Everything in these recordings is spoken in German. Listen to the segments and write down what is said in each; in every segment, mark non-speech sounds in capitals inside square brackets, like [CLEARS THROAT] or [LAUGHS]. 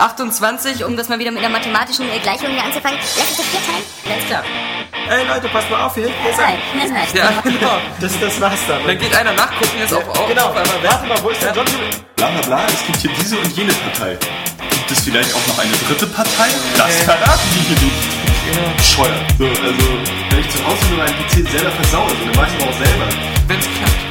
28, um das mal wieder mit einer mathematischen Gleichung hier anzufangen. Lass uns das vier teilen. Alles klar. Ey Leute, passt mal auf, hier Nein, ein... nein, nein. Ja, genau. Das, das war's dann. Dann geht einer nachgucken, jetzt auf, auf, genau, auf einmal warte mal, wo ist der John? Bla bla bla, es gibt hier diese und jene Partei. Gibt es vielleicht auch noch eine dritte Partei? Das verraten die hier nicht. Bescheuert. So, also, wenn ich zu Hause nur meinen PC selber versaue, dann weiß ich aber auch selber. Wenn's klappt.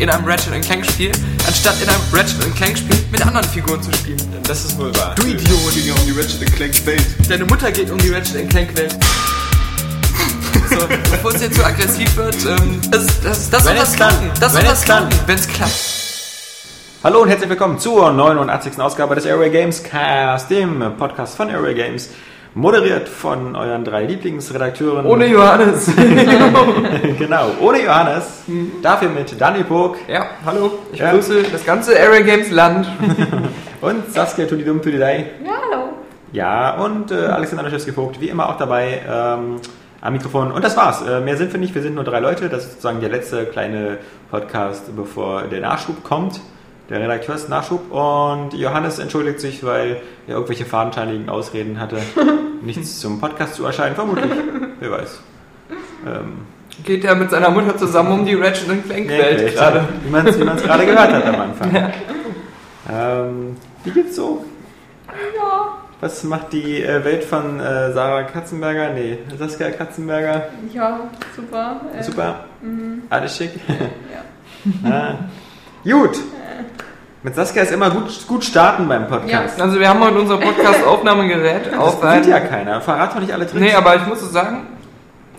in einem Ratchet Clank Spiel, anstatt in einem Ratchet Clank Spiel mit anderen Figuren zu spielen. Das ist wohl wahr. Du Idiot! ging ja um die Ratchet Clank Welt. Deine Mutter geht um die Ratchet Clank Welt. So, bevor es jetzt zu aggressiv wird, ähm, das, das, das soll das klappen. Das soll das klappen, wenn es klappt. Hallo und herzlich willkommen zur 89. Ausgabe des Airway Games Cast, dem Podcast von Airway Games. Moderiert von euren drei Lieblingsredakteuren. Ohne Johannes. [LAUGHS] genau, ohne Johannes. Dafür mit Daniel Burg ja, hallo. Ich Ja. grüße das ganze Area Games Land. [LAUGHS] und Saskia Tudidum Tudidei. Ja, hallo. Ja, und äh, Alexander Laschewski-Vogt, wie immer auch dabei ähm, am Mikrofon. Und das war's. Äh, mehr sind wir nicht. Wir sind nur drei Leute. Das ist sozusagen der letzte kleine Podcast, bevor der Nachschub kommt. Der Redakteursnachschub. Und Johannes entschuldigt sich, weil er irgendwelche fadenscheinigen Ausreden hatte, [LAUGHS] nichts zum Podcast zu erscheinen. Vermutlich. Wer weiß. Ähm, Geht er mit seiner Mutter zusammen um die Ratchet Clank Welt nee, gerade. Wie man es gerade gehört hat am Anfang. [LAUGHS] Ähm, wie geht's so? Ja. Was macht die äh, Welt von äh, Sarah Katzenberger? Nee, Saskia Katzenberger. Ja, super. Äh, Super. Alles schick. Ja. [LAUGHS] ah. Gut. Mit Saskia ist immer gut, gut starten beim Podcast. Also wir haben heute unser Podcast-Aufnahmegerät [LAUGHS] Das auf sieht ein... ja keiner. Verrat doch nicht alle Tricks. Nee, aber ich muss so sagen,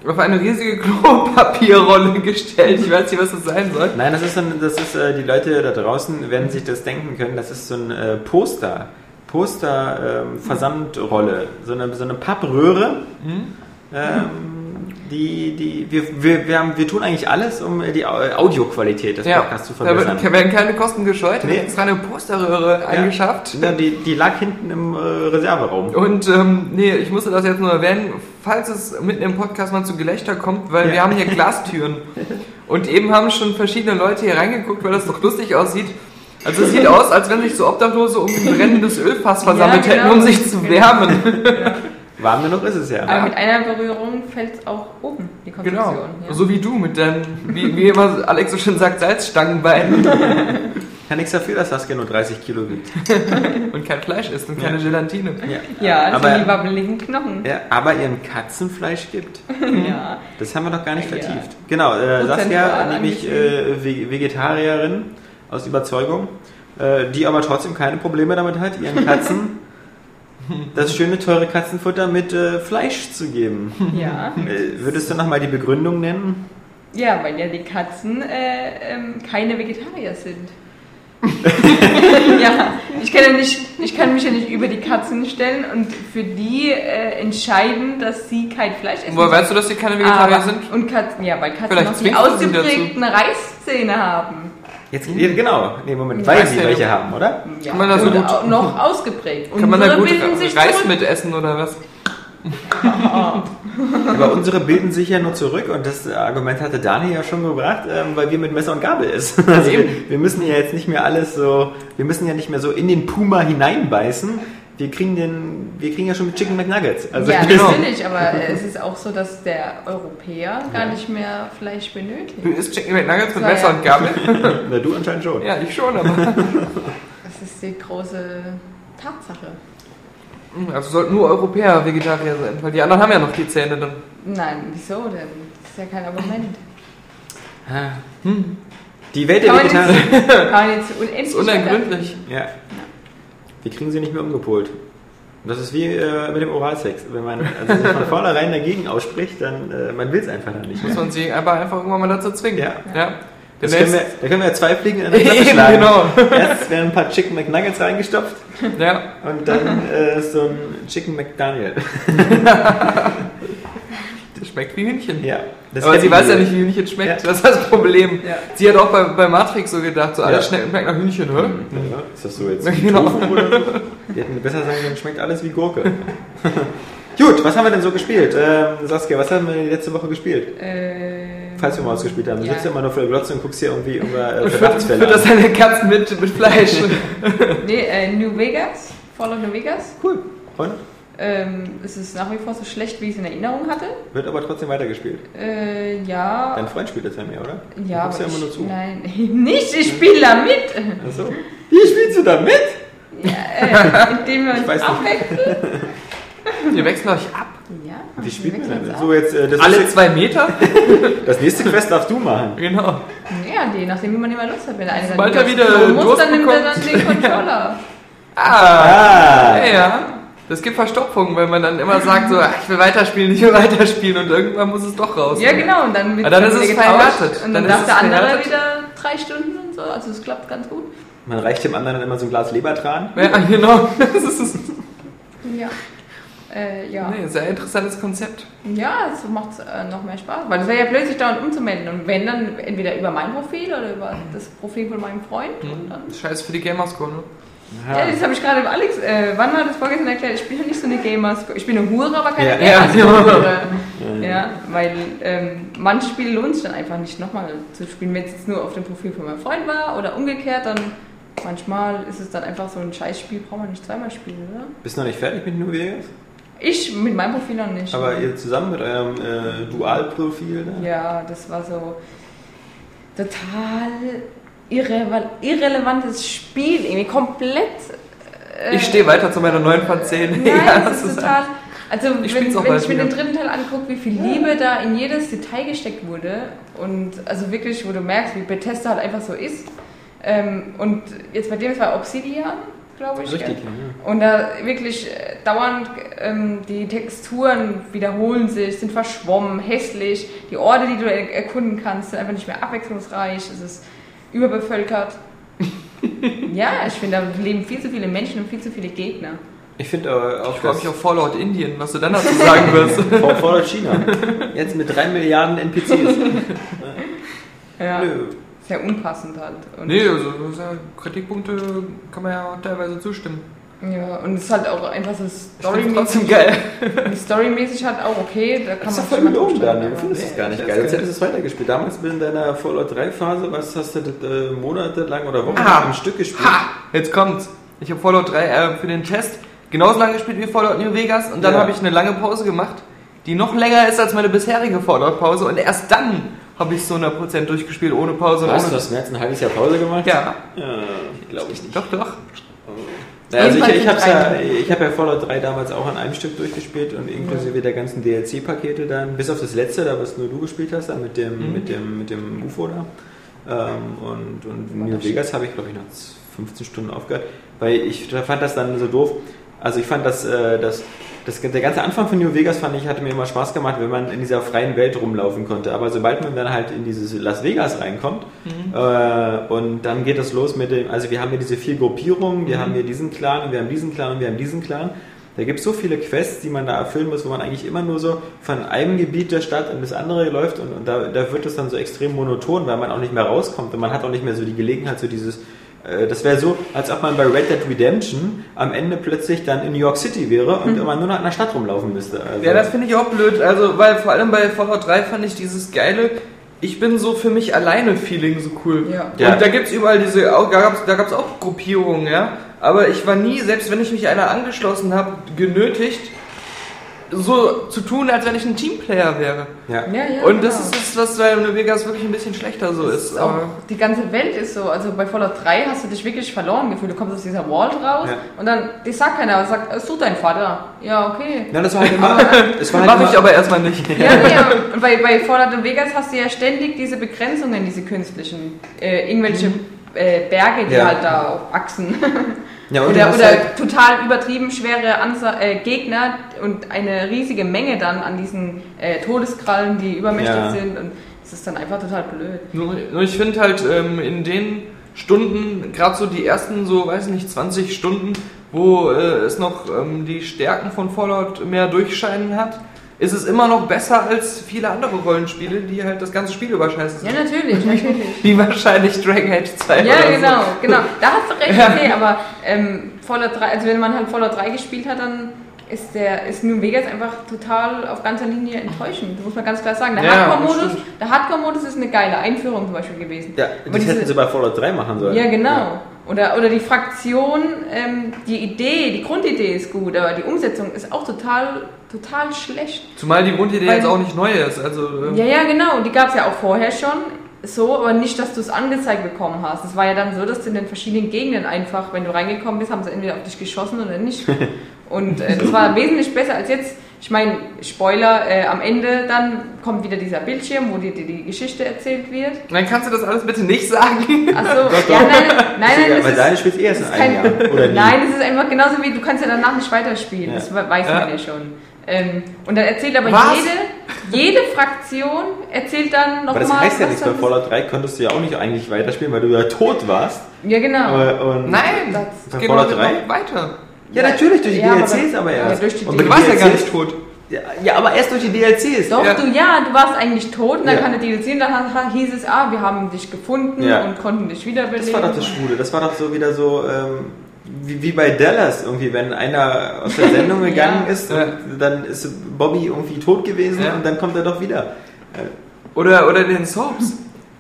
auf eine riesige [LAUGHS] Klopapierrolle gestellt. Ich weiß nicht, was das sein soll. Nein, das ist, so ein, das ist äh, die Leute da draußen werden sich das denken können. Das ist so ein äh, Poster. Poster ähm. So eine, so eine Pappröhre. Ähm, die, die, wir, wir, wir, haben, wir tun eigentlich alles, um die Au- Audioqualität des Ja, Podcasts zu da verbessern. werden keine Kosten gescheut. Nee. Extra eine Posterröhre eingeschafft. Ja, die, die lag hinten im äh, Reserveraum. Und ähm, nee, ich musste das jetzt nur erwähnen, falls es mitten im Podcast mal zu Gelächter kommt, weil Ja. wir haben hier Glastüren. [LAUGHS] Und eben haben schon verschiedene Leute hier reingeguckt, weil das doch lustig aussieht. Also es sieht aus, als wenn sich so Obdachlose um ein brennendes Ölfass [LAUGHS] versammelt Ja, genau. hätten, um sich zu wärmen. Warm genug ist es ja. Aber mit einer Berührung fällt es auch oben, die Konstruktion. Genau. Ja. So wie du mit deinem, wie, wie immer Alex so schön sagt, Salzstangenbeinen [LAUGHS] Kann nichts dafür, dass Saskia nur 30 Kilo wiegt. [LAUGHS] und kein Fleisch isst und keine Gelatine. ja, aber, sind die wabbeligen Knochen. ja, aber ihren Katzenfleisch gibt. [LAUGHS] Ja. Das haben wir noch gar nicht Ja. vertieft. Genau, äh, Saskia, nämlich äh, Ve- Vegetarierin aus Überzeugung, äh, die aber trotzdem keine Probleme damit hat, ihren Katzen das schöne, teure Katzenfutter mit äh, Fleisch zu geben. ja. Äh, würdest du nochmal die Begründung nennen? Ja, weil ja die Katzen äh, ähm, keine Vegetarier sind. [LAUGHS] ja, ich kann, ja nicht, ich kann mich ja nicht über die Katzen stellen und für die äh, entscheiden, dass sie kein Fleisch essen. Woher weißt du, dass die keine Vegetarier Aber- sind? Und Katzen, ja, weil Katzen Vielleicht noch die sie ausgeprägten Reißzähne haben. Jetzt, ja, genau, nee, Moment, weil Weiß sie welche haben, oder? Ja, Kann man da so und gut- noch ausgeprägt. Kann man da Unsere gut bilden sich Reis mit essen oder was? [LAUGHS] Aber unsere bilden sich ja nur zurück und das Argument hatte Dani ja schon gebracht, ähm, weil wir mit Messer und Gabel essen. [LAUGHS] Also wir, wir müssen ja jetzt nicht mehr alles so, wir müssen ja nicht mehr so in den Puma hineinbeißen. Wir kriegen den, wir kriegen ja schon mit Chicken McNuggets. Also ja, [LAUGHS] genau. natürlich, aber es ist auch so, dass der Europäer gar nicht mehr Fleisch benötigt. Du isst Chicken McNuggets mit Messer ja. und Gabel? [LAUGHS] Na, du anscheinend schon. Ja, ich schon, aber. [LAUGHS] Das ist die große Tatsache. Also sollten nur Europäer Vegetarier sein, weil die anderen haben ja noch die Zähne dann. Nein, wieso denn? Das ist ja kein Argument. Ah. Die Welt der Vegetarier. kann man jetzt unendlich Ist unergründlich. Ja. Wir kriegen sie nicht mehr umgepolt. Und Das ist wie äh, mit dem Oralsex. Wenn man also von vornherein dagegen ausspricht, dann äh, man will es einfach dann nicht Muss man sie einfach, einfach irgendwann mal dazu zwingen. Ja. ja. Das können wir, da können wir ja zwei Fliegen in einer Klappe [LAUGHS] schlagen. genau. Erst werden ein paar Chicken McNuggets reingestopft Ja. und dann äh, so ein Chicken McDaniel. [LAUGHS] Das schmeckt wie Hühnchen. Ja. das Aber sie weiß ja nicht, wie Hühnchen schmeckt. Ja. Das ist das Problem. Ja. Sie hat auch bei, bei Matrix so gedacht, so alles Ja. schmeckt nach Hühnchen, hä? Ja, ist das so jetzt genau. Tofu oder so? Die hätten besser sagen können, schmeckt alles wie Gurke. [LAUGHS] Gut, was haben wir denn so gespielt? Ähm, Saskia, was haben wir die letzte Woche gespielt? Äh, Falls wir mal was gespielt haben. Du Ja. sitzt ja immer nur vor der Glotze und guckst hier irgendwie [LAUGHS] über äh, Verdachtsfälle für das an. deine Katzen mit, mit Fleisch. [LAUGHS] nee, äh, New Vegas, Fallout New Vegas. Cool. Und? Ähm, es ist nach wie vor so schlecht, wie ich es in Erinnerung hatte. Wird aber trotzdem weitergespielt. Äh, ja. Dein Freund spielt das ja mehr, oder? ja, du ja aber immer nur zu. Nein, [LAUGHS] nicht, ich spiele da mit. Achso. Wie spielst du da mit? Ja, äh, indem wir Ich uns abwechseln. [LAUGHS] Ihr wechselt euch ab. Ja, Wie wir spielt man wechseln denn? So, jetzt, äh, das, Alle zwei Meter? [LAUGHS] das nächste Quest darfst du machen. Genau. Ja, je nachdem, wie man immer Lust hat. Wenn der eine Sobald dann er wieder muss, dann nimmt er dann den Controller. Ah. Ah! Ja, ja. Das gibt Verstopfungen, weil man dann immer sagt, so, ach, ich will weiterspielen, ich will weiterspielen und irgendwann muss es doch raus. Ja, genau. Und dann wird Aber dann ist es verhärtet. Und Dann dann, ist darf es der andere verhärtet. wieder drei Stunden und so. Also es klappt ganz gut. Man reicht dem anderen dann immer so ein Glas Lebertran. Ja, genau. [LAUGHS] Das ist, Ja. Äh, ja. nee, sehr interessantes Konzept. Ja, es macht äh, noch mehr Spaß. Weil es wäre ja blöd, sich dauernd umzumelden. Und wenn, dann entweder über mein Profil oder über das Profil von meinem Freund. Und dann Scheiße für die Gamerscore, ne? Ja, das habe ich gerade Alex, äh, wann war das vorgestern erklärt? Ich bin ja nicht so eine Gamer, ich bin eine Hure, aber keine Ja. Gamer-Hure. Ja, weil ähm, manche Spiele lohnt sich dann einfach nicht nochmal zu spielen. Wenn es jetzt nur auf dem Profil von meinem Freund war oder umgekehrt, dann manchmal ist es dann einfach so ein Scheißspiel, braucht man nicht zweimal spielen, oder? Bist du noch nicht fertig mit New Vegas? Ich mit meinem Profil noch nicht. Aber ihr zusammen mit eurem äh, Dualprofil da? Ja, das war so total irre irrelevantes Spiel, irgendwie komplett. äh, Ich stehe weiter zu meiner 9 von 10. Nein, [LAUGHS] Ja, das ist total. Also, Ich wenn, wenn ich mir den dritten Teil angucke, wie viel Liebe da in jedes Detail gesteckt wurde und also wirklich, wo du merkst, wie Bethesda halt einfach so ist. Ähm, und jetzt bei dem, es war Obsidian, glaube ich. Richtig, ja. Und da wirklich äh, dauernd ähm, die Texturen wiederholen sich, sind verschwommen, hässlich. Die Orte, die du er erkunden kannst, sind einfach nicht mehr abwechslungsreich. Es ist überbevölkert. ja, ich finde, da leben viel zu viele Menschen und viel zu viele Gegner. Ich finde äh, auch, Ich freue mich auf Fallout Indien, was du dann dazu sagen [LAUGHS] wirst. Vor- Fallout China. [LAUGHS] Jetzt mit drei Milliarden NPCs. Ja, Nö. sehr unpassend halt. Und, nee, also Kritikpunkte kann man ja teilweise zustimmen. Ja, und es ist halt auch einfach so finde trotzdem storymäßig. geil. [LAUGHS] Storymäßig halt auch okay. Da kann Das ist man doch voll gelogen, Daniel. Du findest es gar nicht geil. ist Jetzt hättest du es weitergespielt. Damals in deiner Fallout 3 Phase, was hast du äh, monatelang oder Wochen Ah. am Stück gespielt? Ha! Jetzt kommt's. Ich habe Fallout 3 äh, für den Test genauso lange gespielt wie Fallout New Vegas und dann Ja. habe ich eine lange Pause gemacht, die noch länger ist als meine bisherige Fallout-Pause und erst dann habe ich es zu 100% durchgespielt, ohne Pause Hast du das mehr als ein halbes Jahr Pause gemacht? Ja, Ja, glaube ich nicht. doch, doch. Ja, also ich, ich habe ja, ich hab ja Fallout 3 damals auch an einem Stück durchgespielt und inklusive der ganzen DLC-Pakete dann, bis auf das letzte, da was nur du gespielt hast, dann mit dem, Mhm. mit dem, mit dem UFO da. Ähm, und, und New Vegas habe ich, glaube ich, nach 15 Stunden aufgehört, weil ich fand das dann so doof. Also ich fand das, äh, das, das, der ganze Anfang von New Vegas fand ich, hatte mir immer Spaß gemacht, wenn man in dieser freien Welt rumlaufen konnte. Aber sobald man dann halt in dieses Las Vegas reinkommt, äh, und dann geht es los mit dem, also wir haben hier diese vier Gruppierungen, wir haben hier diesen Clan und wir haben diesen Clan und wir haben diesen Clan. Da gibt es so viele Quests, die man da erfüllen muss, wo man eigentlich immer nur so von einem Gebiet der Stadt in das andere läuft und, und da, da wird es dann so extrem monoton, weil man auch nicht mehr rauskommt und man hat auch nicht mehr so die Gelegenheit, so dieses, das wäre so, als ob man bei Red Dead Redemption am Ende plötzlich dann in New York City wäre und man nur noch in der Stadt rumlaufen müsste. Also, Ja, das finde ich auch blöd. Also, weil vor allem bei Fallout 3 fand ich dieses geile, ich bin so für mich alleine Feeling so cool. Ja. Ja. Und da gibt's überall diese, auch- da gab's, da gab's auch Gruppierungen, ja. Aber ich war nie, selbst wenn ich mich einer angeschlossen habe, genötigt, so zu tun, als wenn ich ein Teamplayer wäre. ja. Ja, ja, Und das genau. ist das, was bei New Vegas wirklich ein bisschen schlechter so Das ist. ist auch, Aber die ganze Welt ist so, also bei Fallout 3 hast du dich wirklich verloren gefühlt. Du kommst aus dieser Vault raus Ja. und dann, die sagt keiner, aber sagt, such deinen Vater. Ja, okay. Ja, das war halt immer, war halt mache immer, ich aber erstmal nicht. Ja, nee, und bei, bei Fallout in Vegas hast du ja ständig diese Begrenzungen, diese künstlichen, äh, irgendwelche äh, Berge, die Ja. halt da wachsen. [LAUGHS] ja, Oder, oder halt, total übertrieben schwere Ansa äh, Gegner und eine riesige Menge dann an diesen äh, Todeskrallen, die übermächtig Ja. sind. Und Das ist dann einfach total blöd. Nur, nur ich finde halt ähm, in den Stunden, gerade so die ersten, so weiß nicht, 20 Stunden, wo äh, es noch ähm, die Stärken von Fallout mehr durchscheinen hat, ist es immer noch besser als viele andere Rollenspiele, die halt das ganze Spiel über scheiße Ja, natürlich, natürlich. [LAUGHS] Wie wahrscheinlich Dragon Age 2 Ja, oder genau, so. genau. Da hast du recht, [LAUGHS] okay, aber ähm, Fallout 3, also wenn man halt Fallout 3 gespielt hat, dann ist der ist New Vegas einfach total auf ganzer Linie enttäuschend. Das muss man ganz klar sagen. Der Ja, Hardcore-Modus, Hardcore-Modus ist eine geile Einführung zum Beispiel gewesen. Ja, Aber das diese- hätten sie bei Fallout 3 machen sollen. Ja, genau. Oder, oder die Fraktion, ähm, die Idee, die Grundidee ist gut, aber die Umsetzung ist auch total, total schlecht. Zumal die Grundidee Weil- jetzt auch nicht neu ist. Also, ähm, Ja, ja, genau. Und die gab es ja auch vorher schon. So, aber nicht, dass du es angezeigt bekommen hast. Es war ja dann so, dass du in den verschiedenen Gegenden einfach, wenn du reingekommen bist, haben sie entweder auf dich geschossen oder nicht. [LAUGHS] Und äh, das war wesentlich besser als jetzt. Ich meine, Spoiler, äh, am Ende dann kommt wieder dieser Bildschirm, wo dir die, die Geschichte erzählt wird. Dann kannst du das alles bitte nicht sagen. Achso, [LAUGHS] ja, nein, nein, nein, weil ist- deine spielst eh erst in einem Jahr. Oder [LAUGHS] nie. Nein, es ist einfach genauso wie, du kannst ja danach nicht weiterspielen. Ja. Das weiß Ja. man ja schon. Ähm, und dann erzählt aber Was? jede, jede Fraktion erzählt dann Aber nochmal. das heißt ja nichts, bei Fallout 3 konntest du ja auch nicht eigentlich weiterspielen, weil du ja tot warst. Ja, genau. Aber- Und Nein, Das- geht Fallout noch 3? noch weiter. Ja, natürlich, durch die Ja, aber DLCs dann- aber ja, erst. durch die Und Du warst ja gar nicht tot. Ja, ja, aber erst durch die DLCs. Doch, Ja. du, ja, du warst eigentlich tot und dann Ja. kam der DLC und dann hieß es, ah, wir haben dich gefunden Ja. und konnten dich wiederbeleben. Das war doch das Schwule. Das war doch so wieder so, ähm, wie, wie bei Dallas irgendwie, wenn einer aus der Sendung [LAUGHS] gegangen Ja. ist, Ja. und dann ist Bobby irgendwie tot gewesen Ja. und dann kommt er doch wieder. Oder, oder den Soaps.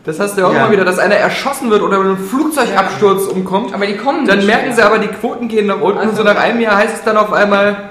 Das hast du ja auch immer wieder, dass einer erschossen wird oder mit einem Flugzeugabsturz umkommt. Aber die kommen Dann nicht merken mehr. sie aber, die Quoten gehen nach unten. Also- so nach einem Jahr heißt es dann auf einmal,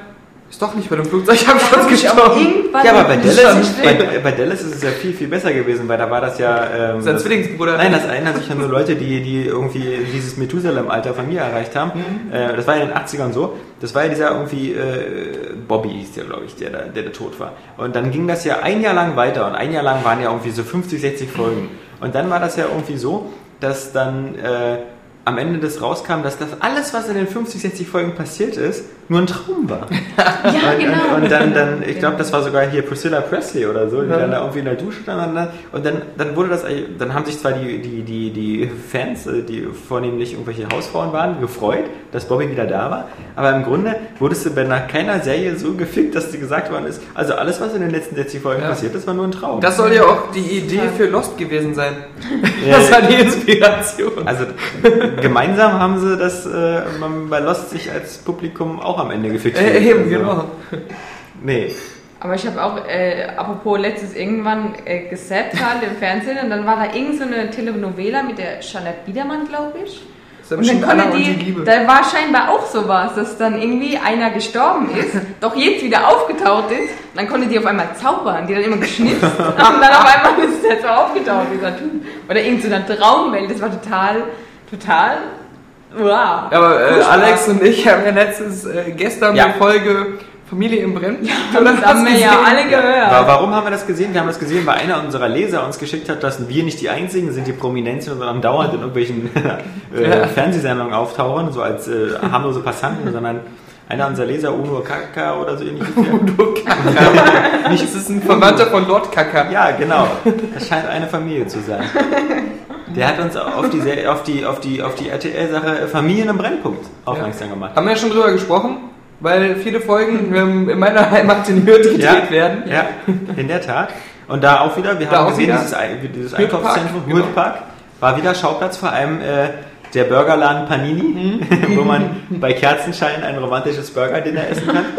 ist doch nicht bei Flugzeugabsturz hab ich auch gestorben. Ja, aber bei [LAUGHS] Dallas, bei, bei Dallas ist es ja viel, viel besser gewesen, weil da war das ja... Ähm, Sein das- Zwillingsbruder. Nein, das erinnern sich ja nur Leute, die, die irgendwie dieses Methusalem-Alter von mir erreicht haben. Mhm. Äh, das war ja in den 80ern so. Das war ja dieser irgendwie, äh, Bobby hieß der, glaube ich, der da, der da tot war. Und dann ging das ja ein Jahr lang weiter und ein Jahr lang waren ja irgendwie so 50, 60 Folgen. Und dann war das ja irgendwie so, dass dann äh, am Ende das rauskam, dass das alles, was in den 50, 60 Folgen passiert ist, nur ein Traum war. [LAUGHS] Ja, Und, genau. und, und dann, dann ich glaube, das war sogar hier Priscilla Presley oder so, die Ja. dann da irgendwie in der Dusche stand. Und dann, dann, wurde das, dann haben sich zwar die, die, die, die Fans, äh, die vornehmlich irgendwelche Hausfrauen waren, gefreut, dass Bobby wieder da war. Aber im Grunde wurdest du bei nach keiner Serie so gefickt, dass dir gesagt worden ist, also alles, was in den letzten 60 Folgen Ja. passiert ist, war nur ein Traum. Das soll ja auch die Idee für Lost gewesen sein. [LAUGHS] Das war die Inspiration. also gemeinsam haben sie das äh, bei Lost sich als Publikum auch am Ende gefickt. Äh, fühlt. eben, Also, genau. Nee. Aber ich habe auch, äh, apropos letztes irgendwann äh, gesappt halt im Fernsehen und dann war da irgend so eine Telenovela mit der Jeanette Biedermann, glaube ich. Und dann konnte die, da war scheinbar auch sowas, dass dann irgendwie einer gestorben ist, [LAUGHS] doch jetzt wieder aufgetaucht ist, und dann konnte die auf einmal zaubern, die dann immer geschnitzt [LAUGHS] haben, dann auf einmal ist er so aufgetaucht, dieser Typ. Oder irgend so eine Traumwelt, das war total, total, wow. Aber äh. Alex und ich haben ja letztens äh, gestern Ja. eine Folge Familie im Brennen. [LAUGHS] das haben wir ja alle gehört. Warum haben wir das gesehen? Wir haben das gesehen, weil einer unserer Leser uns geschickt hat, dass wir nicht die Einzigen sind, die prominent sind und dann dauernd in irgendwelchen [LAUGHS] äh, Ja. Fernsehsendungen auftauchen, so als äh, harmlose Passanten, sondern einer unserer Leser, Uno Kaka oder so ähnlich. Udo Kacker. Nicht- Das ist ein Verwandter von Lord Kacker. Ja, genau. Das scheint eine Familie zu sein. Der hat uns auf die, auf die, auf die, auf die RTL-Sache Familien im Brennpunkt aufmerksam gemacht. Haben wir ja schon drüber gesprochen, weil viele Folgen ähm, in meiner Heimat in Hürth gedreht Ja, werden. Ja, in der Tat. Und da auch wieder, wir Da haben gesehen, dieses, dieses Hürth Einkaufszentrum, genau. Hürth Park, war wieder Schauplatz vor allem äh, der Burgerladen Panini, Mhm. [LAUGHS] wo man bei Kerzenschein ein romantisches Burger-Dinner essen kann. [LAUGHS]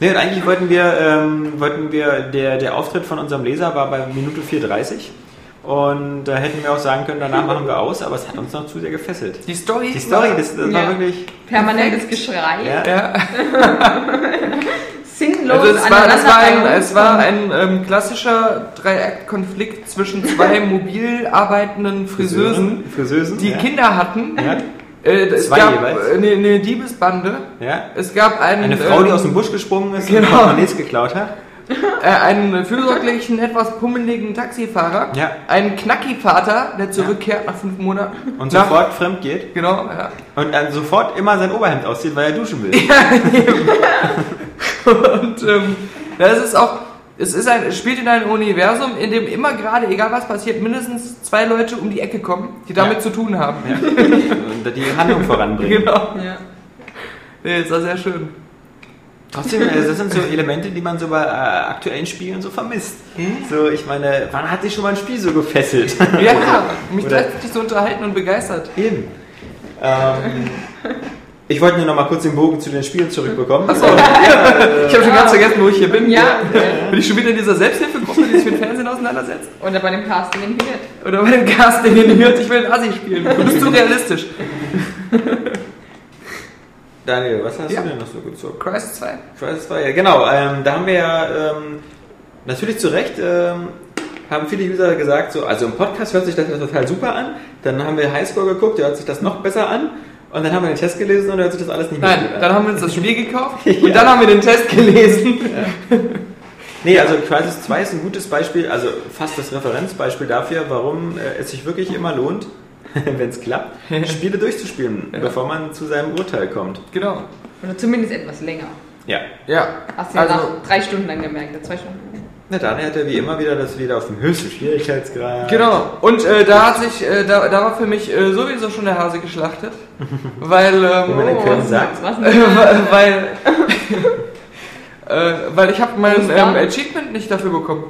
Nee, und eigentlich wollten wir, ähm, wollten wir der, der Auftritt von unserem Leser war bei Minute 4,30 und da hätten wir auch sagen können, danach machen wir aus, aber es hat uns noch zu sehr gefesselt. Die Story, Die Story, das, das war Ja. wirklich... Permanentes Geschrei, Ja, Ja, [LAUGHS] sinnlos also es war, es war ein, es war ein ähm, klassischer Dreieckkonflikt zwischen zwei [LAUGHS] mobil arbeitenden Friseusen, Friseusen, die ja. Kinder hatten. Ja, Äh, es Zwei gab jeweils. äh, eine, eine Diebesbande. ja. Es gab einen, Eine Frau, die ähm, aus dem Busch gesprungen ist genau. und Portemonnaies geklaut hat. Äh, einen fürsorglichen, etwas pummeligen Taxifahrer, Ja. einen Knacki-Vater, der zurückkehrt nach fünf Monaten. Und nach, sofort fremd geht Genau, ja. und dann sofort immer sein Oberhemd auszieht, weil er duschen will. [LAUGHS] Und ähm, ja, es ist auch, Es, ist ein, es spielt in einem Universum, in dem immer gerade, egal was passiert, mindestens zwei Leute um die Ecke kommen, die damit Ja. zu tun haben. Ja. Und die Handlung voranbringen. [LAUGHS] Genau. Ja. Nee, ist war sehr schön. Trotzdem, äh, das sind so Elemente, die man so bei äh, aktuellen Spielen so vermisst. So, ich meine, wann hat sich schon mal ein Spiel so gefesselt? Ja, [LAUGHS] mich Oder- gleichzeitig so unterhalten und begeistert. Eben. Ähm, ich wollte nur noch mal kurz den Bogen zu den Spielen zurückbekommen. Achso, [LAUGHS] ich habe schon ganz vergessen, wo ich hier bin. Ja. Bin ich schon wieder in dieser Selbsthilfegruppe, die sich mit Fernsehen auseinandersetzt? Oder bei dem Casting in Hirt. Oder bei dem Casting in Hürth, ich will ein Assi spielen. Du bist zu realistisch. [LAUGHS] Daniel, was hast Ja. du denn noch so gezogen? Crisis 2. Crisis 2, ja genau. Ähm, da haben wir ja ähm, natürlich zu Recht, ähm, haben viele User gesagt, so, also im Podcast hört sich das ja total super an. Dann haben wir Highscore geguckt, hört sich das noch besser an. Und dann haben wir den Test gelesen und hört sich das alles nicht mehr Nein, an. dann haben wir uns das Spiel gekauft [LAUGHS] und Ja. dann haben wir den Test gelesen. Nee, also Crisis 2 ist ein gutes Beispiel, also fast das Referenzbeispiel dafür, warum äh, es sich wirklich immer lohnt, [LAUGHS] wenn es klappt, Spiele durchzuspielen, bevor man zu seinem Urteil kommt. Genau. Oder zumindest etwas länger. Ja. Ja. Hast du ja Also- nach drei Stunden dann gemerkt, zwei Stunden. Na, Daniel hatte wie immer wieder das wieder auf dem höchsten Schwierigkeitsgrad. Genau. Und äh, da hat sich, äh, da, da war für mich äh, sowieso schon der Hase geschlachtet. [LAUGHS] weil, Wie man in ähm, Köln sagt. Was [LAUGHS] äh, denn? weil, äh, weil ich habe mein Was ähm, Achievement nicht dafür bekommen.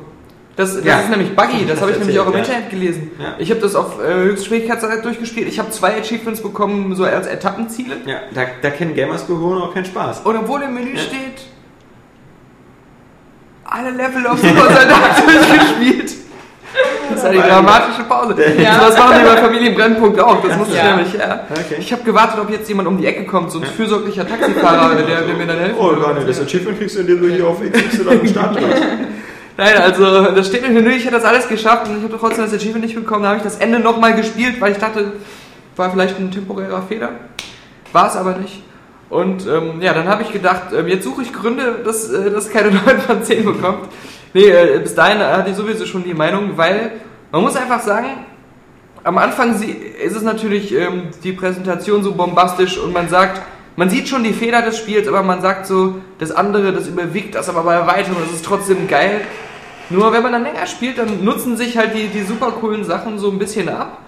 Das, das Ja. ist nämlich buggy, das Das habe ich nämlich auch im ja. Internet gelesen. Ja. Ich habe das auf äh, Höchstschwierigkeitsgrad durchgespielt. Ich habe zwei Achievements bekommen, so als Etappenziele. Ja, da, da kennen Gamers Gehirn auch keinen Spaß. Und obwohl im Menü Ja. steht, alle Level auf Super Soldat [LAUGHS] durchgespielt. Das ist eine dramatische Pause. Ja. So machen die bei Familienbrennpunkt auch. Das musste ich Ja. nämlich, ja. Okay. Ich habe gewartet, ob jetzt jemand um die Ecke kommt, so ein fürsorglicher Taxifahrer, der, der mir dann helfen Oh, würde. Daniel, das Achievement kriegst du, indem du hier auf XY am [LAUGHS] Start bist. Nein, also das steht im Menü, ich hätte das alles geschafft und ich habe trotzdem das Achievement nicht bekommen. Da habe ich das Ende nochmal gespielt, weil ich dachte, war vielleicht ein temporärer Fehler. War es aber nicht. Und ähm, ja, dann habe ich gedacht, ähm, jetzt suche ich Gründe, dass äh, das keine [LAUGHS] 9 von 10 bekommt. Nee, äh, bis dahin hatte ich sowieso schon die Meinung, weil man muss einfach sagen, am Anfang ist es natürlich ähm, die Präsentation so bombastisch und man sagt, man sieht schon die Fehler des Spiels, aber man sagt so, das andere, das überwiegt das aber bei weitem und es ist trotzdem geil. Nur wenn man dann länger spielt, dann nutzen sich halt die, die super coolen Sachen so ein bisschen ab.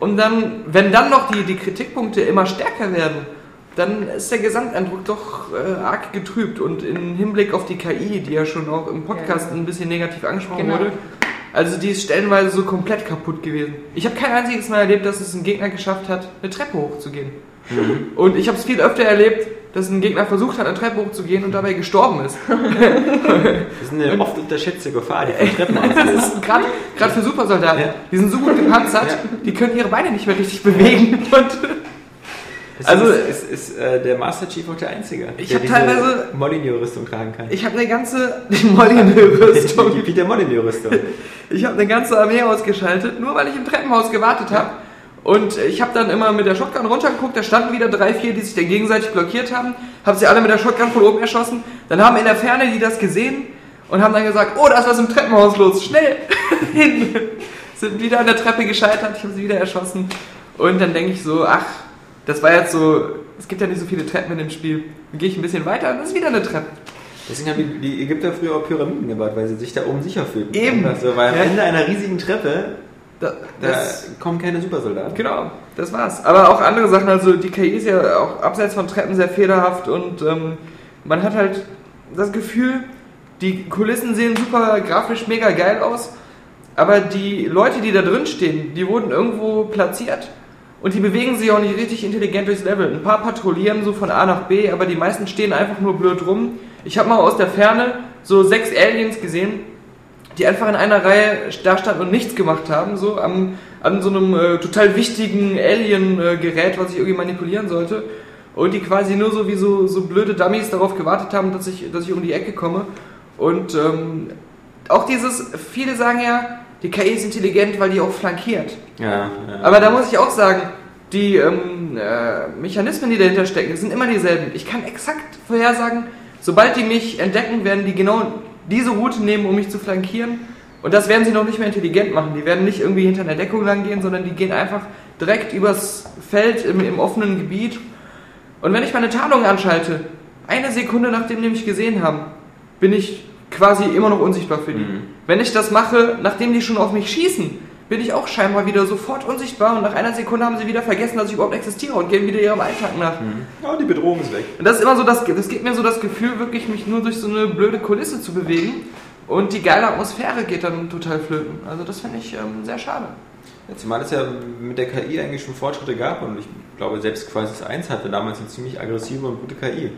Und dann, wenn dann noch die, die Kritikpunkte immer stärker werden, dann ist der Gesamteindruck doch äh, arg getrübt. Und im Hinblick auf die KI, die ja schon auch im Podcast Ja. ein bisschen negativ angesprochen Genau. wurde, also die ist stellenweise so komplett kaputt gewesen. Ich habe kein einziges Mal erlebt, dass es ein Gegner geschafft hat, eine Treppe hochzugehen. Und ich habe es viel öfter erlebt, dass ein Gegner versucht hat, eine Treppe hochzugehen und dabei gestorben ist. Das ist eine oft unterschätzte Gefahr, die von Treppen ist gerade gerade für Supersoldaten. Ja. Die sind so gut gepanzert, Ja. die können ihre Beine nicht mehr richtig bewegen. Und Also ist, ist, ist äh, der Master Chief auch der Einzige, Ich der diese teilweise- Molyneux-Rüstung tragen kann. ich habe eine ganze [LAUGHS] Molyneux-Rüstung. Peter Molyneux-Rüstung. Ich habe eine ganze Armee ausgeschaltet, nur weil ich im Treppenhaus gewartet habe. Und ich habe dann immer mit der Shotgun runtergeguckt, da standen wieder drei, vier, die sich dann gegenseitig blockiert haben. Habe sie alle mit der Shotgun von oben erschossen. Dann haben in der Ferne die das gesehen und haben dann gesagt, oh, da ist was im Treppenhaus los, schnell [LAUGHS] hin. Sind wieder an der Treppe gescheitert, ich habe sie wieder erschossen. Und dann denke ich so, ach, das war jetzt so, es gibt ja nicht so viele Treppen in dem Spiel. Dann gehe ich ein bisschen weiter und das ist wieder eine Treppe. Deswegen haben die, Ägypter früher auch Pyramiden gebaut, weil sie sich da oben sicher fühlten. Eben. Einfach So, weil am Ja. Ende einer riesigen Treppe, Da, da das, kommen keine Supersoldaten. Genau, das war's. Aber auch andere Sachen, also die KI ist ja auch abseits von Treppen sehr fehlerhaft und ähm, man hat halt das Gefühl, die Kulissen sehen super grafisch mega geil aus, aber die Leute, die da drin stehen, die wurden irgendwo platziert und die bewegen sich auch nicht richtig intelligent durchs Level. Ein paar patrouillieren so von A nach B, aber die meisten stehen einfach nur blöd rum. Ich habe mal aus der Ferne so sechs Aliens gesehen, die einfach in einer Reihe da standen und nichts gemacht haben, so am, an so einem äh, total wichtigen Alien-Gerät, was ich irgendwie manipulieren sollte. Und die quasi nur so wie so, so blöde Dummies darauf gewartet haben, dass ich, dass ich um die Ecke komme. Und ähm, auch dieses, viele sagen ja, die KI ist intelligent, weil die auch flankiert. Ja, ja. Aber da muss ich auch sagen, die ähm, äh, Mechanismen, die dahinter stecken, sind immer dieselben. Ich kann exakt vorhersagen, sobald die mich entdecken, werden die genau diese Route nehmen, um mich zu flankieren. Und das werden sie noch nicht mehr intelligent machen. Die werden nicht irgendwie hinter einer Deckung lang gehen, sondern die gehen einfach direkt übers Feld im, im offenen Gebiet. Und wenn ich meine Tarnung anschalte, eine Sekunde nachdem die mich gesehen haben, bin ich quasi immer noch unsichtbar für die. Wenn ich das mache, nachdem die schon auf mich schießen, bin ich auch scheinbar wieder sofort unsichtbar und nach einer Sekunde haben sie wieder vergessen, dass ich überhaupt existiere und gehen wieder ihrem Alltag nach. Ja, die Bedrohung ist weg. Und das ist immer so, das, das gibt mir so das Gefühl, wirklich mich nur durch so eine blöde Kulisse zu bewegen und die geile Atmosphäre geht dann total flöten. Also das finde ich ähm, sehr schade. Ja, zumal es ja mit der KI eigentlich schon Fortschritte gab und ich glaube, selbst Crisis 1 hatte damals eine ziemlich aggressive und gute KI.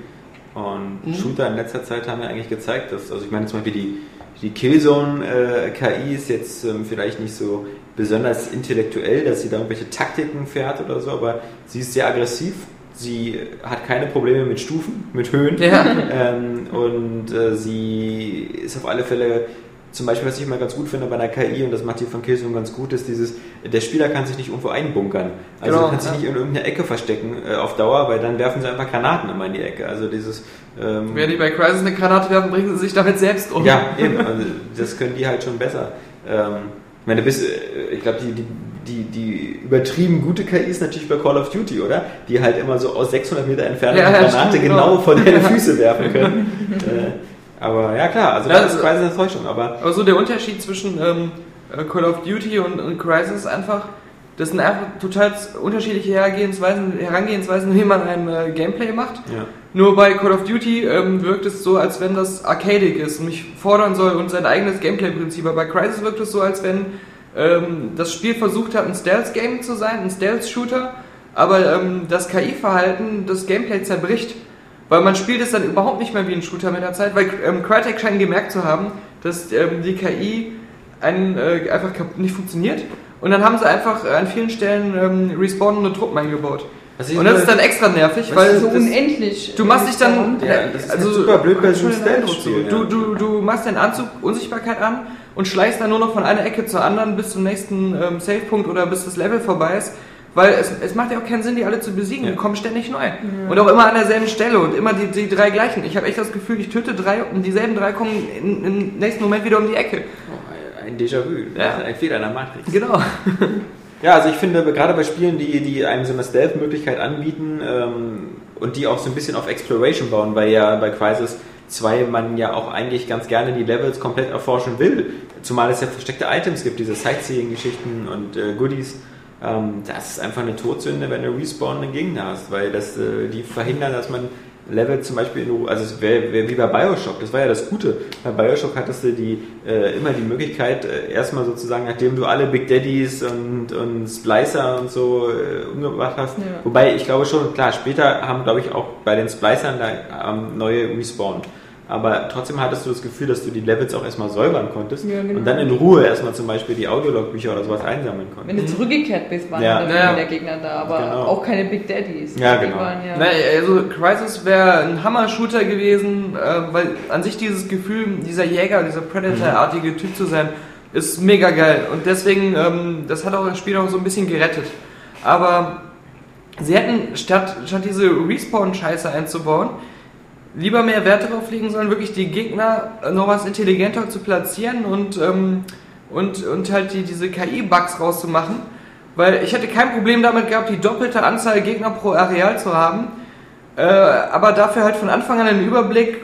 Und Shooter in letzter Zeit haben ja eigentlich gezeigt, dass, also ich meine zum Beispiel die, die Killzone-KI ist jetzt ähm, vielleicht nicht so besonders intellektuell, dass sie da irgendwelche Taktiken fährt oder so, aber sie ist sehr aggressiv. Sie hat keine Probleme mit Stufen, mit Höhen. Ja. Ähm, und äh, sie ist auf alle Fälle, zum Beispiel, was ich immer ganz gut finde bei einer KI, und das macht die von Killzone ganz gut, ist dieses, der Spieler kann sich nicht irgendwo einbunkern. Also Genau, er kann sich ja. nicht in irgendeiner Ecke verstecken äh, auf Dauer, weil dann werfen sie einfach Granaten immer in die Ecke. Also dieses... Ähm, Wenn die bei Crisis eine Granate werfen, bringen sie sich damit selbst um. ja, eben. Also das können die halt schon besser. Ähm, ich meine, bis, äh, ich glaube, die, die, die, die übertrieben gute KI ist natürlich bei Call of Duty, oder? Die halt immer so aus 600 Meter Entfernung Ja, eine Granate stimmt, genau genau. vor deine [LAUGHS] Füße werfen können. äh, aber ja, klar, also das ist also- quasi eine Enttäuschung. Aber Aber so der Unterschied zwischen ähm, äh, Call of Duty und, und Crisis ist einfach, das sind einfach total unterschiedliche Herangehensweisen, Herangehensweisen wie man ein äh, Gameplay macht. ja. Nur bei Call of Duty ähm, wirkt es so, als wenn das arcadic ist und mich fordern soll und sein eigenes Gameplay-Prinzip. Aber bei Crisis wirkt es so, als wenn ähm, das Spiel versucht hat, ein Stealth-Game zu sein, ein Stealth-Shooter, aber ähm, das KI-Verhalten das Gameplay zerbricht. Weil man spielt es dann überhaupt nicht mehr wie ein Shooter mit der Zeit, weil ähm, Crytek scheint gemerkt zu haben, dass ähm, die KI einen, äh, einfach nicht funktioniert. Und dann haben sie einfach an vielen Stellen ähm, respawnende Truppen eingebaut. Ich Und das ist dann extra nervig, weil ist so unendlich. Du machst dich dann, Ja, das ist halt super blöd bei so ja. Du, du, du machst deinen Anzug Unsichtbarkeit an und schleichst dann nur noch von einer Ecke zur anderen bis zum nächsten ähm, Savepunkt oder bis das Level vorbei ist. Weil es, es macht ja auch keinen Sinn, die alle zu besiegen. Ja. Die kommen ständig neu. Und auch immer an derselben Stelle und immer die, die drei gleichen. Ich habe echt das Gefühl, ich töte drei und dieselben drei kommen in- im nächsten Moment wieder um die Ecke. Oh, ein Déjà-vu, Ja. ein Fehler in der Matrix. Genau. [LAUGHS] Ja, also ich finde, gerade bei Spielen, die, die einem so eine Stealth-Möglichkeit anbieten ähm, und die auch so ein bisschen auf Exploration bauen, weil ja bei Crisis 2 man ja auch eigentlich ganz gerne die Levels komplett erforschen will. Zumal es ja versteckte Items gibt, diese Sightseeing-Geschichten und äh, Goodies. Ähm, das ist einfach eine Todsünde, wenn du respawnende Gegner hast, weil das, äh, die verhindern, dass man Level zum Beispiel, in, also es wäre wär wie bei Bioshock, das war ja das Gute. Bei Bioshock hattest du die, äh, immer die Möglichkeit, äh, erstmal sozusagen, nachdem du alle Big Daddies und, und Splicer und so äh, umgebracht hast, Ja. wobei ich glaube schon, klar, später haben, glaube ich, auch bei den Splicern da ähm, neue respawned. Aber trotzdem hattest du das Gefühl, dass du die Levels auch erstmal säubern konntest Ja, genau. und dann in Ruhe erstmal zum Beispiel die Audiologbücher oder sowas einsammeln Wenn konntest. du zurückgekehrt bist, waren Ja. dann Ja. der Gegner da, aber Genau. auch keine Big Daddies. Ja, genau. Waren ja Na, also Crisis wäre ein Hammer-Shooter gewesen, äh, weil an sich dieses Gefühl, dieser Jäger, dieser Predator-artige Typ zu sein, ist mega geil. Und deswegen, ähm, das hat auch das Spiel auch so ein bisschen gerettet. Aber sie hätten, statt, statt diese Respawn-Scheiße einzubauen, lieber mehr Wert darauf legen sollen, wirklich die Gegner noch was intelligenter zu platzieren und, ähm, und, und halt die, diese KI-Bugs rauszumachen. Weil ich hätte kein Problem damit gehabt, die doppelte Anzahl Gegner pro Areal zu haben. Äh, aber dafür halt von Anfang an einen Überblick,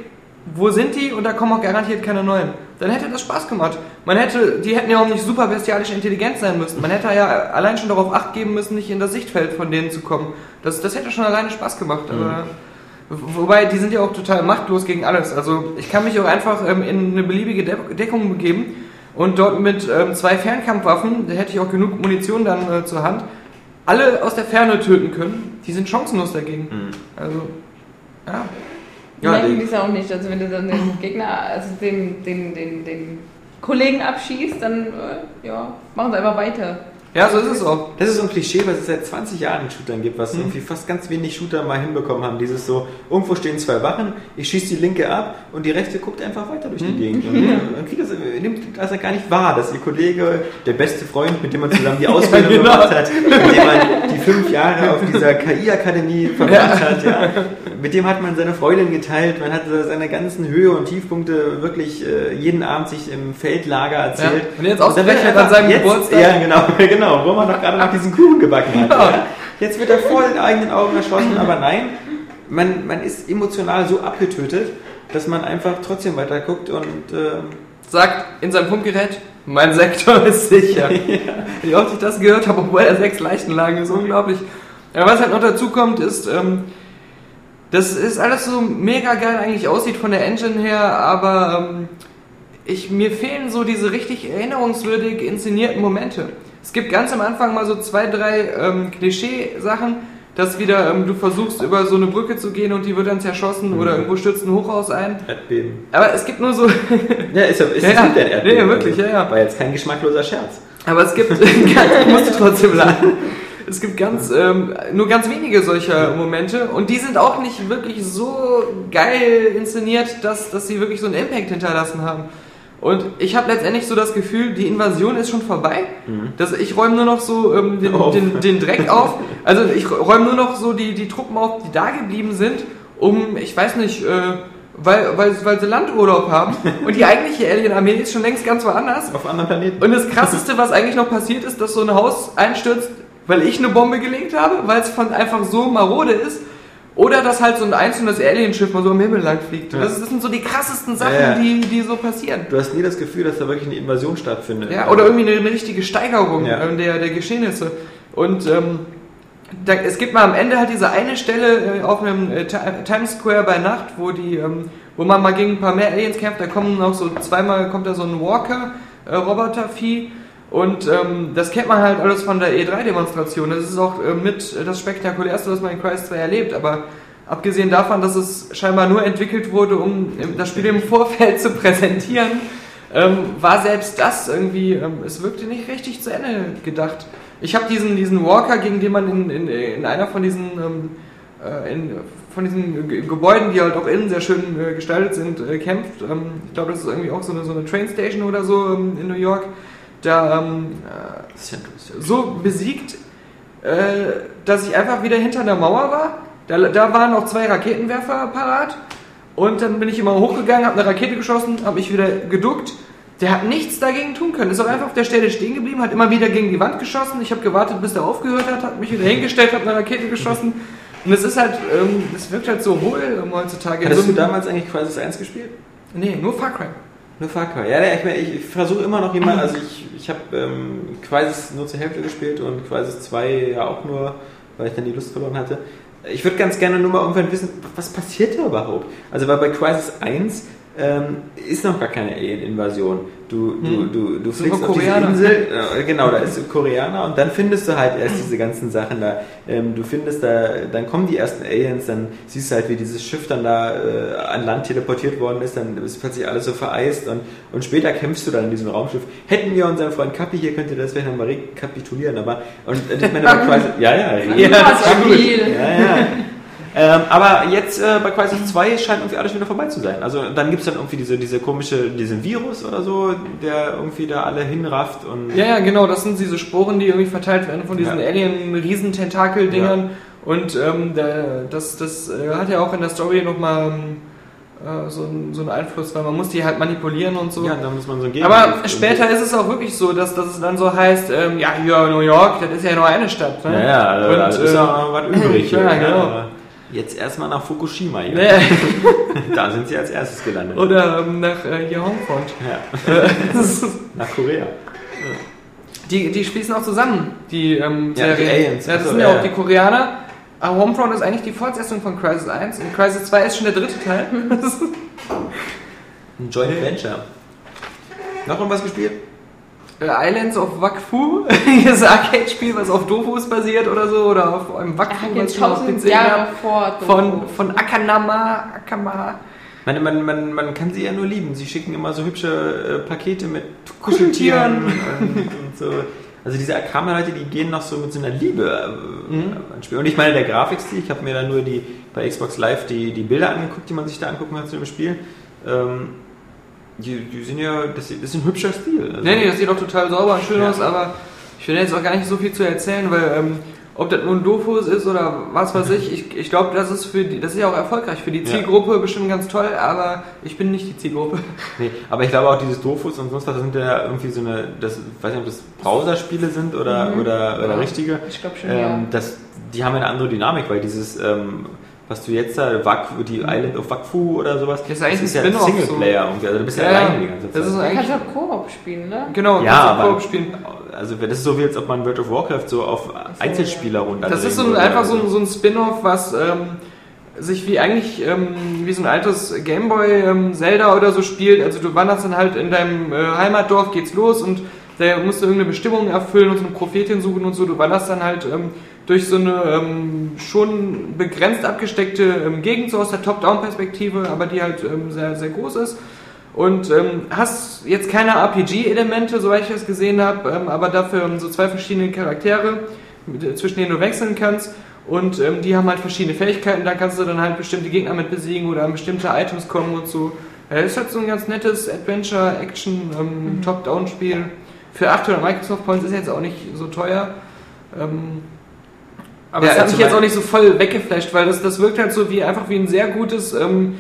wo sind die und da kommen auch garantiert keine neuen. Dann hätte das Spaß gemacht. Man hätte, die hätten ja auch nicht super bestialisch intelligent sein müssen. Man hätte ja allein schon darauf acht geben müssen, nicht in das Sichtfeld von denen zu kommen. Das, das hätte schon alleine Spaß gemacht. Aber, wobei, die sind ja auch total machtlos gegen alles. Also ich kann mich auch einfach ähm, in eine beliebige De Deckung begeben und dort mit ähm, zwei Fernkampfwaffen, da hätte ich auch genug Munition dann äh, zur Hand, alle aus der Ferne töten können. Die sind chancenlos dagegen. Also, ja. Ja, merken die- die es auch nicht. Also wenn du dann den Gegner, also den, den, den, den Kollegen abschießt, dann äh, ja, machen sie einfach weiter. Ja, so ist es auch. Das ist so ein Klischee, was es seit 20 Jahren in Shootern gibt, was irgendwie fast ganz wenig Shooter mal hinbekommen haben. Dieses so, irgendwo stehen zwei Wachen, ich schieße die linke ab und die rechte guckt einfach weiter durch die Gegend. Und man kriegt das, nimmt das ja gar nicht wahr, dass ihr Kollege, der beste Freund, mit dem man zusammen die [LAUGHS] Ausbildung genau. gemacht hat, mit dem man die fünf Jahre auf dieser KI-Akademie verbracht hat, ja, [LAUGHS] mit dem hat man seine Freundin geteilt, man hat seine ganzen Höhe und Tiefpunkte wirklich äh, jeden Abend sich im Feldlager erzählt. Ja. Und jetzt wird ausgerechnet einfach an seinem jetzt, Geburtstag. Ja, genau, [LAUGHS] genau, wo man doch gerade noch diesen Kuchen gebacken hat. Ja. Jetzt wird er vor den eigenen Augen erschossen, aber nein, man, man ist emotional so abgetötet dass man einfach trotzdem weiter guckt und ähm, Sagt in seinem Funkgerät, mein Sektor ist sicher. [LAUGHS] Wie oft ich das gehört habe, obwohl er sechs Leichen lagen, ist unglaublich. Aber was halt noch dazu kommt, ist, ähm, das ist alles so mega geil eigentlich aussieht von der Engine her, aber ähm, ich, mir fehlen so diese richtig erinnerungswürdig inszenierten Momente. Es gibt ganz am Anfang mal so zwei, drei ähm, Klischee-Sachen, dass wieder ähm, du versuchst über so eine Brücke zu gehen und die wird dann zerschossen oder irgendwo stürzt ein Hochhaus ein. Erdbeben. Aber es gibt nur so, [LAUGHS] Ja, ist ja, ist Ja, ja. ein Erdbeben. Nee, wirklich, ja, ja. War jetzt kein geschmackloser Scherz. aber es gibt, [LAUGHS] ich musste trotzdem lachen. Es gibt ganz, ähm, nur ganz wenige solcher Momente und die sind auch nicht wirklich so geil inszeniert, dass, dass sie wirklich so einen Impact hinterlassen haben. Und ich habe letztendlich so das Gefühl, die Invasion ist schon vorbei. Dass ich räume nur noch so ähm, den, den, den Dreck auf. Also ich räume nur noch so die, die Truppen auf, die da geblieben sind, um, ich weiß nicht, äh, weil, weil, weil sie Landurlaub haben. Und die eigentliche Alien-Armee ist schon längst ganz woanders. Auf anderen Planeten. Und das krasseste, was eigentlich noch passiert ist, dass so ein Haus einstürzt, weil ich eine Bombe gelegt habe, weil es einfach so marode ist. Oder dass halt so ein einzelnes Alienschiff mal so im Himmel lang fliegt. Ja. Das, das sind so die krassesten Sachen, Ja, ja. Die, die so passieren. Du hast nie das Gefühl, dass da wirklich eine Invasion stattfindet. Ja, oder irgendwie eine, eine richtige Steigerung ähm, der, der Geschehnisse. Und ähm, da, es gibt mal am Ende halt diese eine Stelle äh, auf einem äh, Ti- Times Square bei Nacht, wo die, ähm, wo man mal gegen ein paar mehr Aliens kämpft. Da kommen noch so zweimal kommt da so ein Walker äh, Robotervieh und ähm, das kennt man halt alles von der E3-Demonstration. Das ist auch äh, mit das spektakulärste, was man in Crysis 2 erlebt. Aber abgesehen davon, dass es scheinbar nur entwickelt wurde, um ähm, das Spiel im Vorfeld [LAUGHS] zu präsentieren, ähm, war selbst das irgendwie, ähm, es wirkte nicht richtig zu Ende gedacht. Ich habe diesen, diesen Walker, gegen den man in, in, in einer von diesen, ähm, äh, in, von diesen Ge- Gebäuden, die halt auch innen sehr schön äh, gestaltet sind, äh, kämpft. Ähm, ich glaube, das ist irgendwie auch so eine, so eine Trainstation oder so in New York. Da ähm, äh, so besiegt, äh, dass ich einfach wieder hinter der Mauer war. Da, da waren noch zwei Raketenwerfer parat. Und dann bin ich immer hochgegangen, habe eine Rakete geschossen, habe mich wieder geduckt. Der hat nichts dagegen tun können. Ist auch einfach auf der Stelle stehen geblieben, hat immer wieder gegen die Wand geschossen. Ich habe gewartet, bis der aufgehört hat, hat mich wieder hingestellt, habe eine Rakete geschossen. Und es ist halt, ähm, es wirkt halt so hohl ähm, heutzutage. Hattest so du damals eigentlich Crisis 1 gespielt? Nee, nur Far Cry. Nur Far Cry. Ja, ich, meine, ich versuche immer noch jemand, also ich, ich habe ähm, Crisis nur zur Hälfte gespielt und Crisis 2 ja auch nur, weil ich dann die Lust verloren hatte. Ich würde ganz gerne nur mal irgendwann wissen, was passiert da überhaupt? Also weil bei Crisis 1 ähm, ist noch gar keine Alien-Invasion. Du, du, Hm. du, du fliegst auf diese. Insel, äh, genau, da ist Koreaner und dann findest du halt erst diese ganzen Sachen da. Ähm, du findest da, dann kommen die ersten Aliens, dann siehst du halt, wie dieses Schiff dann da äh, an Land teleportiert worden ist, dann ist plötzlich alles so vereist und, und später kämpfst du dann in diesem Raumschiff. Hätten wir unseren Freund Kappi hier, könnte das vielleicht nochmal rekapitulieren, aber und ich meine, bei [LAUGHS] Crisis, ja, ja, Ja, das war gut. Spiel. ja, ja. Ähm, aber jetzt äh, bei Crisis 2 scheint irgendwie alles wieder vorbei zu sein. Also dann gibt es dann irgendwie diese, diese komische, diesen Virus oder so, der irgendwie da alle hinrafft und Ja, ja, genau, das sind diese Sporen, die irgendwie verteilt werden von diesen Ja. Alien-Riesententakel-Dingern. Und ähm, der, das, das äh, hat ja auch in der Story nochmal ähm, äh, so, einen- so einen Einfluss, weil man muss die halt manipulieren und so. ja, dann muss man so ein Aber später ist es auch wirklich so, dass, dass es dann so heißt, ähm, ja, hier New York, das ist ja nur eine Stadt. Ne? Ja, ja, Und, da ist äh, ja noch was übrig. [LAUGHS] ja, ne? genau. Aber Jetzt erstmal nach Fukushima hier. ne, [LAUGHS] Da sind sie als erstes gelandet. oder ähm, nach äh, hier Homefront. Ja, Äh, [LAUGHS] nach Korea. Die, die schließen auch zusammen, die ähm, Ja, die Serien. Aliens. Ja, das sind ja, auch die. Koreaner. Aber Homefront ist eigentlich die Fortsetzung von Crisis 1. Und Crisis 2 ist schon der dritte Teil. Ein Joint Venture. Noch irgendwas gespielt? Äh, Islands of Wakfu. [LAUGHS] das Arcade-Spiel, was auf Dofus basiert oder so. Oder auf einem Wakfu, jetzt was schon auf tausend PC Jahre. Von, von Akanama. Akama. Man, man, man, man kann sie ja nur lieben. Sie schicken immer so hübsche äh, Pakete mit Kuscheltieren und, und so. Also diese Akama-Leute, die gehen noch so mit so einer Liebe äh, Mhm. ans Spiel. Und ich meine, der Grafikstil, ich habe mir dann nur die bei Xbox Live die, die Bilder angeguckt, die man sich da angucken kann zu dem Spiel. Ähm, die, die sind ja, das, das ist ein hübscher Stil. Also, Nee, nee, das sieht doch total sauber und schön Ja. aus, aber ich will jetzt auch gar nicht so viel zu erzählen, weil ähm, ob das nun Dofus ist oder was weiß ich, ich, ich glaube, das ist für die, das ist ja auch erfolgreich für die Ja. Zielgruppe bestimmt ganz toll, aber ich bin nicht die Zielgruppe. [LAUGHS] Nee, aber ich glaube auch dieses Dofus und sonst was, das sind ja irgendwie so eine, das, ich weiß nicht, ob das Browserspiele sind oder, oder, oder Ja. richtige. Ich glaube schon, Ähm, ja. das, die haben eine andere Dynamik, weil dieses, ähm, was du jetzt da, Wakfu, die Island of Wakfu oder sowas, Das ist eigentlich das ist ein ja Singleplayer irgendwie, also du bist ja, Ja, alleine die ganze Zeit. Das ist Du eigentlich, kannst auch Koop spielen, ne? genau, ja, du aber Koop spielen. also das ist so wie als ob man World of Warcraft so auf Einzelspieler runter. Das ist so ein, einfach so ein, so ein Spin-off, was ähm, sich wie eigentlich ähm, wie so ein altes Gameboy ähm, Zelda oder so spielt. Also du wanderst dann halt in deinem äh, Heimatdorf, geht's los und da musst du irgendeine Bestimmung erfüllen und so eine Prophetin suchen und so. Du wanderst dann halt ähm, durch so eine ähm, schon begrenzt abgesteckte ähm, Gegend, so aus der Top-Down-Perspektive, aber die halt ähm, sehr, sehr groß ist. Und ähm, hast jetzt keine RPG-Elemente, soweit ich das gesehen habe, ähm, aber dafür ähm, so zwei verschiedene Charaktere, mit, zwischen denen du wechseln kannst. Und die haben halt verschiedene Fähigkeiten, da kannst du dann halt bestimmte Gegner mit besiegen oder an bestimmte Items kommen und so. Ja, ist halt so ein ganz nettes Adventure-Action, ähm, Top-Down-Spiel. Für 800 Microsoft Points ist jetzt auch nicht so teuer. Ähm, aber Ja, es hat mich jetzt auch nicht so voll weggeflasht, weil das, das wirkt halt so wie einfach wie ein sehr gutes ähm,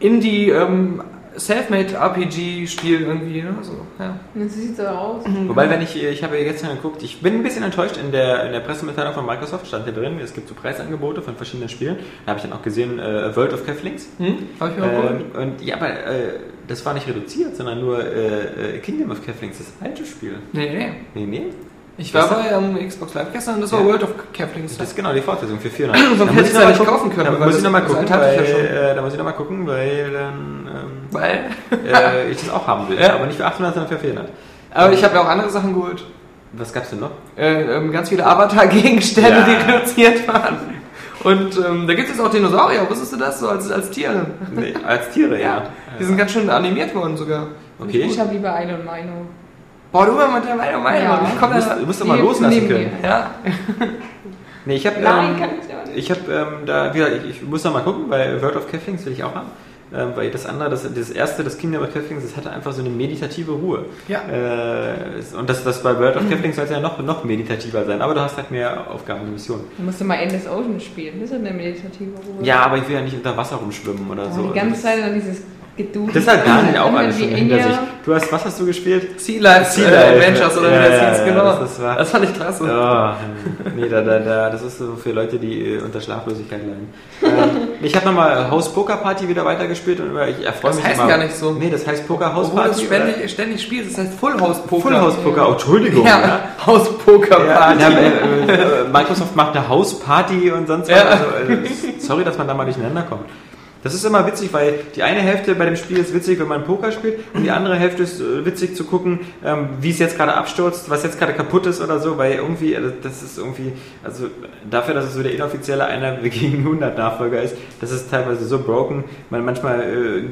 Indie ähm, Selfmade RPG-Spiel irgendwie. Ne? So, ja. Und so sieht's auch aus. Wobei, wenn ich, ich habe ja gestern geguckt, ich bin ein bisschen enttäuscht, in der, in der Pressemitteilung von Microsoft stand hier drin, es gibt so Preisangebote von verschiedenen Spielen. Da habe ich dann auch gesehen, äh, World of Keflings. Hm? Hab ich mir auch. Ähm, und ja, aber äh, das war nicht reduziert, sondern nur äh, äh, Kingdom of Keflings, das alte Spiel. Nee, nee. Nee, nee. Ich war bei ähm, Xbox Live gestern und das war Ja. World of Keflings. Das ist genau die Fortsetzung für 400. [CLEARS THROAT] Sonst Da hätte muss ich's noch ja nicht kaufen können, Da weil muss ich nochmal gucken, ich weil, äh, da muss ich noch mal gucken, weil dann ähm, Weil. äh, ich das auch haben will. Ja. Aber nicht für 800, sondern für 400. Aber ich habe ja auch andere Sachen geholt. Was gab's denn noch? Äh, ähm, ganz viele Avatar-Gegenstände, Ja. die reduziert waren. Und ähm, da gibt es auch Dinosaurier, wusstest du das? So als, als Tiere. Nee, als Tiere, [LAUGHS] ja. Die sind ganz schön animiert worden sogar. Okay. Ich habe lieber und Mino. Boah, du immer mit der Meinung, Meinung. Ja. Ich komm Du musst, da. du musst doch mal loslassen können. mir. Ja. [LAUGHS] Nee, ich habe Nein, ähm, kann ich auch nicht. ich habe ähm, da wieder, ich, ich muss noch mal gucken, weil World of Keflings will ich auch haben. Ähm, weil das andere, das, das erste, das Kingdom of Keflings, das hatte einfach so eine meditative Ruhe. Ja. Äh, und das, das bei World of Keflings soll es ja noch, noch meditativer sein, aber du hast halt mehr Aufgaben und Missionen. Du musst mal Endless Ocean spielen. Das ist eine meditative Ruhe. Ja, aber ich will ja nicht unter Wasser rumschwimmen oder Ja, so. die Also ganze das- Zeit dann dieses Geduld. Das hat Daniel auch Dann alles schon hinter sich. Du hast, was hast du gespielt? Sea Life, Sea äh, Life, Adventures oder ja, wie das ja, hieß, ja, genau. das- das war- fand ich klasse. Oh, nee, da, da, da, das ist so für Leute, die äh, unter Schlaflosigkeit leiden. ähm, ich habe nochmal House Poker Party wieder weitergespielt und ich erfreue Das mich heißt immer. gar nicht so. Nee, das heißt Poker House Obwohl Party. das ständig, ständig spielt, das heißt Full House Poker. Full House Poker, oh, Entschuldigung. Ja, House Poker Ja, Party. ja, äh, äh, Microsoft macht eine House Party und sonst was. Ja. Also, äh, sorry, dass man da mal durcheinander kommt. Das ist immer witzig, weil die eine Hälfte bei dem Spiel ist witzig, wenn man Poker spielt, und die andere Hälfte ist äh, witzig zu gucken, ähm, wie es jetzt gerade abstürzt, was jetzt gerade kaputt ist oder so, weil irgendwie, äh, das ist irgendwie, also dafür, dass es so der inoffizielle einer gegen 100 Nachfolger ist, das ist teilweise so broken, man manchmal äh,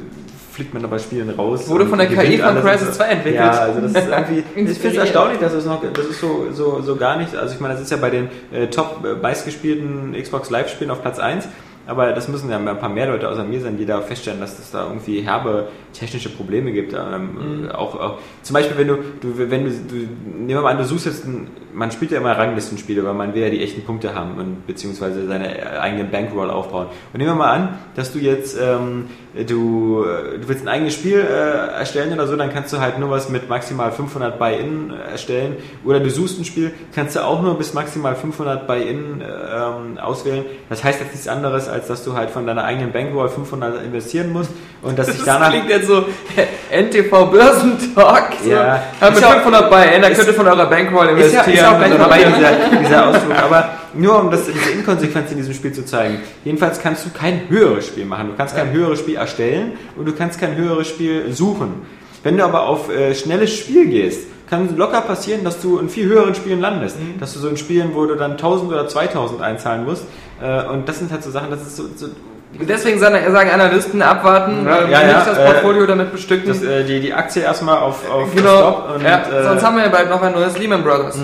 fliegt man da bei Spielen raus. Wurde von der KI von alles. Crysis 2 entwickelt. Ja, also das ist irgendwie, [LAUGHS] ich finde es erstaunlich, dass es noch, das ist so, so, so gar nicht, also ich meine, das ist ja bei den äh, top äh, meistgespielten Xbox Live-Spielen auf Platz 1, aber das müssen ja ein paar mehr Leute außer mir sein, die da feststellen, dass es da irgendwie herbe technische Probleme gibt. Ähm, auch, auch, zum Beispiel, wenn du, du, wenn du, du, nehmen wir mal an, du suchst jetzt, ein, man spielt ja immer Ranglistenspiele, weil man will ja die echten Punkte haben und beziehungsweise seine eigenen Bankroll aufbauen. Und nehmen wir mal an, dass du jetzt, ähm, du, äh, du willst ein eigenes Spiel äh, erstellen oder so, dann kannst du halt nur was mit maximal 500 Buy-In erstellen. Oder du suchst ein Spiel, kannst du auch nur bis maximal 500 Buy-In ähm, auswählen. Das heißt jetzt nichts anderes, als dass du halt von deiner eigenen Bankroll 500 investieren musst und dass Das danach klingt jetzt so [LAUGHS] NTV Börsentalk. So. Ja. Ist auch- 500 bei, da ist- könnt ihr von eurer Bankroll Ist ja, investieren. ist auch gleich dabei, dieser, [LAUGHS] dieser Ausdruck. Aber nur um das, diese Inkonsequenz in diesem Spiel zu zeigen. Jedenfalls kannst du kein höheres Spiel machen. Du kannst kein höheres Spiel erstellen und du kannst kein höheres Spiel suchen. Wenn du aber auf äh, schnelles Spiel gehst, kann locker passieren, dass du in viel höheren Spielen landest. Mhm. Dass du so in Spielen, wo du dann 1000 oder 2000 einzahlen musst. Äh, und das sind halt so Sachen, das ist so, so Deswegen sagen Analysten abwarten, Ja, ähm, ja, nicht das äh, Portfolio damit bestücken. das, äh, die, die Aktie erstmal auf, auf genau. Stop. Und, ja, äh, sonst haben wir ja bald noch ein neues Lehman Brothers.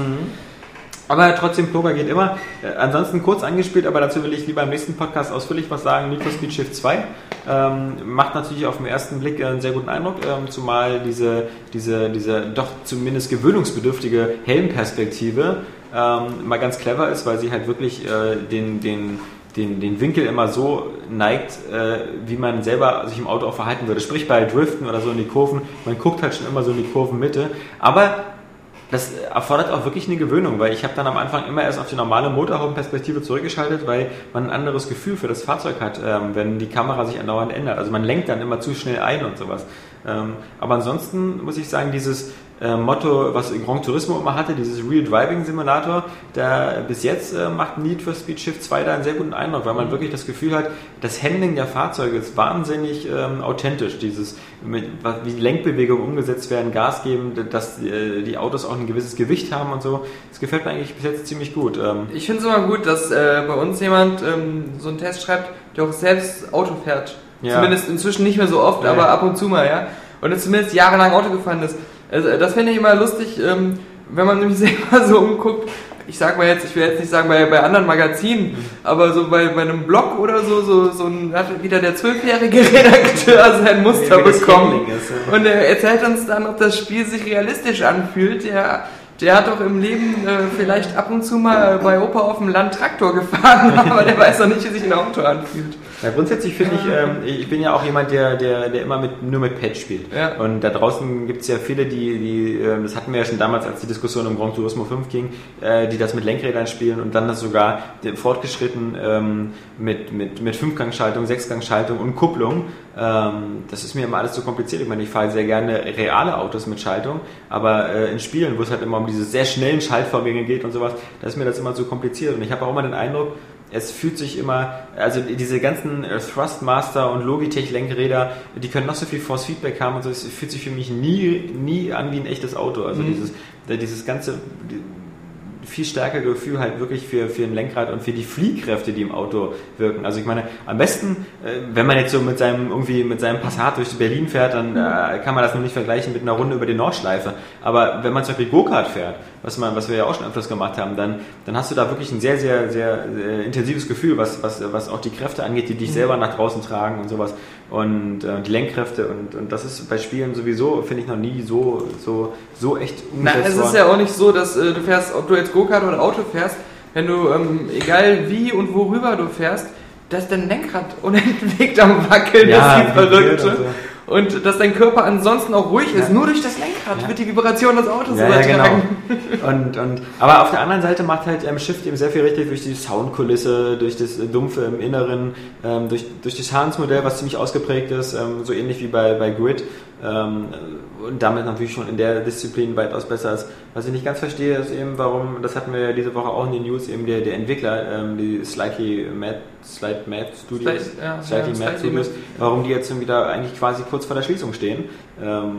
Aber trotzdem, Poker geht immer. Äh, ansonsten kurz angespielt, aber dazu will ich lieber im nächsten Podcast ausführlich was sagen. Need for Speed Shift 2 ähm, macht natürlich auf den ersten Blick äh, einen sehr guten Eindruck, ähm, zumal diese, diese, diese doch zumindest gewöhnungsbedürftige Helmperspektive ähm, mal ganz clever ist, weil sie halt wirklich äh, den, den, den, den Winkel immer so neigt, äh, wie man selber sich im Auto auch verhalten würde. Sprich bei Driften oder so in die Kurven, man guckt halt schon immer so in die Kurvenmitte. Aber das erfordert auch wirklich eine Gewöhnung, weil ich habe dann am Anfang immer erst auf die normale Motorhaubenperspektive zurückgeschaltet, weil man ein anderes Gefühl für das Fahrzeug hat, ähm, wenn die Kamera sich andauernd ändert. Also man lenkt dann immer zu schnell ein und sowas. Ähm, aber ansonsten muss ich sagen, dieses äh, Motto, was Grand Turismo immer hatte, dieses Real Driving Simulator, der bis jetzt äh, macht Need for Speed Shift 2 da einen sehr guten Eindruck, weil man wirklich das Gefühl hat, das Handling der Fahrzeuge ist wahnsinnig ähm, authentisch. Dieses, mit, wie Lenkbewegungen umgesetzt werden, Gas geben, dass äh, die Autos auch ein gewisses Gewicht haben und so. Das gefällt mir eigentlich bis jetzt ziemlich gut. Ähm, ich finde es immer gut, dass äh, bei uns jemand ähm, so einen Test schreibt, der auch selbst Auto fährt. Ja. Zumindest inzwischen nicht mehr so oft, ja. aber ab und zu mal, ja. Und er zumindest jahrelang Auto gefahren ist. Also, das finde ich immer lustig, ähm, wenn man nämlich [LAUGHS] selber so umguckt. Ich sag mal jetzt, ich will jetzt nicht sagen bei, bei anderen Magazinen, aber so bei, bei einem Blog oder so, so, so ein, hat wieder der zwölfjährige [LAUGHS] Redakteur sein Muster bekommen. Und er erzählt uns dann, ob das Spiel sich realistisch anfühlt. Der der hat doch im Leben äh, vielleicht ab und zu mal bei Opa auf dem Land Traktor gefahren, [LAUGHS] aber der weiß doch nicht, wie sich ein Auto anfühlt. Ja, grundsätzlich finde ich, ähm, ich bin ja auch jemand, der, der, der immer mit, nur mit Pad spielt. Ja. Und da draußen gibt es ja viele, die, die äh, das hatten wir ja schon damals, als die Diskussion um Grand Turismo 5 ging, äh, die das mit Lenkrädern spielen und dann das sogar fortgeschritten ähm, mit, mit, mit Fünfgangschaltung, Sechsgangschaltung und Kupplung. Ähm, das ist mir immer alles zu kompliziert. Ich meine, ich fahre sehr gerne reale Autos mit Schaltung, aber äh, in Spielen, wo es halt immer um diese sehr schnellen Schaltvorgänge geht und sowas, da ist mir das immer zu kompliziert. Und ich habe auch immer den Eindruck, es fühlt sich immer, also diese ganzen äh, Thrustmaster und Logitech Lenkräder, die können noch so viel Force Feedback haben und so, es fühlt sich für mich nie, nie an wie ein echtes Auto. Also mhm. dieses, dieses ganze, viel stärkere Gefühl halt wirklich für, für ein Lenkrad und für die Fliehkräfte, die im Auto wirken. Also ich meine, am besten, äh, wenn man jetzt so mit seinem irgendwie mit seinem Passat durch Berlin fährt, dann äh, kann man das noch nicht vergleichen mit einer Runde über die Nordschleife. Aber wenn man zum Beispiel Go-Kart fährt, was, man, was wir ja auch schon öfters gemacht haben, dann, dann hast du da wirklich ein sehr, sehr, sehr, sehr intensives Gefühl, was, was, was auch die Kräfte angeht, die dich mhm. selber nach draußen tragen und sowas. Und äh, die Lenkkräfte und, und das ist bei Spielen sowieso, finde ich, noch nie so, so, so echt umgesetzt Na, es ist ja auch nicht so, dass äh, du fährst, ob du jetzt Go-Kart oder Auto fährst, wenn du, ähm, egal wie und worüber du fährst, dass dein Lenkrad [LAUGHS] unentwegt am Wackeln ja, ist, die Verrückte und dass dein Körper ansonsten auch ruhig ist. Nur durch das Lenkrad ja. wird die Vibration des Autos ja, übertragen. Ja, genau. [LAUGHS] und, und, aber auf der anderen Seite macht halt ähm, Shift eben sehr viel richtig durch die Soundkulisse, durch das Dumpfe im Inneren, ähm, durch, durch das Hans-Modell, was ziemlich ausgeprägt ist, ähm, so ähnlich wie bei, bei Grid. Ähm, und damit natürlich schon in der Disziplin weitaus besser ist. Was ich nicht ganz verstehe, ist eben, warum, das hatten wir ja diese Woche auch in den News, eben der, der Entwickler, ähm, die Slightly Mad, Slight Mad Studios, Slight, ja, Slightly ja, Mad Studios, warum die jetzt wieder eigentlich quasi kurz vor der Schließung stehen. Ähm,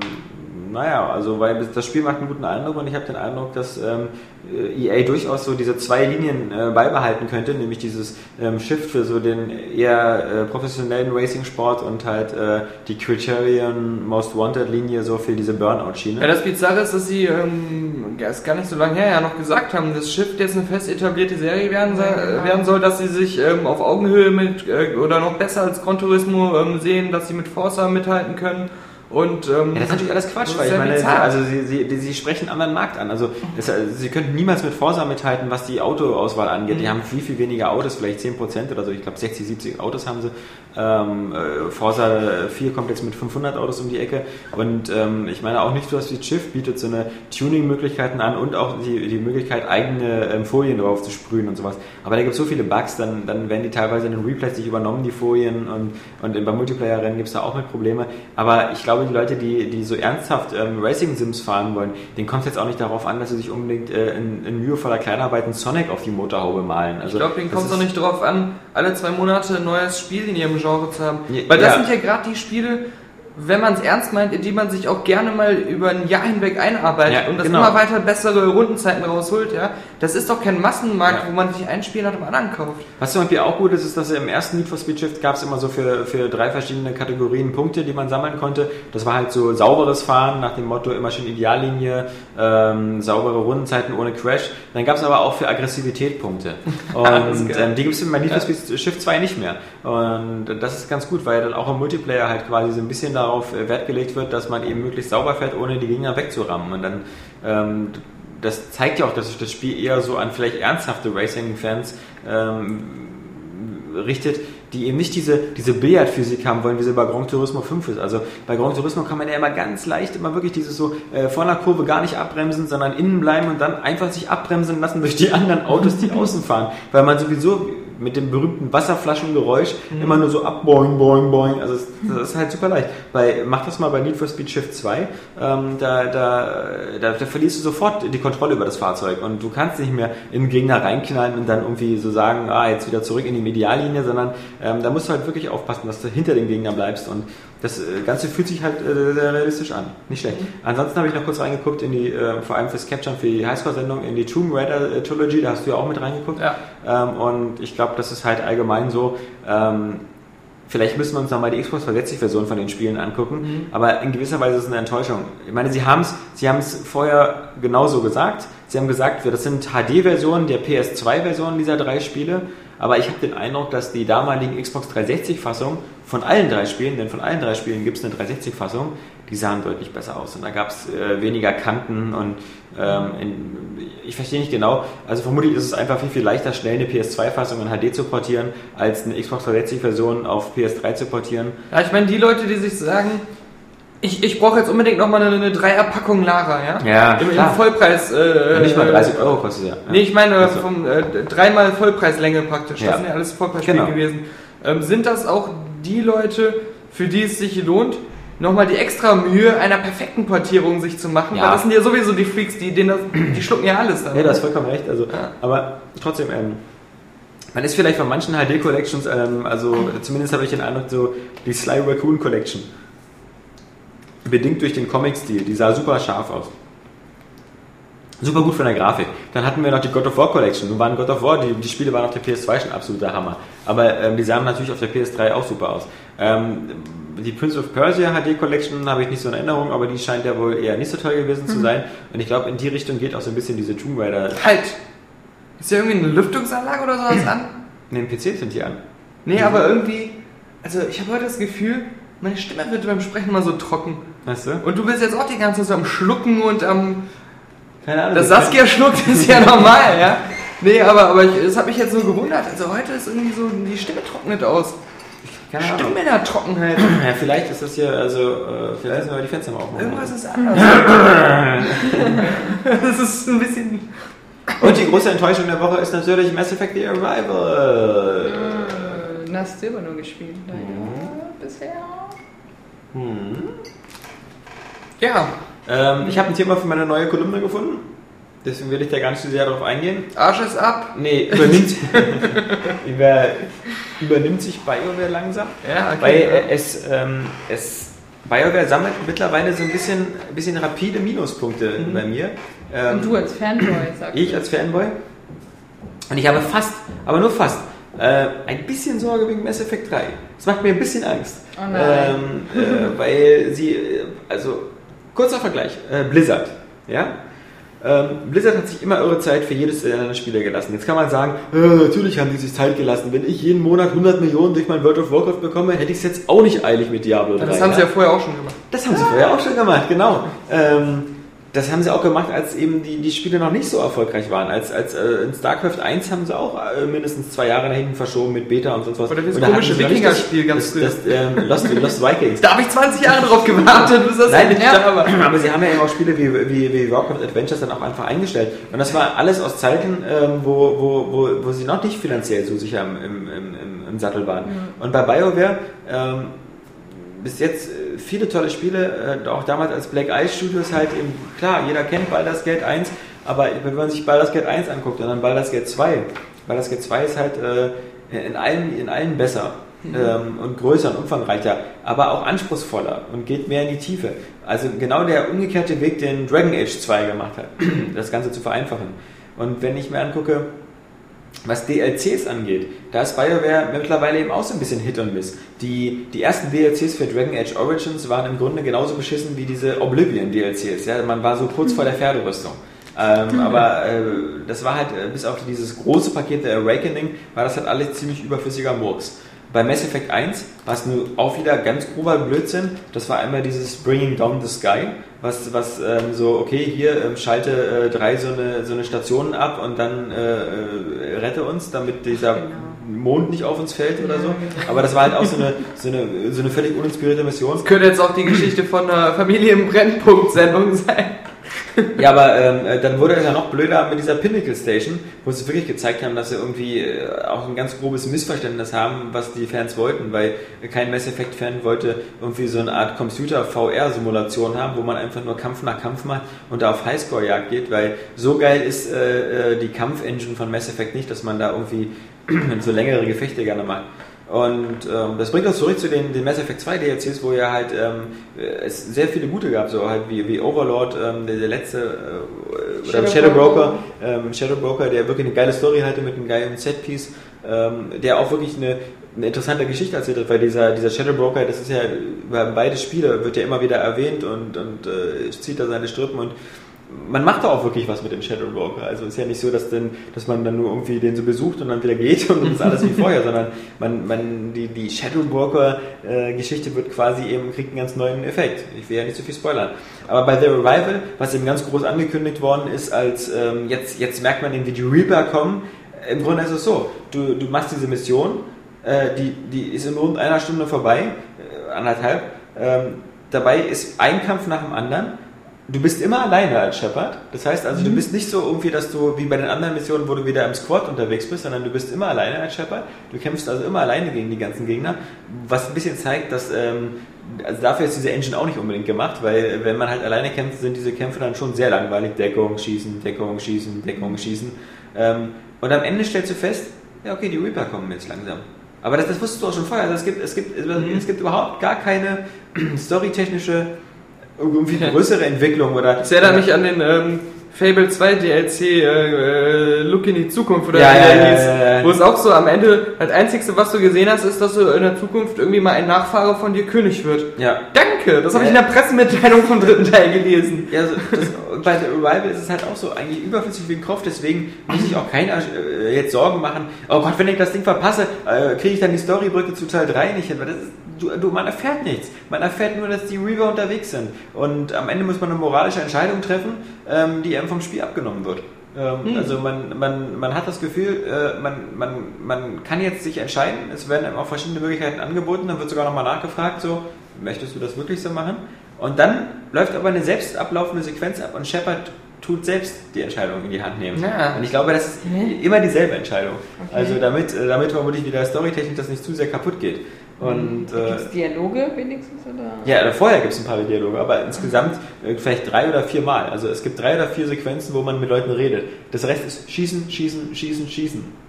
naja, also weil das Spiel macht einen guten Eindruck und ich habe den Eindruck, dass ähm, EA durchaus so diese zwei Linien äh, beibehalten könnte, nämlich dieses ähm, Shift für so den eher äh, professionellen Racing-Sport und halt äh, die Criterion Most Wanted-Linie so für diese Burnout-Schiene. Ja, das Bizarre ist, dass sie ähm, ist gar nicht so lange her ja noch gesagt haben, dass Shift jetzt eine fest etablierte Serie werden, ja. werden soll, dass sie sich ähm, auf Augenhöhe mit äh, oder noch besser als Gran Turismo ähm, sehen, dass sie mit Forza mithalten können und, ähm, ja, das ist natürlich alles Quatsch, weil ich meine, sie, also sie, sie, sie sprechen einen anderen Markt an. Also es, sie könnten niemals mit Forsa mithalten, was die Autoauswahl angeht. Mhm. Die haben viel, viel weniger Autos, vielleicht 10% oder so. Ich glaube 60, 70 Autos haben sie. Ähm, äh, Forsa 4 kommt jetzt mit 500 Autos um die Ecke. Und ähm, ich meine auch nicht so was wie Schiff bietet so eine Tuning-Möglichkeiten an und auch die, die Möglichkeit, eigene ähm, Folien drauf zu sprühen und sowas. Aber da gibt es so viele Bugs, dann, dann werden die teilweise in den Replays nicht übernommen, die Folien. Und, und beim Multiplayer-Rennen gibt es da auch mit Probleme. Aber ich glaube, die Leute, die, die so ernsthaft ähm, Racing-Sims fahren wollen, denen kommt es jetzt auch nicht darauf an, dass sie sich unbedingt äh, in, in mühevoller Kleinarbeit einen Sonic auf die Motorhaube malen. Also, ich glaube, denen kommt es auch nicht darauf an, alle zwei Monate ein neues Spiel in ihrem Genre zu haben. Weil das ja. sind ja gerade die Spiele, wenn man es ernst meint, in die man sich auch gerne mal über ein Jahr hinweg einarbeitet ja, und das genau. immer weiter bessere Rundenzeiten rausholt, ja, das ist doch kein Massenmarkt, ja. wo man sich ein Spiel nach dem anderen kauft. Was zum Beispiel auch gut ist, ist, dass im ersten Need for Speed Shift gab es immer so für, für drei verschiedene Kategorien Punkte, die man sammeln konnte. Das war halt so sauberes Fahren nach dem Motto immer schön Ideallinie, ähm, saubere Rundenzeiten ohne Crash. Dann gab es aber auch für Aggressivität Punkte. [LAUGHS] Und ähm, die gibt es bei Need for Speed Shift 2 nicht mehr. Und das ist ganz gut, weil dann auch im Multiplayer halt quasi so ein bisschen da darauf äh, Wert gelegt wird, dass man eben möglichst sauber fährt, ohne die Gegner wegzurammen. Und dann, ähm, das zeigt ja auch, dass sich das Spiel eher so an vielleicht ernsthafte Racing-Fans ähm, richtet, die eben nicht diese, diese Billardphysik haben wollen, wie sie bei Gran Turismo 5 ist. Also bei Gran Turismo kann man ja immer ganz leicht immer wirklich dieses so äh, vor einer Kurve gar nicht abbremsen, sondern innen bleiben und dann einfach sich abbremsen lassen durch die anderen Autos, die [LAUGHS] außen fahren. Weil man sowieso mit dem berühmten Wasserflaschengeräusch immer nur so ab, boing, boing, boing. Also es, das ist halt super leicht. Bei, mach das mal bei Need for Speed Shift 2. Ähm, da, da, da, da verlierst du sofort die Kontrolle über das Fahrzeug und du kannst nicht mehr in den Gegner reinknallen und dann irgendwie so sagen, ah, jetzt wieder zurück in die Mediallinie, sondern ähm, da musst du halt wirklich aufpassen, dass du hinter den Gegner bleibst und das äh, Ganze fühlt sich halt äh, sehr realistisch an. Nicht schlecht. Ansonsten habe ich noch kurz reingeguckt in die, äh, vor allem fürs Capture für die Highscore-Sendung, in die Tomb Raider äh, Trilogy, da hast du ja auch mit reingeguckt. Ja. Ähm, und ich glaube, das ist halt allgemein so, ähm, Vielleicht müssen wir uns nochmal die Xbox 360-Version von den Spielen angucken, aber in gewisser Weise ist es eine Enttäuschung. Ich meine, sie haben es sie haben's vorher genauso gesagt. Sie haben gesagt, das sind HD-Versionen der PS2-Versionen dieser drei Spiele, aber ich habe den Eindruck, dass die damaligen Xbox 360-Fassungen von allen drei Spielen, denn von allen drei Spielen gibt es eine 360-Fassung, die sahen deutlich besser aus. Und da gab es äh, weniger Kanten und ähm, in, ich verstehe nicht genau. Also vermutlich ist es einfach viel, viel leichter, schnell eine PS2-Fassung in HD zu portieren, als eine Xbox 360-Version auf PS3 zu portieren. Ja, ich meine, die Leute, die sich sagen, ich, ich brauche jetzt unbedingt nochmal eine, eine Dreier-Packung Lara, ja? Ja, Im, im klar. Vollpreis. Äh, nicht mal äh, 30 Euro kostet ja. Nee, ich meine Also. vom äh, dreimal Vollpreislänge praktisch. Ja. Das sind ja alles Vollpreisspiele Genau. gewesen. Ähm, sind das auch die Leute, für die es sich lohnt, nochmal die extra Mühe einer perfekten Portierung sich zu machen? Ja. Weil das sind ja sowieso die Freaks, die, denen das, die schlucken ja alles dann. Ja, du hast vollkommen recht. Also, Ja. Aber trotzdem, ähm, man ist vielleicht von manchen HD-Collections, ähm, also zumindest habe ich den Eindruck, so die Sly Raccoon Collection, bedingt durch den Comic-Stil, die sah super scharf aus. Super gut von der Grafik. Dann hatten wir noch die God of War Collection. Nun waren God of War, die, die Spiele waren auf der PS2 schon absoluter Hammer. Aber ähm, die sahen natürlich auf der PS3 auch super aus. Ähm, die Prince of Persia HD Collection habe ich nicht so in Erinnerung, aber die scheint ja wohl eher nicht so toll gewesen zu sein. Und ich glaube, in die Richtung geht auch so ein bisschen diese Tomb Raider. Halt! Ist ja irgendwie eine Lüftungsanlage oder sowas [CLEARS THROAT] an? Ne, im PC sind die an. Nee, aber irgendwie. Also, ich habe heute das Gefühl, meine Stimme wird beim Sprechen immer so trocken. Weißt du? Und du bist jetzt auch die ganze Zeit so am Schlucken und am. Keine Ahnung. Das Saskia schluckt ist ja normal, ja? [LAUGHS] Nee, aber, aber ich, das hat mich jetzt so gewundert. Also, heute ist irgendwie so. Die Stimme trocknet aus. Keine Ahnung. Stimmbändertrockenheit. Ja, vielleicht ist das hier, also, äh, vielleicht müssen wir die Fenster mal aufmachen. Irgendwas ist [LAUGHS] anders. [LAUGHS] das ist ein bisschen. Und die große Enttäuschung der Woche ist natürlich Mass Effect The Arrival. Äh, na, Silber nur gespielt, leider. Mhm. Bisher. Ja, Ähm, ich habe ein Thema für meine neue Kolumne gefunden. Deswegen will ich da gar nicht so sehr darauf eingehen. Arsch ist ab. Nee, übernimmt, [LAUGHS] über, übernimmt sich BioWare langsam. Ja, Weil okay. äh, es, ähm, es BioWare sammelt mittlerweile so ein bisschen, ein bisschen rapide Minuspunkte bei mir. Ähm, Und du als Fanboy sagst Ich als Fanboy. Und ich habe fast, aber nur fast, äh, ein bisschen Sorge wegen Mass Effect 3. Das macht mir ein bisschen Angst. Oh nein. Ähm, äh, weil sie, äh, also, kurzer Vergleich, äh, Blizzard, ja? Ähm, Blizzard hat sich immer irre Zeit für jedes seiner Spiele gelassen. Jetzt kann man sagen, äh, natürlich haben die sich Zeit gelassen. Wenn ich jeden Monat 100 Millionen durch mein World of Warcraft bekomme, hätte ich es jetzt auch nicht eilig mit Diablo 3. Das haben sie ja vorher auch schon gemacht. Das haben sie vorher auch schon gemacht, genau. Ähm, das haben sie auch gemacht, als eben die, die Spiele noch nicht so erfolgreich waren. Als, als äh, in StarCraft 1 haben sie auch äh, mindestens zwei Jahre nach hinten verschoben mit Beta und sonst was. Oder dieses Und da hatten komische das- Wikinger-Spiel ganz das, das, ähm, Lost, [LAUGHS] Lost Vikings. Da habe ich 20 Jahre drauf [LAUGHS] gewartet, bis das Nein, endlich ja, da war. aber sie haben ja eben auch Spiele wie, wie, wie Warcraft Adventures dann auch einfach eingestellt. Und das war alles aus Zeiten, ähm, wo, wo, wo, wo sie noch nicht finanziell so sicher im, im, im, im, Sattel waren. Und bei BioWare, ähm, bis jetzt äh, viele tolle Spiele, äh, auch damals als Black Eye Studios halt eben, klar, jeder kennt Baldur's Gate 1, aber wenn man sich Baldur's Gate 1 anguckt und dann Baldur's Gate 2, Baldur's Gate 2 ist halt äh, in, allen, in allen besser ähm, und größer und umfangreicher, aber auch anspruchsvoller und geht mehr in die Tiefe. Also genau der umgekehrte Weg, den Dragon Age 2 gemacht hat, [CLEARS THROAT] das Ganze zu vereinfachen. Und wenn ich mir angucke, was DLCs angeht, da ist BioWare mittlerweile eben auch so ein bisschen Hit und Miss. Die, die ersten DLCs für Dragon Age Origins waren im Grunde genauso beschissen wie diese Oblivion DLCs. Ja, man war so kurz vor der Pferderüstung. Ähm, aber äh, das war halt, äh, bis auf dieses große Paket der Awakening, war das halt alles ziemlich überflüssiger Murks. Bei Mass Effect 1 war es nur auch wieder ganz grober Blödsinn. Das war einmal dieses Bringing Down the Sky, was, was ähm, so, okay, hier ähm, schalte äh, drei so eine, so eine Stationen ab und dann äh, äh, rette uns, damit dieser Genau. Mond nicht auf uns fällt oder so. Aber das war halt auch so eine, so eine, so eine völlig uninspirierte Mission. Das könnte jetzt auch die Geschichte von einer Familie im Brennpunkt-Sendung sein. Ja, aber ähm, äh, dann wurde es ja noch blöder mit dieser Pinnacle Station, wo sie wirklich gezeigt haben, dass sie irgendwie äh, auch ein ganz grobes Missverständnis haben, was die Fans wollten, weil kein Mass Effect Fan wollte irgendwie so eine Art Computer-VR-Simulation haben, wo man einfach nur Kampf nach Kampf macht und da auf Highscore-Jagd geht, weil so geil ist äh, äh die Kampfengine von Mass Effect nicht, dass man da irgendwie [CLEARS THROAT] so längere Gefechte gerne macht. Und ähm, das bringt uns zurück zu den, den Mass Effect 2 DLCs, wo ja halt ähm, es sehr viele gute gab, so halt wie, wie Overlord, ähm, der, der letzte, äh, oder Shadow, Broker, ähm, Shadow Broker, der wirklich eine geile Story hatte mit einem geilen Setpiece, ähm, der auch wirklich eine, eine interessante Geschichte erzählt hat, weil dieser, dieser Shadow Broker, das ist ja über beide Spiele, wird ja immer wieder erwähnt und, und äh, zieht da seine Strippen und man macht da auch wirklich was mit dem Shadowbroker. Also ist ja nicht so, dass, denn, dass man dann nur irgendwie den so besucht und dann wieder geht und dann ist alles wie vorher, [LAUGHS] sondern man, man, die, die Shadowbroker-Geschichte wird quasi eben, kriegt einen ganz neuen Effekt. Ich will ja nicht so viel spoilern. Aber bei The Revival, was eben ganz groß angekündigt worden ist, als ähm, jetzt, jetzt merkt man eben, wie die Reaper kommen, im Grunde ist es so, du, du machst diese Mission, äh, die, die ist in rund einer Stunde vorbei, äh, anderthalb, ähm, dabei ist ein Kampf nach dem anderen du bist immer alleine als Shepard. Das heißt also, mhm. du bist nicht so irgendwie, dass du wie bei den anderen Missionen, wo du wieder im Squad unterwegs bist, sondern du bist immer alleine als Shepard. Du kämpfst also immer alleine gegen die ganzen Gegner, was ein bisschen zeigt, dass ähm, also dafür ist diese Engine auch nicht unbedingt gemacht, weil wenn man halt alleine kämpft, sind diese Kämpfe dann schon sehr langweilig. Deckung, Schießen, Deckung, Schießen, Deckung, Schießen. Ähm, und am Ende stellst du fest, ja okay, die Reaper kommen jetzt langsam. Aber das, das wusstest du auch schon vorher. Also es gibt, es gibt, mhm. es gibt überhaupt gar keine [CLEARS THROAT] storytechnische irgendwie größere Entwicklung oder. Ich erinnere mich an den ähm, Fable 2 DLC äh, äh, Look in die Zukunft oder ja, wie der hieß, ja, ja, wo es auch so am Ende, das Einzige, was du gesehen hast, ist, dass du in der Zukunft irgendwie mal ein Nachfahre von dir König wird. Ja. Danke, das habe ich in der Pressemitteilung vom dritten Teil gelesen. Ja, also das, bei The Arrival ist es halt auch so eigentlich überflüssig wie ein Kopf, deswegen muss sich auch keiner äh, jetzt Sorgen machen, oh Gott, wenn ich das Ding verpasse, äh, kriege ich dann die Storybrücke zu Teil 3 nicht hin, weil das ist du, du, man erfährt nichts. Man erfährt nur, dass die Reaver unterwegs sind. Und am Ende muss man eine moralische Entscheidung treffen, ähm, die einem vom Spiel abgenommen wird. Ähm, hm. Also man, man, man hat das Gefühl, äh, man, man, man kann jetzt sich entscheiden, es werden einem auch verschiedene Möglichkeiten angeboten, dann wird sogar nochmal nachgefragt, so, möchtest du das wirklich so machen? Und dann läuft aber eine selbst ablaufende Sequenz ab und Shepard tut selbst die Entscheidung in die Hand nehmen. Ja. Und ich glaube, das ist immer dieselbe Entscheidung. Okay. Also damit, äh, damit vermutlich wieder storytechnisch das nicht zu sehr kaputt geht. Und, äh, gibt es Dialoge wenigstens? Oder? Ja, also vorher gibt es ein paar Dialoge, aber insgesamt äh, vielleicht drei oder vier Mal. Also es gibt drei oder vier Sequenzen, wo man mit Leuten redet. Das Rest ist Schießen, Schießen, Schießen, Schießen.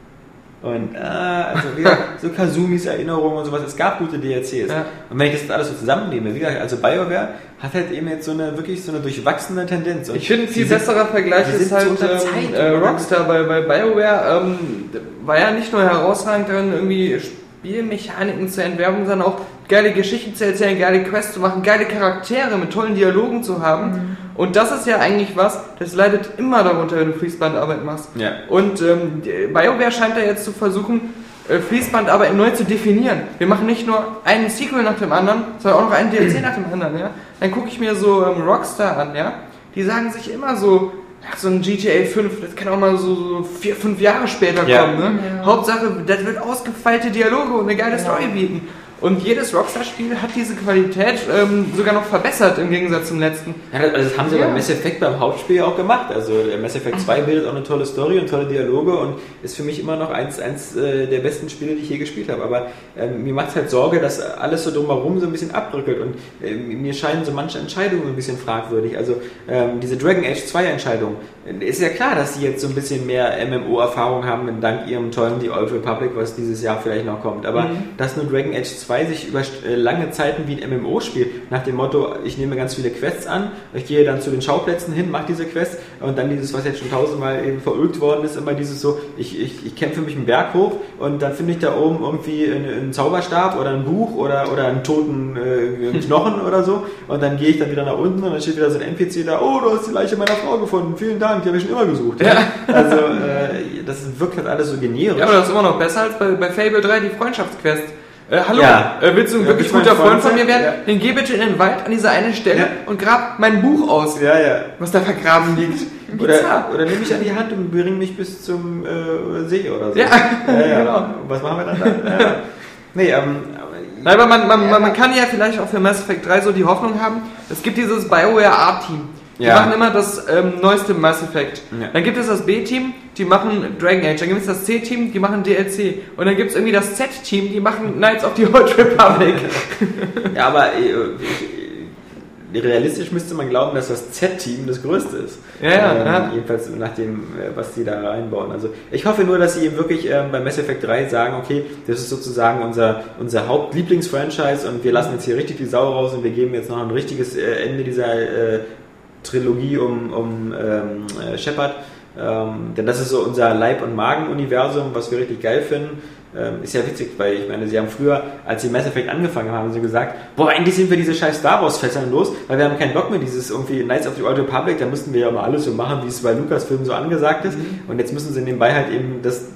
Und äh, also wieder so Kazumis Erinnerungen und sowas. Es gab gute DLCs. Ja. Und wenn ich das alles so zusammennehme, wie gesagt, also BioWare hat halt eben jetzt so eine wirklich so eine durchwachsene Tendenz. Und ich finde, ein viel besserer Vergleich ist halt ähm, äh, Rockstar, weil bei BioWare ähm, war ja nicht nur herausragend darin, irgendwie Spielmechaniken zu entwerfen, sondern auch geile Geschichten zu erzählen, geile Quests zu machen, geile Charaktere mit tollen Dialogen zu haben. Mhm. Und das ist ja eigentlich was, das leidet immer darunter, wenn du Fließbandarbeit machst. Ja. Und ähm, BioWare scheint da jetzt zu versuchen, äh, Fließbandarbeit neu zu definieren. Wir machen nicht nur einen Sequel nach dem anderen, sondern auch noch einen DLC nach dem anderen. Ja? Dann gucke ich mir so ähm, Rockstar an, ja. Die sagen sich immer so, so ein GTA 5, das kann auch mal so vier, fünf Jahre später ja. kommen. Ne? Ja. Hauptsache, das wird ausgefeilte Dialoge und eine geile Story bieten. Und jedes Rockstar-Spiel hat diese Qualität ähm, sogar noch verbessert im Gegensatz zum letzten. Ja, also das haben sie ja. beim Mass Effect beim Hauptspiel auch gemacht. Also der Mass Effect 2 bildet auch eine tolle Story und tolle Dialoge und ist für mich immer noch eins, eins äh, der besten Spiele, die ich je gespielt habe. Aber ähm, mir macht es halt Sorge, dass alles so drumherum so ein bisschen abbrückelt und äh, mir scheinen so manche Entscheidungen ein bisschen fragwürdig. Also ähm, diese Dragon Age 2 Entscheidung, ist ja klar, dass sie jetzt so ein bisschen mehr MMO-Erfahrung haben, dank ihrem tollen The Old Republic, was dieses Jahr vielleicht noch kommt. Aber mhm. dass nur Dragon Age 2 2 sich über äh, lange Zeiten wie ein MMO spielt, nach dem Motto, ich nehme ganz viele Quests an, ich gehe dann zu den Schauplätzen hin, mache diese Quests und dann dieses, was jetzt schon tausendmal eben verulgt worden ist, immer dieses so, ich, ich, ich kämpfe mich einen Berg hoch und dann finde ich da oben irgendwie einen, einen, Zauberstab oder ein Buch oder, oder einen toten äh, Knochen oder so und dann gehe ich dann wieder nach unten und dann steht wieder so ein NPC da, oh, du hast die Leiche meiner Frau gefunden, vielen Dank, die habe ich schon immer gesucht. Ja. Also äh, das wirkt halt alles so generisch. Ja, aber das ist immer noch besser als bei, bei Fable 3 die Freundschaftsquest Äh, hallo, Ja. äh, willst du ein Ja, wirklich guter Freund Freund von mir werden? Dann geh bitte in den Wald an diese eine Stelle Ja. und grab mein Buch aus, Ja, ja. was da vergraben liegt. Oder, oder nimm mich an die Hand und bring mich bis zum äh, See oder so. Ja, ja, [LAUGHS] ja. genau. Was machen wir dann da? Ja. Nee, ähm, Nein, aber man, man, man, man kann ja vielleicht auch für Mass Effect 3 so die Hoffnung haben, es gibt dieses BioWare A-Team. Die Ja. machen immer das ähm, neueste Mass Effect. Ja. Dann gibt es das B-Team, die machen Dragon Age. Dann gibt es das C-Team, die machen DLC. Und dann gibt es irgendwie das Z-Team, die machen Knights of the Old Republic. ja, aber äh, ich, realistisch müsste man glauben, dass das Z-Team das größte ist. Ja, ja, ähm, ja. Jedenfalls nach dem, äh, was die da reinbauen. Also ich hoffe nur, dass sie eben wirklich ähm, bei Mass Effect 3 sagen, okay, das ist sozusagen unser, unser Hauptlieblingsfranchise und wir lassen jetzt hier richtig die Sau raus und wir geben jetzt noch ein richtiges äh, Ende dieser äh, Trilogie um, um ähm, äh, Shepard. Ähm, denn das ist so unser Leib- und Magen-Universum, was wir richtig geil finden. Ähm, ist ja witzig, weil ich meine, sie haben früher, als sie Mass Effect angefangen haben, haben sie gesagt, boah, endlich sind wir diese scheiß Star Wars-Fässern los, weil wir haben keinen Bock mehr, dieses irgendwie Knights of the Old Republic, da mussten wir ja mal alles so machen, wie es bei Lucasfilm so angesagt ist. Und jetzt müssen sie nebenbei halt eben das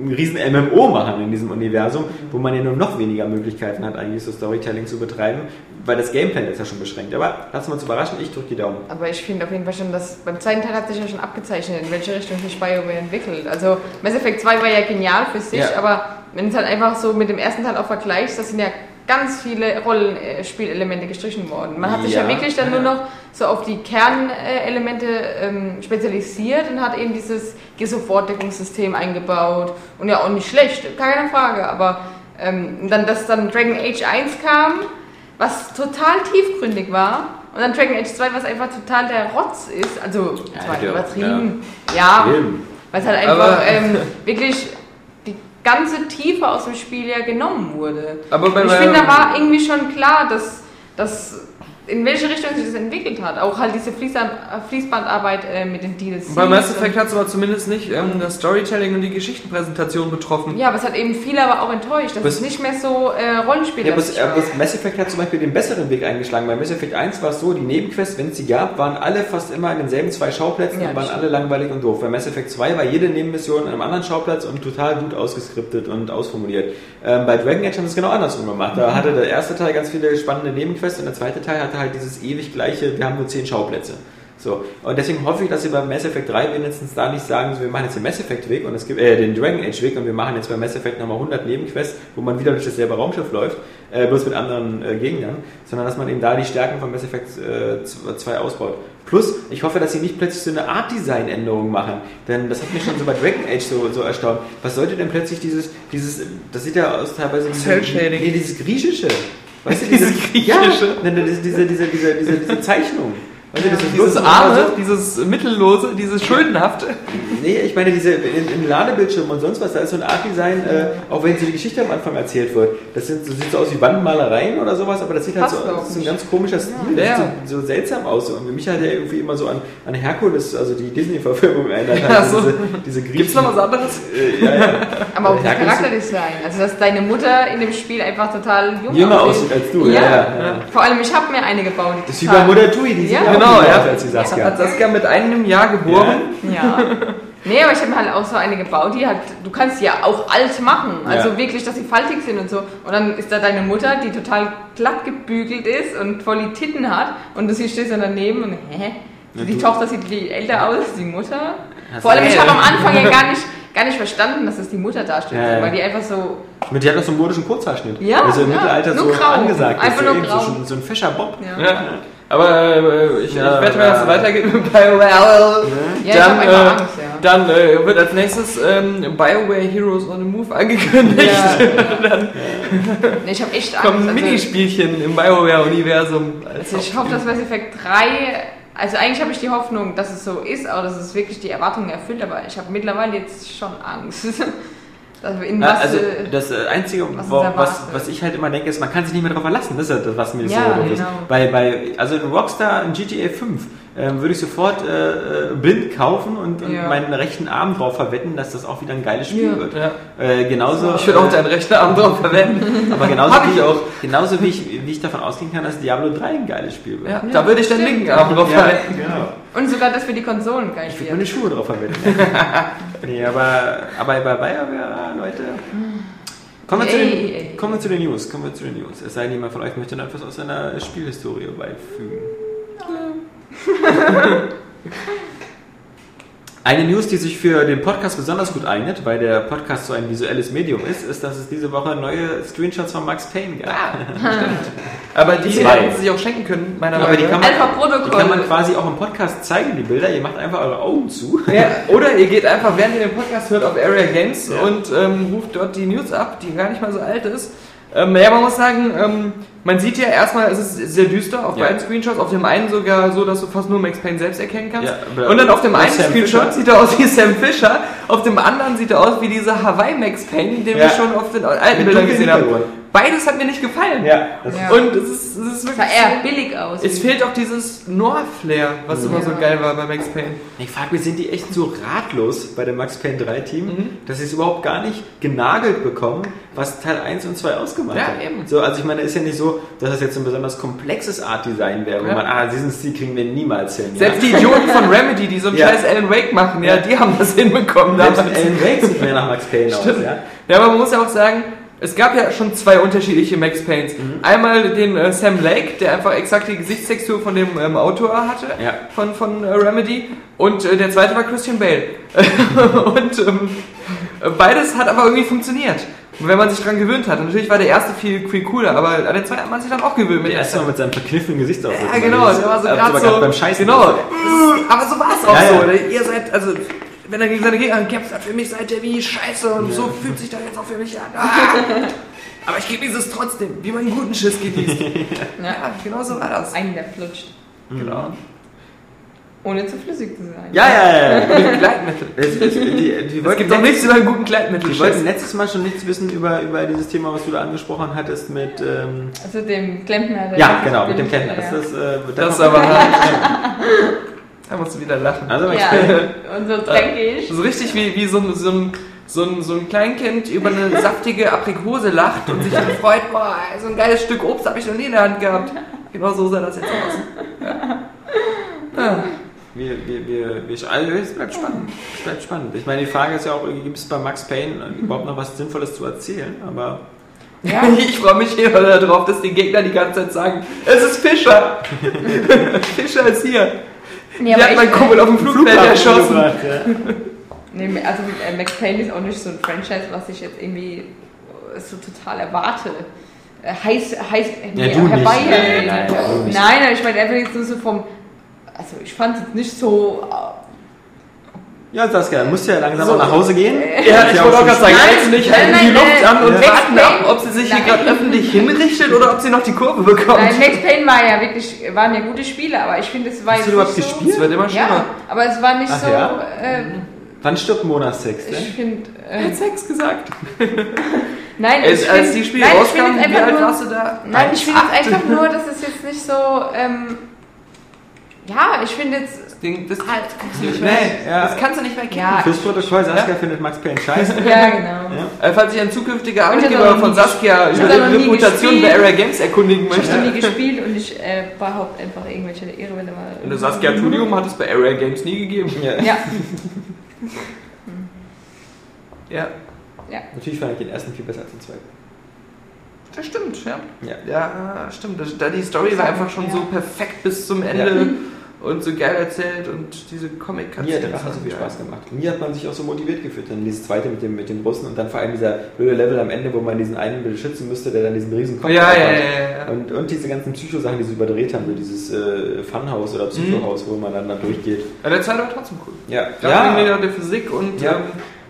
ein riesen MMO machen in diesem Universum, wo man ja nur noch weniger Möglichkeiten hat, eigentlich so Storytelling zu betreiben, weil das Gameplay ist ja schon beschränkt. Aber wir uns überraschen, ich drücke die Daumen. Aber ich finde auf jeden Fall schon, dass beim zweiten Teil hat sich ja schon abgezeichnet, in welche Richtung sich BioWare entwickelt. Also Mass Effect 2 war ja genial für sich, Ja. aber wenn du es halt einfach so mit dem ersten Teil auch vergleichst, das sind ja ganz viele Rollenspielelemente gestrichen worden. Man hat sich ja, Ja. wirklich dann nur noch so auf die Kernelemente ähm, spezialisiert und hat eben dieses Geh-Sofort-Deckungssystem eingebaut. Und ja, auch nicht schlecht, keine Frage, aber ähm, dann, dass dann Dragon Age 1 kam, was total tiefgründig war. Und dann Dragon Age 2, was einfach total der Rotz ist. Also, Ja, ja, übertrieben. Ja, Film. weil es halt einfach ähm, wirklich die ganze Tiefe aus dem Spiel ja genommen wurde. Aber ich finde, da war irgendwie schon klar, dass, dass in welche Richtung sich das entwickelt hat. Auch halt diese Fließband, Fließbandarbeit äh, mit den DLCs. bei Mass Effect hat es aber zumindest nicht ähm, das Storytelling und die Geschichtenpräsentation betroffen. Ja, aber es hat eben viele aber auch enttäuscht, dass Was- es nicht mehr so äh, Rollenspiel Ja, aber aber Mass Effect hat zum Beispiel den besseren Weg eingeschlagen. Bei Mass Effect 1 war es so, die Nebenquests, wenn es sie gab, waren alle fast immer in denselben zwei Schauplätzen Ja, und waren das alle langweilig und doof. Bei Mass Effect 2 war jede Nebenmission an einem anderen Schauplatz und total gut ausgeskriptet und ausformuliert. Ähm, bei Dragon Age haben sie es genau andersrum gemacht. Da hatte der erste Teil ganz viele spannende Nebenquests und der zweite Teil hatte halt dieses ewig gleiche, wir haben nur zehn Schauplätze. So. Und deswegen hoffe ich, dass sie bei Mass Effect 3 wenigstens da nicht sagen, so, wir machen jetzt den Mass Effect Weg und es gibt, äh, den Dragon Age Weg und wir machen jetzt bei Mass Effect nochmal 100 Nebenquests, wo man wieder durch dasselbe Raumschiff läuft, äh, bloß mit anderen äh, Gegnern, sondern dass man eben da die Stärken von Mass Effect äh, 2 ausbaut. Plus, ich hoffe, dass sie nicht plötzlich so eine Art-Design-Änderung machen, denn das hat mich schon so bei Dragon Age so, so erstaunt. Was sollte denn plötzlich dieses, dieses, das sieht ja aus teilweise wie so- Cell-Shading. Nee, dieses griechische. Weißt du, Dieses Ja, Griechische? diese, diese, diese, diese, diese, diese Zeichnung. Weißt du, das ist Dieses Arme, dieses Mittellose, dieses Schuldenhafte. Nee, ich meine, diese in, in Ladebildschirmen und sonst was, da ist so ein Art-Design, äh, auch wenn so die Geschichte am Anfang erzählt wird. Das, sind, so, sieht so aus wie Wandmalereien oder sowas, aber das sieht halt Passt so, das ist ein nicht. ganz komischer Stil. Ja. Das sieht so, so seltsam aus. Und für mich hat er irgendwie immer so an, an Herkules, also die Disney-Verfilmung erinnert. Ach Also so. diese, diese Griechen. Gibt's noch was anderes? Äh, ja, ja. [LAUGHS] Aber auch das Charakterdesign. Also, dass deine Mutter in dem Spiel einfach total jung Jünger aussieht als du, ja. ja, ja. Vor allem, ich habe mir eine gebaut. Die Das ist wie bei Mutter Tui, die sieht Ja. auch Genau, jünger ja. als die Saskia. Hat Saskia mit einem Jahr geboren? Ja. Nee, aber ich habe mir halt auch so eine gebaut, die halt, du kannst sie ja auch alt machen. Also Ja. wirklich, dass sie faltig sind und so. Und dann ist da deine Mutter, die total glatt gebügelt ist und voll die Titten hat. Und du siehst dann daneben und hä? Ja, die du- Tochter sieht viel älter aus die Mutter. Hast Vor allem, ich habe am Anfang ja gar nicht, gar nicht verstanden, dass das die Mutter darstellt. Ja, ja. Weil die einfach so, meine, Die hat doch so einen modischen Kurzhaarschnitt. Ja, Also im ja. Mittelalter Nur so grau. angesagt. ist. Einfach so, nur grau. So, so ein fescher Bob. ja. Aber äh, ich, Ja, ich wette, wenn es ja. weitergeht mit BioWare, Ja, ich dann, hab einfach äh, Angst, ja. dann äh, wird als nächstes ähm, BioWare Heroes on the Move angekündigt. Ja. [LAUGHS] Nee, ich habe echt [LAUGHS] Angst. Kommen Also- Minispielchen im BioWare-Universum. Also ich hoffe, dass Mass Effect 3, also eigentlich habe ich die Hoffnung, dass es so ist, aber dass es wirklich die Erwartungen erfüllt, aber ich habe mittlerweile jetzt schon Angst. [LAUGHS] Ja, was, also äh, das äh, Einzige, was was, was ich halt immer denke, ist, man kann sich nicht mehr darauf verlassen. Das ist das, was mir Ja, so doof ist. genau. Bei, bei, also in Rockstar, in GTA 5, ähm, würde ich sofort äh, äh, blind kaufen und, und Ja. meinen rechten Arm drauf verwetten, dass das auch wieder ein geiles Spiel Ja. wird. Ja. Äh, genauso, Ich würde auch äh, deinen rechten Arm drauf verwenden. [LAUGHS] aber genauso, wie, ich auch. genauso wie ich, wie ich davon ausgehen kann, dass Diablo 3 ein geiles Spiel wird. Ja, da würde ich den stimmt. linken Arm drauf Ja, halten. genau. und sogar das für die Konsolen geil Ich würde meine Schuhe drauf verwenden. [LAUGHS] nee, aber, aber bei BioWare, Leute, Kommen wir, zu Ey, den, ey. kommen wir zu den News. Kommen wir zu den News. Es sei denn, jemand von euch möchte noch etwas aus seiner Spielhistorie beifügen. [LAUGHS] Eine News, die sich für den Podcast besonders gut eignet, weil der Podcast so ein visuelles Medium ist, ist, dass es diese Woche neue Screenshots von Max Payne gab. [LAUGHS] Aber die Zwei. hätten sie sich auch schenken können, meiner Aber die Meinung kann, nach. man, Alpha Protokoll. die kann man quasi auch im Podcast zeigen, die Bilder. Ihr macht einfach eure Augen zu. Ja, [LAUGHS] oder ihr geht einfach, während ihr den Podcast hört, auf Area Games Ja. und ähm, ruft dort die News ab, die gar nicht mal so alt ist. Ähm, ja, man muss sagen, ähm, man sieht ja erstmal, es ist sehr düster auf Ja. beiden Screenshots. Auf dem einen sogar so, dass du fast nur Max Payne selbst erkennen kannst. Ja, und dann auf dem einen Sam Screenshot Fisher. sieht er aus wie Sam Fisher. Auf dem anderen sieht er aus wie dieser Hawaii Max Payne, den wir Ja. schon auf den alten Bildern gesehen haben. Beides hat mir nicht gefallen. Ja, das Ja. Und es ist, es ist wirklich. sah eher billig aus. Es fehlt auch dieses Noir-Flair, was immer so Ja. geil war bei Max Payne. Ich frage mich, sind die echt so ratlos bei dem Max Payne 3 Team, Mhm. dass sie es überhaupt gar nicht genagelt bekommen, was Teil 1 und 2 ausgemacht Ja, hat? eben. So, also ich meine, ist ja nicht so, dass das jetzt ein besonders komplexes Art Design wäre, wo Ja. man, ah, diesen Stil kriegen wir niemals hin. Selbst die Idioten von Remedy, die so einen Ja. scheiß Alan Wake machen, ja, Ja. die haben das hinbekommen. Selbst. Alan Wake sieht mehr nach Max Payne aus, Stimmt. ja? Ja, aber man muss ja auch sagen, es gab ja schon zwei unterschiedliche Max Paynes. Mhm. Einmal den äh, Sam Lake, der einfach exakt die Gesichtstextur von dem ähm, Autor hatte, Ja. von, von äh, Remedy. Und äh, der zweite war Christian Bale. [LAUGHS] und ähm, äh, beides hat aber irgendwie funktioniert. Wenn man sich dran gewöhnt hat. Und natürlich war der erste viel, viel cooler, aber an den zweiten hat man sich dann auch gewöhnt. Der erste Mal mit seinem verkniffenen Gesichtsausdruck. Ja, genau, der war so gerade so. beim Scheißen. Genau. Ist, aber so war es auch Ja, so. ja. Ihr seid, also, wenn er gegen seine Gegner kämpft hat, für mich seid ihr wie Scheiße und so fühlt sich das jetzt auch für mich an. Ah. [LAUGHS] Aber ich gebe dieses trotzdem, wie man einen guten Schiss genießt. [LAUGHS] ja, genau so war das. Einen, der flutscht. Genau. Ohne zu flüssig zu sein. Ja, ja, ja. ja. [LAUGHS] Mit Gleitmittel. Es, es, die, Es gibt doch nichts über einen guten Gleitmittel. Die wollten letztes Mal schon nichts wissen über, über dieses Thema, was du da angesprochen hattest mit. Ähm, Also dem Klempner. ja, das genau, mit dem Klempner. Das, ja. ist, äh, Das ist kommt- aber. Da musst du wieder lachen. Also, Ja, und so dreckig. So richtig wie, wie so, ein- so, ein, so, ein, so ein Kleinkind über eine saftige Aprikose lacht und sich dann freut, boah, so ein geiles Stück Obst habe ich noch nie in der Hand gehabt. Genau so sah das jetzt aus. Ja. Wir, wir, wir, wir, also es bleibt spannend. Es bleibt spannend. Ich meine, die Frage ist ja auch, gibt es bei Max Payne überhaupt noch was Sinnvolles zu erzählen? Aber Ja. [LAUGHS] Ich freue mich hier darauf, dass die Gegner die ganze Zeit sagen, es ist Fischer. [LAUGHS] Fischer ist hier. Nee, Die hat mein Kumpel auf dem Flugfeld erschossen. Nee, also äh, Max Payne ist auch nicht so ein Franchise, was ich jetzt irgendwie äh, so total erwarte. Äh, Heiß, heiß, Ja, du nicht. herbei. Nein, nein, nein, nein, ich meine einfach jetzt nur so vom. Also ich fand es jetzt nicht so. Ja, Saskia, musst du ja langsam So. auch nach Hause gehen. [LAUGHS] Ja, ich ja wollte auch gerade sagen, Nein, jetzt nicht nein, die nein, Luft nein. an und warten ab, ob sie sich hier gerade öffentlich hinrichtet oder ob sie noch die Kurve bekommt. Nein, Max Payne war ja wirklich, waren ja gute Spiele, aber ich finde, es war Hast du jetzt überhaupt nicht so, gespielt? Es wird immer schlimmer. Ja, aber es war nicht Ach so. ja? Äh, Wann stirbt Mona Sex ich denn? finde. Er Äh, hat Sex gesagt. [LAUGHS] nein, ich als find- die Spiele ich rauskamen, wie alt warst du da? Nein, ich finde jetzt 1,8. einfach nur, dass es jetzt nicht so. Ähm, ja, ich finde jetzt. Das Ding, das, Halt. kannst du nicht Nee, mehr, ja. das kannst du nicht mehr kennen. Ja, Fürs Protokoll, Saskia findet Max Payne scheiße. [LAUGHS] ja, genau. Ja. Äh, Falls sich ein zukünftiger Arbeitgeber von Saskia über nie Reputation bei. Area Games erkundigen Ich habe möchte. nie [LAUGHS] gespielt und ich äh, behaupte einfach irgendwelche Ehrenwerte mal. Und das Saskia Tudium hat es bei Area Games nie gegeben. Ja. Ja, Ja, Natürlich fand ich den ersten viel besser als den zweiten. Das stimmt, ja. Ja. Ja, stimmt. Das, da die Story war einfach schon Ja. so perfekt bis zum Ende und so geil erzählt und diese comic Mir hat Rache so viel Spaß gemacht. Mir hat man sich auch so motiviert gefühlt. Dann dieses zweite mit dem, mit dem Russen und dann vor allem dieser blöde Level am Ende, wo man diesen einen beschützen müsste, der dann diesen riesen Kopf Ja, ja, hat. ja, ja, ja. Und, und diese ganzen Psycho-Sachen, die sie überdreht haben, so dieses äh, Funhaus oder Psychohaus, wo man dann da durchgeht. Ja, der zweite war trotzdem cool. Ja, Gerade wegen der, der Physik und, Ja. ähm,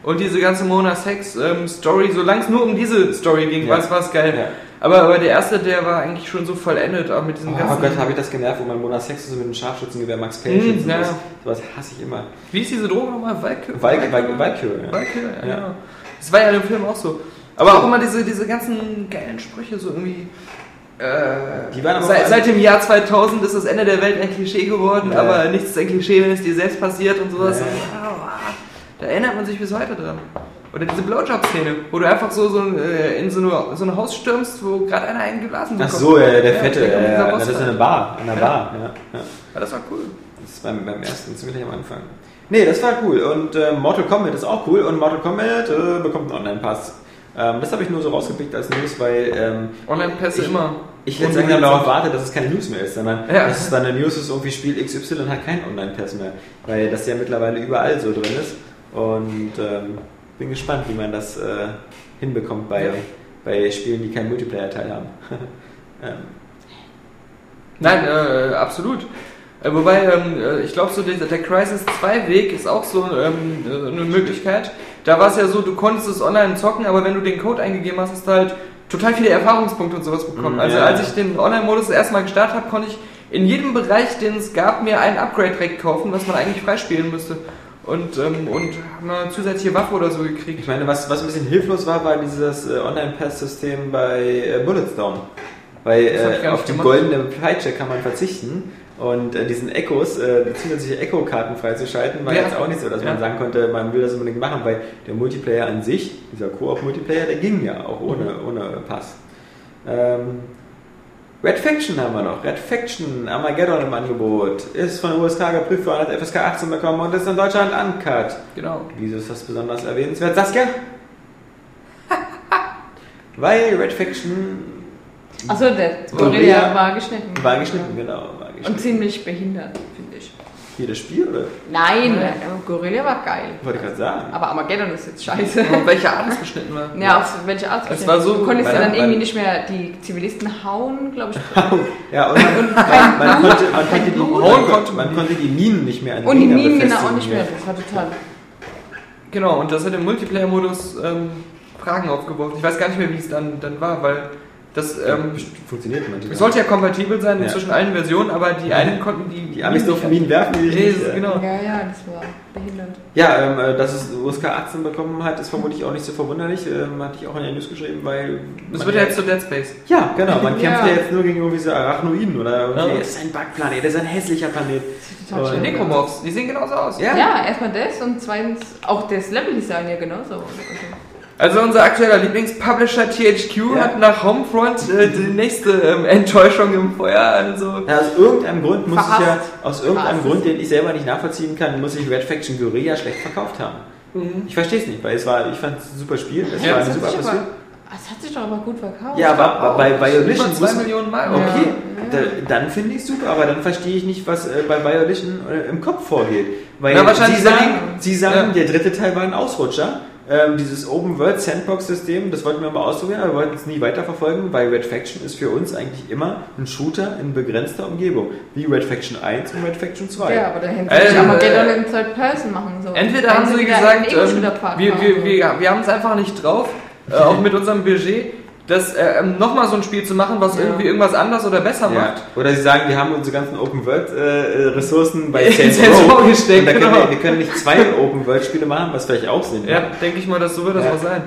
und diese ganze Mona Sex ähm, Story, solange es nur um diese Story ging, Ja. war es geil. Ja. Aber, aber der erste, der war eigentlich schon so vollendet, auch mit diesem Oh ganzen. Gott, habe ich das genervt, wo man Mona Sex so mit dem Scharfschützengewehr Max Payne Mhm, schützt. ja. Sowas, hasse ich immer. Wie ist diese Droge nochmal? Valkyrie? Valk- Valk- Valkyrie, ja. Valkyrie, ja. Ja. Das war ja im Film auch so. Aber auch immer diese, diese ganzen geilen Sprüche, so irgendwie. Äh, Die waren aber seit, seit dem Jahr 2000 ist das Ende der Welt ein Klischee geworden, Ja. aber nichts ist ein Klischee, wenn es dir selbst passiert und sowas. Ja. Und, aua, da erinnert man sich bis heute dran. Oder diese Blowjob-Szene, wo du einfach so, so äh, in so, eine, so ein Haus stürmst, wo gerade einer einen geblasen Ach bekommt. so, ja, der Ja, Fette, der kommt ja, das ist eine Bar, in einer [LAUGHS] Ja. Bar. Ja, ja. Das war cool. Das ist beim, beim ersten ziemlich am Anfang. Nee, das war cool. Und äh, Mortal Kombat ist auch cool. Und Mortal Kombat äh, bekommt einen Online-Pass. Ähm, das habe ich nur so rausgepickt als News, weil ähm, Online-Pässe immer. ich jetzt langsam darauf warte, dass es keine News mehr ist, sondern Ja. dass es dann eine News ist, irgendwie Spiel XY hat kein Online-Pass mehr, weil das ja mittlerweile überall so drin ist und ähm, bin gespannt, wie man das äh, hinbekommt bei, Ja. bei Spielen, die keinen Multiplayer-Teil haben. [LAUGHS] ähm, Nein, äh, absolut. Äh, wobei, ähm, äh, ich glaube, so der, der Crisis 2 Weg ist auch so ähm, äh, eine Möglichkeit. Da war es ja so, du konntest es online zocken, aber wenn du den Code eingegeben hast, hast du halt total viele Erfahrungspunkte und sowas bekommen. Mhm, also ja. als ich den Online-Modus das erste Mal gestartet habe, konnte ich in jedem Bereich, den es gab, mir ein Upgrade-Rack kaufen, was man eigentlich freispielen müsste. Und, ähm, und haben eine zusätzliche Waffe oder so gekriegt. ich meine, was, was ein bisschen hilflos war, war dieses äh, Online-Pass-System bei äh, Bulletstorm. Weil äh, auf die goldene Peitsche kann man verzichten und äh, diesen Echos, äh, die zusätzliche Echo-Karten freizuschalten, war Ja. jetzt auch nicht so, dass man Ja. sagen konnte, man will das unbedingt machen, weil der Multiplayer an sich, dieser Koop-Multiplayer, der ging ja auch ohne, Mhm. ohne Pass. Ähm, Red Faction haben wir noch. Red Faction, Armageddon im Angebot. Ist von der USK geprüft worden, hat FSK 18 bekommen und ist in Deutschland uncut. Genau. Wieso ist das besonders erwähnenswert? Saskia? [LAUGHS] Weil Red Faction Achso, der Gorilla war geschnitten. war geschnitten, genau. War geschnitten. Und ziemlich behindert, finde ich. Jedes Spiel, oder? Nein, Nein. der Gorilla war geil. Wollte ich gerade sagen. Aber Armageddon ist jetzt scheiße. Und welche Art es beschnitten war. Ja, auf welche Art? Es war so- Du konntest ja weil- dann irgendwie nicht mehr die Zivilisten hauen, glaube ich. [LAUGHS] Ja, und man, man, man, konnte, man, konnte die, Blut. man, Hauen konnte, man konnte die Minen nicht mehr an Und die Minen genau auch nicht mehr. Das war total. Genau, und das hat im Multiplayer-Modus ähm, Fragen aufgeworfen. Ich weiß gar nicht mehr, wie es dann, dann war, weil das ähm, Funktioniert manchmal. es sollte ja kompatibel sein Ja. zwischen allen Versionen, aber die einen konnten die. Die Amis durften Minen werfen, die Nee, nicht. äh, genau. Ja, ja, das war behindert. Ja, ähm, äh, dass es USK 18 bekommen hat, ist vermutlich auch nicht so verwunderlich. Ähm, hatte ich auch in der News geschrieben, weil. Das wird ja jetzt zu Dead Space. Ja, genau. Man [LAUGHS] kämpft Ja. ja jetzt nur gegen irgendwie so Arachnoiden oder. Ja. Es ist ein Bugplanet, es ist ein hässlicher Planet. Schön. Necromorphs, die sehen genauso aus. Ja. Ja, erstmal das und zweitens auch das Leveldesign ja genauso. Also, Also unser aktueller Lieblingspublisher THQ Ja. hat nach Homefront äh, die nächste ähm, Enttäuschung im Feuer. Also Ja, aus irgendeinem Grund muss ich ja, aus irgendeinem Verhasst. Grund, den ich selber nicht nachvollziehen kann, muss ich Red Faction Guerilla schlecht verkauft haben. Ich verstehe es nicht, weil es war, ich fand es ein super Spiel, es Ja, war eine super hat sich Atmosphäre. das hat sich doch aber gut verkauft. Ja, aber bei zwei muss- Millionen Mal. Okay, Ja. da, dann finde ich es super, aber dann verstehe ich nicht, was äh, bei Violation äh, im Kopf vorgeht. Weil Na, wahrscheinlich Sie sagen, sagen- Sie sagen Ja. der dritte Teil war ein Ausrutscher. Ähm, dieses Open World Sandbox System, das wollten wir mal ausprobieren, aber wir wollten es nie weiterverfolgen, weil Red Faction ist für uns eigentlich immer ein Shooter in begrenzter Umgebung. Wie Red Faction 1 und Red Faction 2. Ja, aber da hätten sie äh, Armageddon in Third Person machen sollen. Entweder haben sie gesagt, ähm, wir, wir, wir, wir haben es einfach nicht drauf, äh, auch mit unserem Budget, das äh, nochmal so ein Spiel zu machen, was Ja. irgendwie irgendwas anders oder besser Ja. macht. Oder sie sagen, wir haben unsere ganzen Open World äh, Ressourcen bei [LAUGHS] Row gesteckt, und da können genau. wir, wir können nicht zwei [LAUGHS] Open World Spiele machen, was vielleicht auch Sinn Ja, denke ich mal, dass so wird das Ja. auch sein.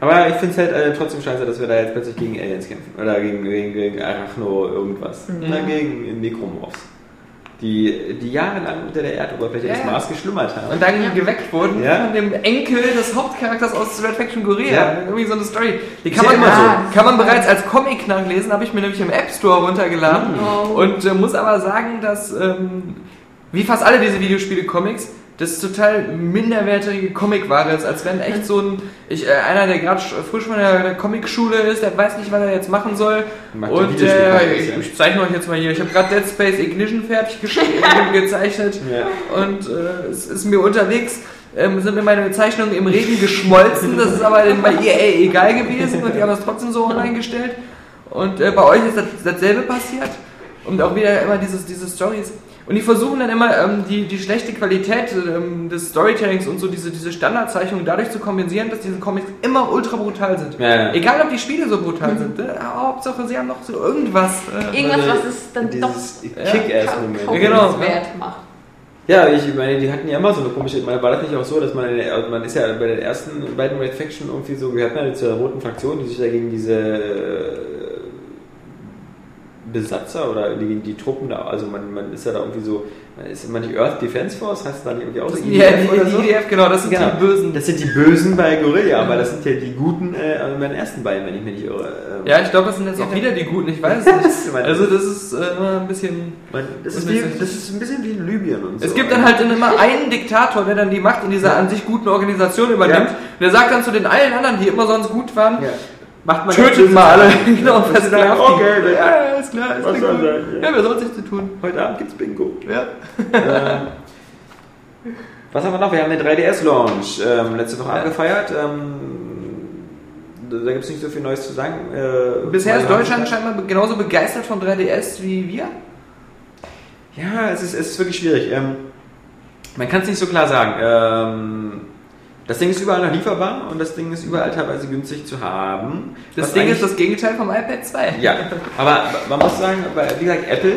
Aber ich finde es halt äh, trotzdem scheiße, dass wir da jetzt plötzlich gegen Aliens kämpfen. Oder gegen, gegen, gegen Arachno irgendwas. Mhm. Oder gegen Necromorphs. Die, die jahrelang unter der Erdoberfläche Ja, des ja. Mars geschlummert haben. Und dann geweckt wurden Ja. von dem Enkel des Hauptcharakters aus Red Faction Korea. Ja. Irgendwie so eine Story. Die kann ja man, immer so. kann man bereits als Comic nachlesen, habe ich mir nämlich im App Store runtergeladen. Oh. Und äh, muss aber sagen, dass, ähm, wie fast alle diese Videospiele-Comics, das total minderwertige Comicware ist, als wenn echt so ein, ich, äh, einer, der gerade sch- frisch von der, der Comicschule ist, der weiß nicht, was er jetzt machen soll. Macht Und äh, Comics, ich, ich zeichne euch jetzt mal hier, ich habe gerade Dead Space Ignition fertig [LAUGHS] gezeichnet. Ja. Und äh, es ist mir unterwegs, ähm, sind mir meine Zeichnungen im Regen geschmolzen. Das ist aber bei EA egal gewesen und die haben das trotzdem so online gestellt. Und äh, bei euch ist das, dasselbe passiert. Und auch wieder immer dieses, diese Stories. Und die versuchen dann immer ähm, die, die schlechte Qualität ähm, des Storytellings und so diese, diese Standardzeichnungen dadurch zu kompensieren, dass diese Comics immer ultra brutal sind. Ja, ja. Egal ob die Spiele so brutal sind. Ne? Hauptsache sie haben noch so irgendwas. Äh, Irgendwas, was es dann doch Kick-Ass-Moment. Ja, genau. kaufenswert macht. Ja, ich meine, die hatten ja immer so eine komische. Meine, war das nicht auch so, dass man, in der, also man ist ja bei den ersten beiden Red Faction irgendwie so gehört, man zur roten Fraktion, die sich da gegen diese Besatzer oder die, die Truppen da, also man, man ist ja da irgendwie so, ist immer nicht Earth Defense Force, heißt es da nicht irgendwie auch so Ja, die, oder so? die IDF, genau, das sind Genau. die Bösen. Das sind die Bösen bei Guerilla, aber das sind ja die Guten äh, bei den ersten beiden, wenn ich mich nicht irre. Ähm, Ja, ich glaube, das sind jetzt auch wieder die Guten, ich weiß es [LAUGHS] nicht. Also das ist äh, immer ein bisschen... man, das, ist wie, das ist ein bisschen wie in Libyen und so. Es gibt dann halt immer [LAUGHS] einen Diktator, der dann die Macht in dieser an sich guten Organisation übernimmt. Ja. Und der sagt dann zu den allen anderen, die immer sonst gut waren, Ja. Macht man tötet mal alle. [LAUGHS] genau, versklavt die. okay, ja, ja, ist klar, ist Was klar. soll sein, ja. Ja, wer soll sich zu tun? Heute Abend gibt's Bingo. Ja. ähm, was haben wir noch? Wir haben den 3DS-Launch ähm, letzte Woche abgefeiert. Ähm, da gibt es nicht so viel Neues zu sagen. Äh, Bisher ist Deutschland scheinbar genauso begeistert vom 3DS wie wir. Ja, es ist, es ist wirklich schwierig. Ähm, man kann es nicht so klar sagen. Das Ding ist überall noch lieferbar und das Ding ist überall teilweise günstig zu haben. Das Ding ist das Gegenteil vom iPad 2. Ja, aber man muss sagen, wie gesagt, Apple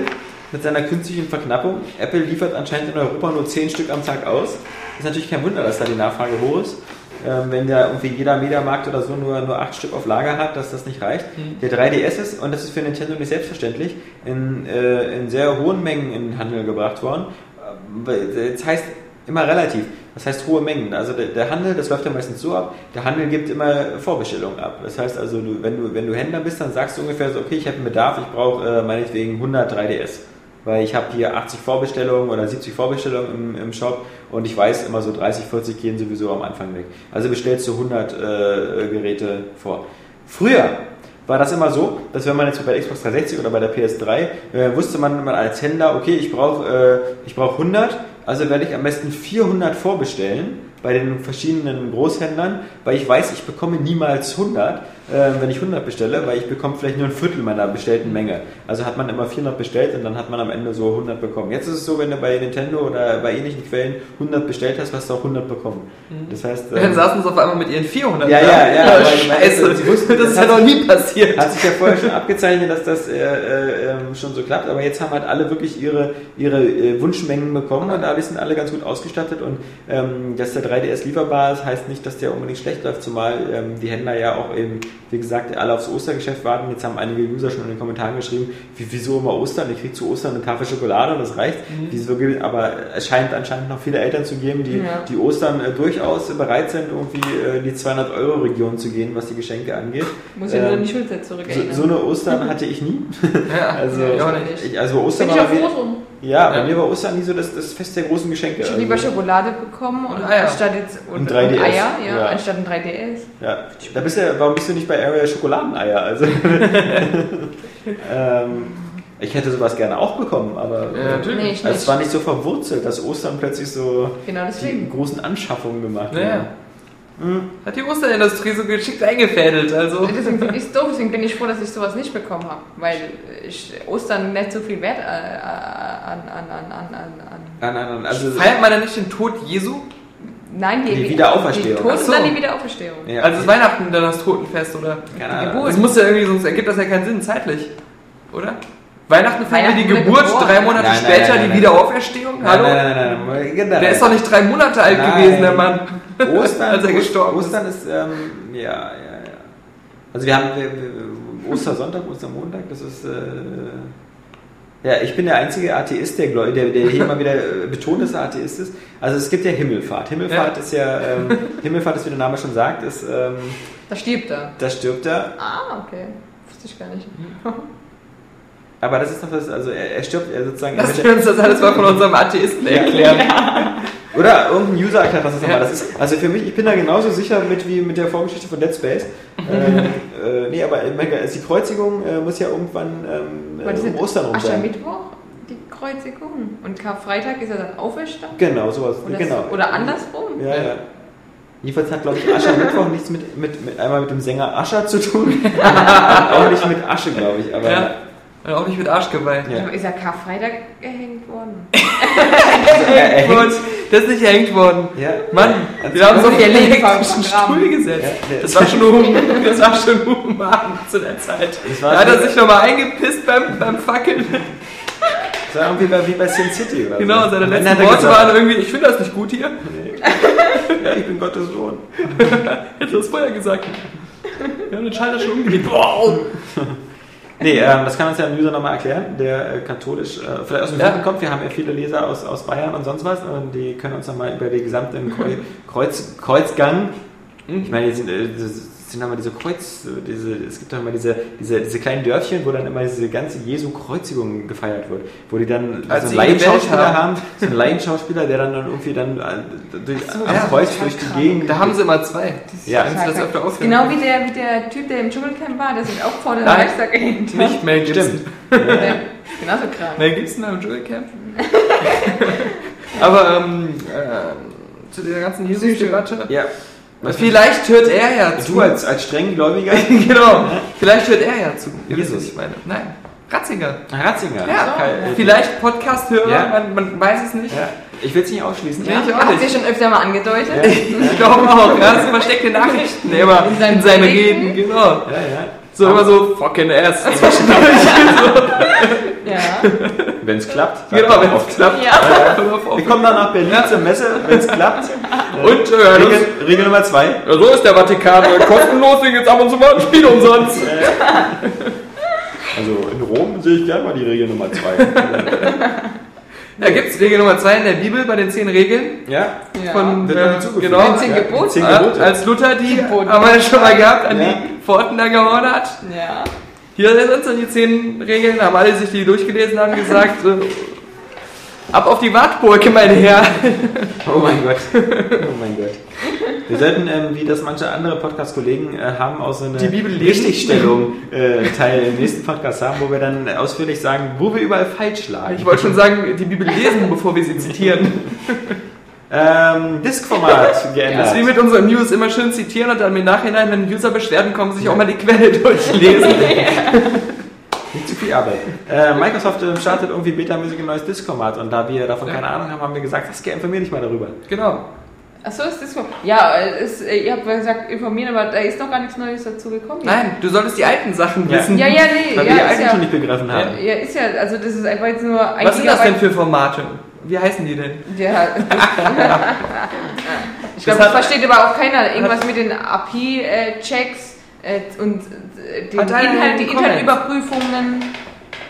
mit seiner künstlichen Verknappung, Apple liefert anscheinend in Europa nur 10 Stück am Tag aus. Ist natürlich kein Wunder, dass da die Nachfrage hoch ist. Ähm, wenn ja irgendwie jeder Mediamarkt oder so nur, nur 8 Stück auf Lager hat, dass das nicht reicht. Der 3DS ist, und das ist für Nintendo nicht selbstverständlich, in, äh, in sehr hohen Mengen in den Handel gebracht worden. Ähm, Das heißt immer relativ. Das heißt hohe Mengen. Also der, der Handel, das läuft ja meistens so ab, der Handel gibt immer Vorbestellungen ab. Das heißt also, du, wenn, du, wenn du Händler bist, dann sagst du ungefähr so, okay, ich habe einen Bedarf, ich brauche äh, meinetwegen 100 3DS. Weil ich habe hier 80 Vorbestellungen oder 70 Vorbestellungen im, im Shop und ich weiß immer so 30, 40 gehen sowieso am Anfang weg. Also bestellst du 100 äh, Geräte vor. Früher war das immer so, dass wenn man jetzt bei der Xbox 360 oder bei der PS3 äh, wusste man, man als Händler, okay, ich brauche äh, brauch 100, also werde ich am besten 400 vorbestellen bei den verschiedenen Großhändlern, weil ich weiß, ich bekomme niemals 100, äh, wenn ich 100 bestelle, weil ich bekomme vielleicht nur ein Viertel meiner bestellten Menge. Also hat man immer 400 bestellt und dann hat man am Ende so 100 bekommen. Jetzt ist es so, wenn du bei Nintendo oder bei ähnlichen Quellen 100 bestellt hast, hast du auch 100 bekommen. Das heißt, Dann ähm, saßen sie auf einmal mit ihren 400 Ja, da. ja, ja, meine, [LAUGHS] Scheiße. sie wussten, das ist ja noch nie passiert. hat sich ja vorher schon abgezeichnet, dass das äh, äh, ähm, schon so klappt, aber jetzt haben halt alle wirklich ihre, ihre äh, Wunschmengen bekommen und dadurch sind alle ganz gut ausgestattet und ähm, dass der 3DS lieferbar ist, heißt nicht, dass der unbedingt schlecht läuft, zumal ähm, die Händler ja auch eben, wie gesagt, alle aufs Ostergeschäft warten. Jetzt haben einige User schon in den Kommentaren geschrieben, wie, wieso immer Ostern? Ich kriege zu Ostern eine Tafel Schokolade und das reicht. Wieso, gibt- aber es scheint anscheinend noch viele Eltern zu geben, die, Ja. die Ostern äh, durchaus bereit sind, irgendwie äh, die 200-Euro-Region zu gehen, was die Geschenke angeht. Muss ich nur Ähm, an die Schulzeit so, zurückerinnern. so eine Ostern hatte ich nie. [LAUGHS] Ja, [LAUGHS] Also, ja, auch nicht. ich, also Ostern Bin ich war auch bei mir, froh drum. ja, bei Ja. mir war Ostern nie so das, das Fest der großen Geschenke. Ich habe lieber Also, Schokolade bekommen und, Und Eier. anstatt jetzt und, Und 3DS, und Eier, ja, ja. anstatt ein 3DS. ja. Da bist du, warum bist du nicht bei Area Schokoladeneier? Also, [LAUGHS] ähm, ich hätte sowas gerne auch bekommen, aber Ja. Nee, also es nicht. war nicht so verwurzelt, dass Ostern plötzlich so Genau die großen Anschaffungen gemacht Naja. haben. Hat die Osterindustrie so geschickt eingefädelt, also. Deswegen finde ich es doof, deswegen bin ich froh, dass ich sowas nicht bekommen habe. Weil ich Ostern nicht so viel Wert äh, an, an, an, an, an, an. Nein, nein, nein, also, Feiert man da nicht den Tod Jesu? Nein, die, Die Wiederauferstehung. Die Ach so. dann die Wiederauferstehung. ja, Also ist Weihnachten dann das Totenfest, oder? keine die Ahnung. Geburt. Das muss ja irgendwie, sonst ergibt das ja keinen Sinn, zeitlich. Oder? Weihnachten feiern wir die Geburt, geboren. drei Monate Nein, später nein, nein, die nein. Wiederauferstehung? Nein, Hallo? nein, nein, nein, nein. Der ist doch nicht drei Monate alt Nein. gewesen, der Mann. Ostern, [LAUGHS] Als er gestorben ist. Ostern ist, ähm, ja, ja, ja. Also wir haben wir, wir, Ostersonntag, Ostermontag, das ist, äh, ja, ich bin der einzige Atheist, der, der, der hier immer wieder äh, betont, dass er Atheist ist. Also es gibt ja Himmelfahrt. Himmelfahrt Ja. ist ja, ähm, [LAUGHS] Himmelfahrt ist, wie der Name schon sagt, ist, ähm, Da stirbt er. da stirbt er. Ah, okay. Wusste ich gar nicht. Aber das ist doch das, also er, er stirbt, er sozusagen. Lass wir uns das alles mal von unserem Atheisten erklären. [LAUGHS] Oder irgendein User erklärt das jetzt nochmal. Ja. Das ist, also für mich, ich bin da genauso sicher mit wie mit der Vorgeschichte von Dead Space. [LAUGHS] ähm, äh, nee, aber die Kreuzigung äh, muss ja irgendwann ähm, äh, das um Ostern rum sein. Aschermittwoch, die Kreuzigung. Und Karfreitag ist er dann auferstanden. Genau, sowas. Oder, genau. oder andersrum. Ja, ja. Jedenfalls hat, glaube ich, Aschermittwoch [LAUGHS] nichts mit, mit, mit einmal mit dem Sänger Ascher zu tun. Und [LAUGHS] auch nicht mit Asche, glaube ich. Aber Ja. Und auch nicht mit Arschgeweih. Ja. Ist er Karfreitag gehängt worden? er, er hängt, Das ist nicht gehängt worden. ja, Mann, Also- wir haben so Der viele lebt elektrischen. Stuhl gesetzt. Ja, der- Das war schon hum- das war schon human zu der Zeit. Da hat er sich nochmal eingepisst beim, beim Fackeln. Das war irgendwie bei, wie bei Sin City oder Genau, so. seine letzten Worte gesagt, waren irgendwie, ich finde das nicht gut hier. Ja, ich bin Gottes Sohn. [LAUGHS] Hätte das vorher gesagt. Wir haben den Schalter schon umgelegt. Wow. Nee, ähm, das kann uns ja ein User nochmal erklären, der äh, katholisch äh, vielleicht aus dem Ja. Süden kommt. Wir haben ja viele Leser aus, aus Bayern und sonst was und die können uns nochmal über den gesamten Kreu Kreuz, Kreuzgang, ich meine, die sind, äh, sind immer diese Kreuz, diese, es gibt doch immer diese, diese, diese kleinen Dörfchen, wo dann immer diese ganze Jesu-Kreuzigung gefeiert wird, wo die dann Als so einen Laienschauspieler haben. haben, so einen Laienschauspieler, der dann, dann irgendwie dann äh, durch, am ja. Kreuz durch die Gegend... Da haben sie immer zwei. Ja. Sie das öfter aufhören. genau wie der, wie der Typ, der im Dschungelcamp war, der sich auch vor der. Reichstag hat. Nicht Mel Gibson. Stimmt. Genauso krank. Mel Gibson am Dschungelcamp. [LAUGHS] Aber ähm, äh, zu dieser ganzen Jesus-Debatte. Ja. Was Vielleicht hört er ja zu. Du als, als strenggläubiger [LAUGHS] genau. Vielleicht hört er ja zu. Ihr Jesus. ich meine. Nein. Ratzinger. Ratzinger. Ja. Kai- Vielleicht Podcast-Hörer, Ja. man, man weiß es nicht. Ja. Ich will es nicht ausschließen. Nee, ich auch Hat nicht. sie schon öfter mal angedeutet. [LAUGHS] Ich glaube auch. Ja, so versteckte Nachrichten immer In seinen in seinen? Reden, genau. Ja, ja. So immer so fucking ass. [LAUGHS] Ja. Wenn es klappt. genau, wenn es klappt. Ja. Auf. Wir kommen dann nach Berlin zur Messe, wenn es klappt. Und äh, Regel, Regel Nummer zwei. ja, so ist der Vatikan. [LAUGHS] Kostenlos, den jetzt ab und zu mal ein Spiel umsonst. Also in Rom sehe ich gerne mal die Regel Nummer zwei. [LAUGHS] Da gibt es Regel Nummer 2 in der Bibel bei den zehn Regeln. Ja, Ja. Von, Wird äh, genau. Den zehn Ja, Geboten. Äh, Gebote. als Luther die, haben wir schon mal gehabt, an Ja. die Pforten da gehauen hat. ja. Hier sind so die zehn Regeln, haben alle sich die durchgelesen haben gesagt, äh, ab auf die Wartburg, mein Herr. [LAUGHS] Oh mein Gott. Oh mein Gott. Wir sollten, ähm, wie das manche andere Podcast-Kollegen äh, haben, auch so eine Die Bibel. Richtigstellung äh, Teil im nächsten Podcast haben, wo wir dann ausführlich sagen, wo wir überall falsch lagen. Ich wollte schon sagen, die Bibel lesen, bevor wir sie zitieren. [LAUGHS] Ähm, Diskformat [LAUGHS] geändert. Das ist wie mit unseren News immer schön zitieren und dann im Nachhinein, wenn User-Beschwerden kommen, sich auch mal die Quelle [LAUGHS] durchlesen. Nicht zu viel Arbeit. Äh, Microsoft ähm, startet irgendwie betamäßig ein neues Disk-Format und da wir davon Ja. keine Ahnung haben, haben wir gesagt, das informier dich mal darüber. genau. Achso, ist das? Ja, ist, äh, ihr habt gesagt, informieren, aber da ist noch gar nichts Neues dazu gekommen. Nein, du solltest die alten Sachen Ja. wissen. Ja, ja, nee. Weil ja, wir die alten ja, schon nicht begriffen haben. ja, ist ja, also das ist einfach jetzt nur ein Was sind das denn für Formate? Wie heißen die denn? Ja. [LAUGHS] ich glaube, Das das versteht aber auch keiner. Irgendwas mit den API-Checks äh, und äh, den Hat Inhalt, die? Inhaltüberprüfungen.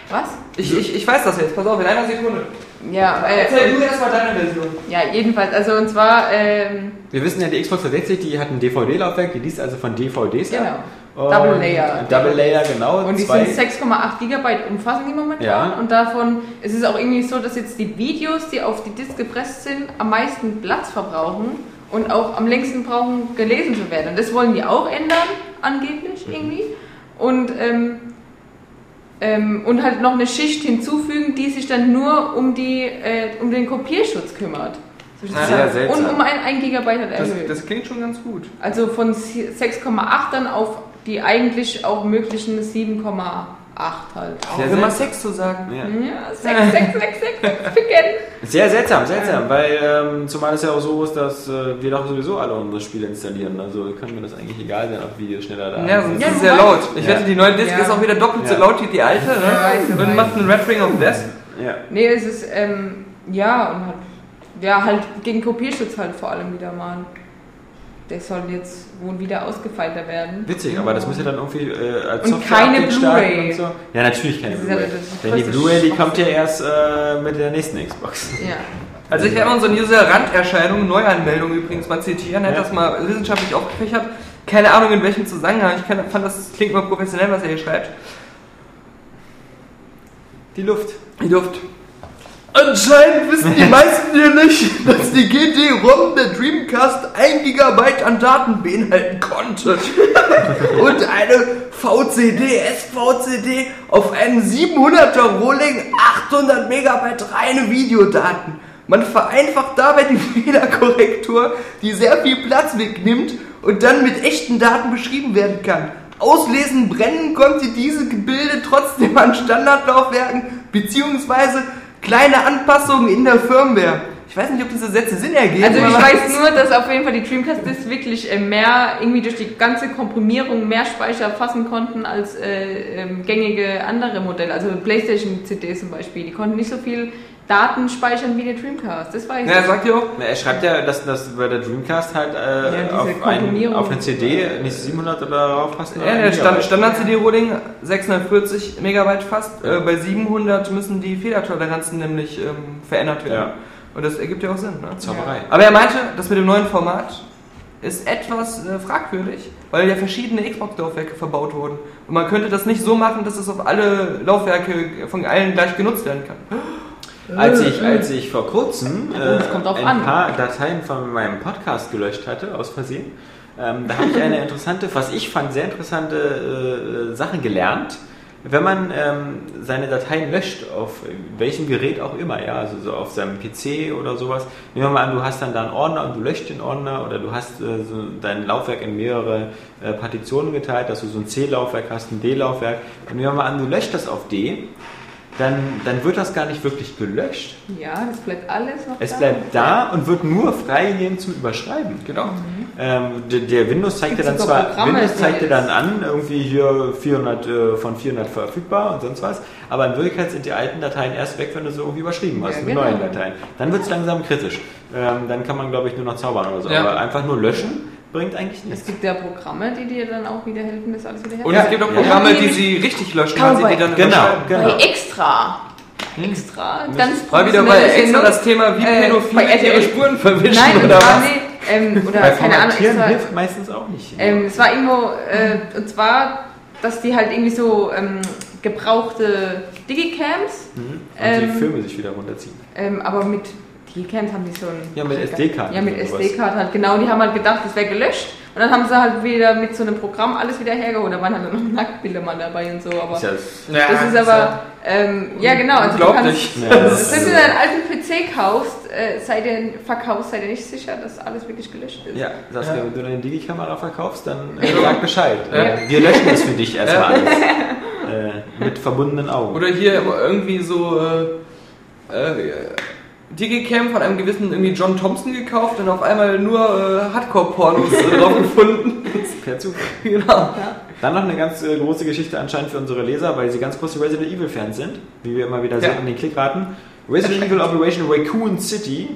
Was? Ich, ich, ich weiß das jetzt, pass auf, in einer Sekunde. Ja, äh, Erzähl du erstmal deine Version. ja, jedenfalls. Also und zwar, ähm, Wir wissen ja, die Xbox 360, die hat ein DVD-Laufwerk, die liest also von DVDs Genau. ab. Double Layer. Double Layer, genau. und die sind 6,8 Gigabyte umfassen die momentan. Ja. Und davon ist es auch irgendwie so, dass jetzt die Videos, die auf die Disk gepresst sind, am meisten Platz verbrauchen und auch am längsten brauchen, gelesen zu werden. Und das wollen die auch ändern, angeblich irgendwie. Und, ähm, ähm, und halt noch eine Schicht hinzufügen, die sich dann nur um, die, äh, um den Kopierschutz kümmert. Sehr sozusagen. seltsam. Und um ein, ein Gigabyte halt Das, erhöht. das klingt schon ganz gut. Also von 6,8 dann auf die eigentlich auch möglichen 7,8 halt. Auch Sehr immer seltsam. Sex zu sagen. Ja. Ja, 6, 6, 6, 6, 6, picken. Sehr seltsam, seltsam, weil ähm, zumal es ja auch so ist, dass äh, wir doch sowieso alle unsere Spiele installieren. Also kann mir das eigentlich egal sein, ob Videos schneller da Ja, sind. Ja, ist sehr laut. Ich Ja. wette, die neue Disc Ja. ist auch wieder doppelt so Ja. laut wie die alte, ne? du Und macht einen Red Ring of Death. Ja. Nee, es ist, ähm, ja, und halt, ja, halt gegen Kopierschutz halt vor allem wieder mal. Der soll jetzt wohl wieder ausgefeilter werden. Witzig, aber das muss ja dann irgendwie äh, als Und Software keine Blu-ray. und so. Ja, natürlich keine Blu-ray. Denn die Blu-ray, die kommt ja erst äh, mit der nächsten Xbox. Ja. [LAUGHS] Also ich werde unseren User Randerscheinungen, Neuanmeldung übrigens mal zitieren, er hat Ja. das mal wissenschaftlich aufgefächert. Keine Ahnung in welchem Zusammenhang, ich kann, fand das klingt mal professionell, was er hier schreibt. Die Luft. Die Luft. Anscheinend wissen die meisten hier nicht, dass die GD-ROM der Dreamcast 1 GB an Daten beinhalten konnte. Und eine VCD, SVCD auf einem 700er Rohling 800 Megabyte reine Videodaten. Man vereinfacht dabei die [LAUGHS] Fehlerkorrektur, die sehr viel Platz wegnimmt und dann mit echten Daten beschrieben werden kann. Auslesen, brennen konnte diese Gebilde trotzdem an Standardlaufwerken beziehungsweise kleine Anpassungen in der Firmware. Ich weiß nicht, ob diese Sätze Sinn ergeben. Also ich weiß nur, dass auf jeden Fall die Dreamcast Disc wirklich äh, mehr, irgendwie durch die ganze Komprimierung mehr Speicher fassen konnten als äh, ähm, gängige andere Modelle. Also Playstation CD zum Beispiel, die konnten nicht so viel Daten speichern wie der Dreamcast. Das weiß Na, er ich. sagt ja auch, Na, Er schreibt ja, dass das bei der Dreamcast halt äh, diese auf, ein, auf eine CD nicht 700 oder darauf passt. Ja, der Stand, Standard-CD-Rolling 640 Megabyte fast. Äh, bei 700 müssen die Fehlertoleranzen nämlich ähm, verändert werden. Ja. Und das ergibt ja auch Sinn. Ne? Zauberei. Aber er meinte, das mit dem neuen Format ist etwas äh, fragwürdig, weil ja verschiedene Xbox-Laufwerke verbaut wurden. Und man könnte das nicht so machen, dass es auf alle Laufwerke von allen gleich genutzt werden kann. Als ich, als ich vor kurzem äh, ein an. paar Dateien von meinem Podcast gelöscht hatte, aus Versehen, ähm, da habe ich eine interessante, was ich fand, sehr interessante äh, äh, Sache gelernt. Wenn man ähm, seine Dateien löscht, auf welchem Gerät auch immer, ja, also so auf seinem PC oder sowas, nehmen wir mal an, du hast dann da einen Ordner und du löscht den Ordner oder du hast äh, so dein Laufwerk in mehrere äh, Partitionen geteilt, dass du so ein C-Laufwerk hast, ein D-Laufwerk, und nehmen wir mal an, du löscht das auf D, dann, dann wird das gar nicht wirklich gelöscht. Ja, das bleibt alles noch Es da. bleibt da und wird nur freigegeben zum Überschreiben. Genau. Ähm, der, der Windows zeigt dir dann zwar Programme, Windows zeigt dir dann an, irgendwie hier 400 äh, von 400 verfügbar und sonst was, aber in Wirklichkeit sind die alten Dateien erst weg, wenn du sie irgendwie überschrieben hast Ja, mit genau. neuen Dateien. Dann wird es langsam kritisch. Ähm, dann kann man, glaube ich, nur noch zaubern oder so. Ja. Aber einfach nur löschen bringt eigentlich Es nichts. gibt ja Programme, die dir dann auch wieder helfen, das alles wieder Und herzustellen. es gibt auch. Programme, Ja. die sie richtig löschen, weil sie die dann Genau, genau. Bei Extra. Extra. Ganz Mal wieder bei extra das Thema, wie Äh, Pädophile ihre Spuren verwischen Nein, und oder was? nee, ähm, oder Bei keine Ahnung, extra, hilft meistens auch nicht. ähm, es war irgendwo, äh, und zwar, dass die halt irgendwie so ähm, gebrauchte Digicams, Mhm. Und ähm, die Filme sich wieder runterziehen. ähm, aber mit Digicams haben die so ein... Ja, mit SD-Karten Ja, mit. SD-Karten halt, genau. Die haben halt gedacht, das wäre gelöscht. Und dann haben sie halt wieder mit so einem Programm alles wieder hergeholt. Da waren halt noch Nacktbilder mal dabei und so, aber... Ist ja, Ja, Das ist aber, ähm, ja genau, also du kannst, Ja, [LAUGHS] das wenn du deinen alten PC kaufst, äh, sei dir, verkaufst, sei dir nicht sicher, dass alles wirklich gelöscht ist. Ja, sagst Ja. du, wenn du deine Digi-Kamera verkaufst, dann äh, sag Bescheid. Ja. Äh, Wir löschen das für dich [LAUGHS] erstmal alles. Äh, mit verbundenen Augen. Oder hier irgendwie so äh, äh, Digicam von einem gewissen irgendwie John Thompson gekauft und auf einmal nur äh, Hardcore-Pornos äh, drauf [LAUGHS] gefunden. Per Zufall. [LAUGHS] genau. Dann noch eine ganz äh, große Geschichte anscheinend für unsere Leser, weil sie ganz große Resident Evil-Fans sind, wie wir immer wieder sehen Ja. in den Klickraten. Resident Evil Operation Raccoon City.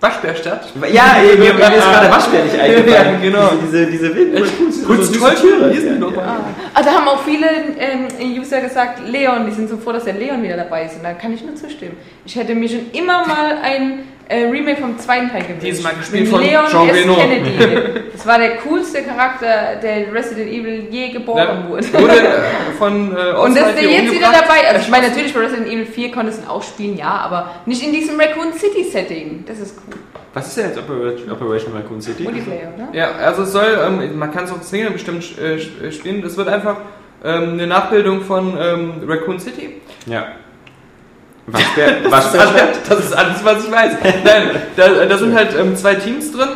Waschbärstadt. Ja, [LAUGHS] ey, mir, mir ist gerade Waschbär nicht [LAUGHS] eingefallen. Ja, genau. Diese, diese wilden diese toll, Tiere. hier sind die Ja. Ah, da haben auch viele ähm, User gesagt, Leon, die sind so froh, dass der Leon wieder dabei ist. Und da kann ich nur zustimmen. Ich hätte mir schon immer mal ein äh, Remake vom zweiten Teil gewünscht. Diesmal gespielt Mit von Leon Jean S. Reno. Kennedy. [LAUGHS] Das war der coolste Charakter, der Resident Evil je geboren Ja, wurde. wurde äh, [LAUGHS] von äh, Und dass der jetzt wieder dabei Also ich meine, natürlich bei Resident Evil 4 konntest du ihn auch spielen, ja, aber nicht in diesem Raccoon City Setting. Das ist cool. Was ist denn jetzt Operation, Operation Raccoon City? Multiplayer, oder? Ja, also es soll, ähm, man kann es auch Single bestimmt äh, sp- spielen. Es wird einfach ähm, eine Nachbildung von ähm, Raccoon City. Ja. Waschbär, [LAUGHS] Waschbär. Das ist alles, was ich weiß. Nein, da, da sind halt ähm, zwei Teams drin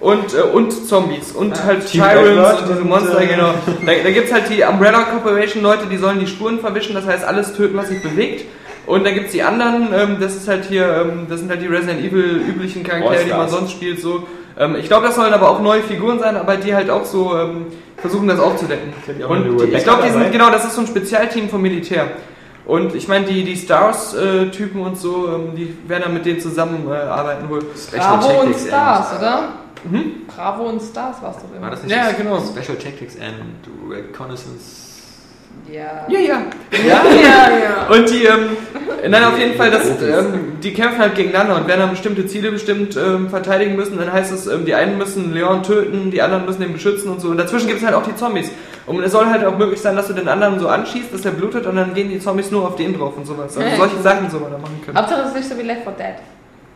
und, äh, und Zombies und Ah, halt Team Tyrants und diese und, Monster, äh, genau. Da, da gibt es halt die Umbrella Corporation Leute, die sollen die Spuren verwischen, das heißt alles töten, was sich bewegt. Und dann gibt es die anderen, ähm, das ist halt hier, ähm, das sind halt die Resident Evil üblichen Charaktere, die man sonst spielt. So. Ähm, ich glaube, das sollen aber auch neue Figuren sein, aber die halt auch so ähm, versuchen, das aufzudecken. Und ich glaube, die sind, genau, das ist so ein Spezialteam vom Militär. Und ich meine, die, die Stars-Typen und so, ähm, die werden dann mit denen zusammenarbeiten äh, wohl. Bravo und Tactics Stars, and- oder? Hm? Bravo und Stars war es doch immer. War das nicht Ja, genau. Special Tactics and Reconnaissance? Ja. Ja, ja. Ja, ja, ja. Und die, ähm, nein, auf jeden Fall, das, ähm, die kämpfen halt gegeneinander und werden dann bestimmte Ziele bestimmt ähm, verteidigen müssen. Dann heißt es, ähm, die einen müssen Leon töten, die anderen müssen ihn beschützen und so. Und dazwischen gibt es halt auch die Zombies. Und es soll halt auch möglich sein, dass du den anderen so anschießt, dass der blutet und dann gehen die Zombies nur auf den drauf und sowas. Also solche. Sachen soll man da machen können. Hauptsache es ist nicht so wie Left 4 Dead.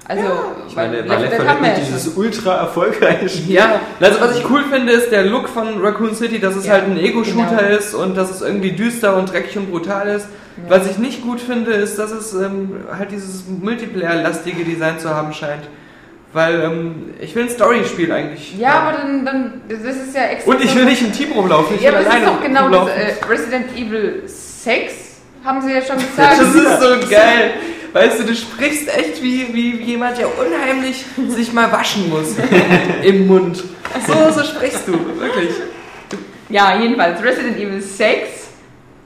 Also, Ich meine, bei Left 4 Dead haben wir nicht ja dieses ultra erfolgreiche Spiel. Ja, also was ich cool finde, ist der Look von Raccoon City, dass es Ja, halt ein Ego-Shooter genau. ist und dass es irgendwie düster und dreckig und brutal ist. Was ich nicht gut finde, ist, dass es ähm, halt dieses Multiplayer-lastige Design zu haben scheint. Weil ähm, ich will ein Story-Spiel eigentlich. Ja, aber dann, dann, das ist ja extra. Und ich will nicht im Team rumlaufen, ich Ja, will aber das ist alleine doch genau das. rumlaufen. Äh, Resident Evil 6 haben sie ja schon [LAUGHS] gesagt. Das ist so [LAUGHS] geil. Weißt du, du sprichst echt wie, wie jemand, der unheimlich sich mal waschen muss [LAUGHS] im Mund. So, so sprichst du, wirklich. Ja, jedenfalls, Resident Evil 6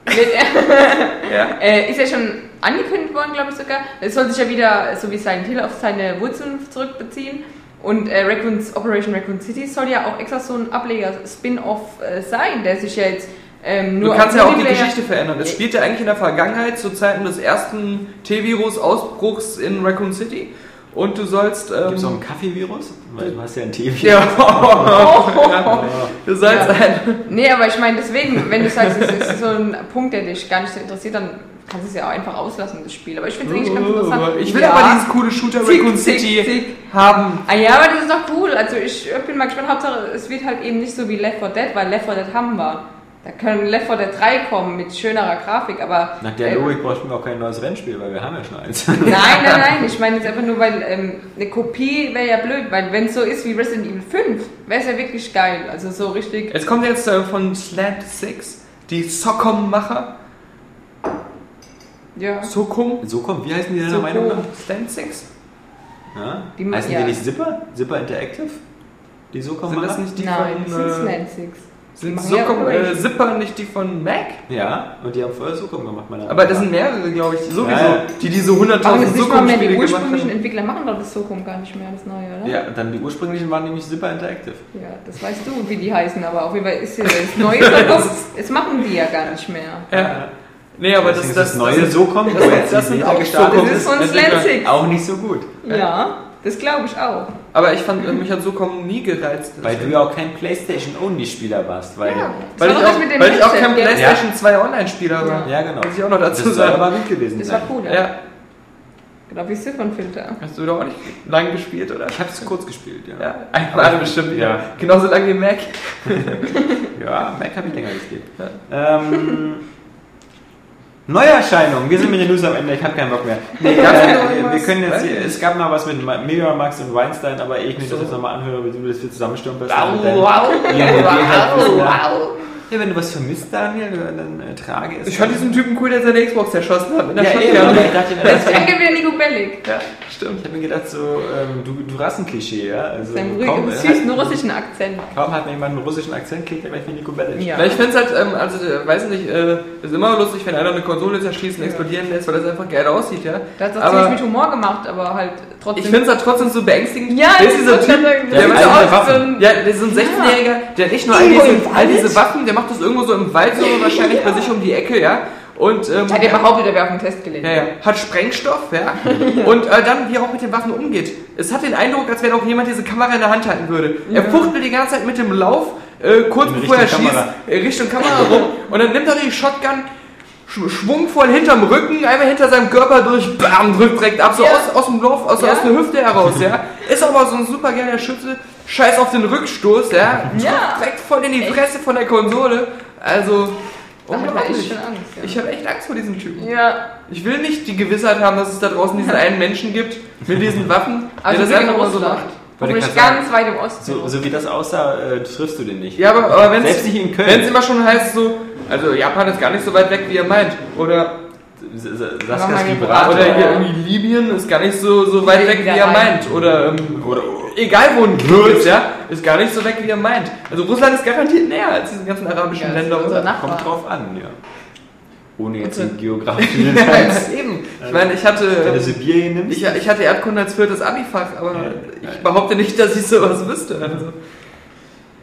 wird, [LAUGHS] Ja. äh, ist ja schon angekündigt worden, glaube ich sogar. Es soll sich ja wieder, so wie Silent Hill, auf seine Wurzeln zurückbeziehen. Und äh, Raccoons, Operation Raccoon City soll ja auch extra so ein Ableger, Spin-off äh, sein, der sich ja jetzt ähm, Du kannst ja auch die Geschichte verändern. Es spielt ja eigentlich in der Vergangenheit, zu Zeiten des ersten T-Virus-Ausbruchs in Raccoon City. Und du sollst. Ähm, Gibt es auch ein Kaffeevirus? Weil du hast ja ein Tee-Virus. ja. [LAUGHS] ja. [LAUGHS] Du sollst Ja. ein. Nee, aber ich meine, deswegen, wenn du sagst, es ist so ein Punkt, der dich gar nicht so interessiert, dann kannst du es ja auch einfach auslassen, das Spiel. Aber ich finde es eigentlich ganz interessant. Ich will Ja. aber dieses coole Shooter Raccoon zick, City zick. haben. Ah ja, aber das ist doch cool. Also ich bin mal gespannt. Hauptsache, es wird halt eben nicht so wie Left 4 Dead, weil Left 4 Dead haben wir. Da können Left 4 Dead 3 kommen mit schönerer Grafik, aber... Nach der äh, Logik bräuchten wir auch kein neues Rennspiel, weil wir haben ja schon eins. [LAUGHS] Nein, nein, nein. Ich meine jetzt einfach nur, weil ähm, eine Kopie wäre ja blöd, weil wenn es so ist wie Resident Evil 5, wäre es ja wirklich geil. Also so richtig... Es kommt jetzt äh, von Slant 6, die Socom-Macher. Ja. Socom? So kommt, wie heißen die deiner Meinung nach? Slant 6? Ja? Die heißen ja. die nicht Zipper? Zipper Interactive? Die so kommen Sind das nicht die Nein, das von. sind Äh, Slant 6. Sind Socom, äh. Zipper nicht die von Mac? Ja, und die haben vorher so gemacht, meiner Aber das sind mehrere, glaube ich, sowieso, Ja, die diese Aber 100.000 das nicht mal mehr die gemacht ursprünglichen haben. Entwickler machen doch das Socom gar nicht mehr, das Neue, oder? Ja, dann die ursprünglichen waren nämlich Zipper Interactive. Ja, das weißt du, wie die heißen, aber auf jeden Fall ist ja das Neue [LAUGHS] das machen die ja gar nicht mehr. Ja. Nee, aber das, das, ist das neue das, so kommt, das- wo jetzt das auch gestartet ist. Slant 6. Auch nicht so gut. Ja, das glaube ich auch. Aber ich fand, äh, mich hat Socom nie gereizt. Weil du ja auch kein Playstation-Only-Spieler warst. Weil, Ja. Weil Das ich, war auch, das mit dem weil ich auch kein? PlayStation 2 Online-Spieler war. ja, genau. Muss ich auch noch dazu das sagen. aber gut gewesen Das war cool, ja. Ja. Genau wie Siphon-Filter. Hast du doch auch nicht lang gespielt, oder? Ich habe es kurz gespielt, ja. Ja, einmal bestimmt. Ja. Genauso lange wie Mac. [LAUGHS] Ja, Mac habe ich länger gespielt. Ähm, Neuerscheinungen. Wir sind mit den News am Ende. Ich habe keinen Bock mehr. Nee, äh, wir können jetzt hier, es gab noch was mit Mega Max und Weinstein, aber ich nicht, dass ich das So. nochmal anhöre, wie du das hier zusammenstürmst. Wow, wow, Ja, ja, wow, wow. Ja, wenn du was vermisst, Daniel, dann äh, trage es. Ich fand diesen Typen cool, der seine Xbox erschossen hat mit der ja, eben, aber ich dachte das [LAUGHS] Danke wieder Nico Bellic. Ja, stimmt. ich habe mir gedacht, so, ähm, du, du hast ein Klischee, ja? Also, kaum, ruhigen, äh, süßen russischen Akzent. kaum hat mir jemand einen russischen Akzent, klingt er gleich wie Nico Bellic. Ja. Na, ich finde es halt, ähm, also, äh, weiß nicht, äh, ist immer lustig, wenn einer eine Konsole zerschießt und explodieren lässt, weil das einfach geil aussieht, ja. Da hat es auch Aber ziemlich mit Humor gemacht, aber halt trotzdem. ich finde es halt trotzdem so beängstigend. Ja, das ist dieser ist Typ, der, der Waffen. Ja, der ist so ein 16-Jähriger, der hat nicht nur all Irgendwo diese, im all Wald? diese Waffen, der macht das irgendwo so im Wald, so wahrscheinlich bei sich um die Ecke, ja. Und, ähm, Hat er behauptet, er wäre auf den Test gelegt. Ja, ja. Hat Sprengstoff, ja. Und äh, dann, wie er auch mit den Waffen umgeht. Es hat den Eindruck, als wenn auch jemand diese Kamera in der Hand halten würde. Er fuchtelt die ganze Zeit mit dem Lauf, äh, kurz In bevor er Richtung schießt, Kamera. äh, Richtung Kamera rum. Und dann nimmt er die Shotgun sch schwungvoll hinterm Rücken, einmal hinter seinem Körper durch, bam, drückt direkt ab, so Ja. aus, aus dem Lauf, aus, Ja. aus der Hüfte heraus, ja. Ist aber so ein super geiler Schütze, scheiß auf den Rückstoß, ja. Ja. Direkt voll in die Fresse von der Konsole. Also, unglaublich. schon Angst. Ich habe echt Angst vor diesem Typen. ja. Ich will nicht die Gewissheit haben, dass es da draußen diesen [LAUGHS] einen Menschen gibt mit diesen Waffen, Also der das einfach mal so macht. Gerade ganz weit im Osten. So, so wie das aussah, äh, triffst du den nicht. Ja, aber, aber wenn es immer schon heißt so, also Japan ist gar nicht so weit weg, wie ihr meint. Oder, Saskas Vibrator. oder hier irgendwie Libyen ist gar nicht so, so weit weg, wie ihr meint. Oder, ähm, Oder egal wo ein Krieg ist, ja, ist gar nicht so weg, wie ihr meint. Also Russland ist garantiert näher als diese ganzen arabischen Ja, Länder. unser? Nachbar. kommt drauf an, ja. Ohne jetzt die geografischen [LAUGHS] Ja, Details. eben. Ich meine, ich hatte... Wenn du Sibirien nimmst. Ich, ich hatte Erdkunde als viertes Abifach, aber Ja. ich behaupte nicht, dass ich sowas wüsste. Also,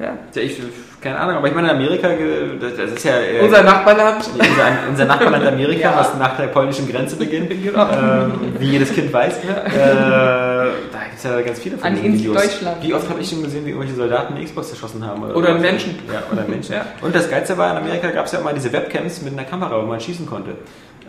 ja. Ja, ich, keine Ahnung, aber ich meine, Amerika, ge- das ist ja äh, Unser Nachbarland. unser, unser Nachbarland Amerika, Ja. was nach der polnischen Grenze beginnt, [LAUGHS] Genau. ähm, wie jedes Kind weiß. Äh, da gibt es ja ganz viele von An diesen Videos. Deutschland. Wie oft habe ich schon gesehen, wie irgendwelche Soldaten eine Xbox zerschossen haben? Oder einen Menschen. Ja, oder Menschen. Ja. Und das Geilste war, in Amerika gab es ja immer diese Webcams mit einer Kamera, wo man schießen konnte.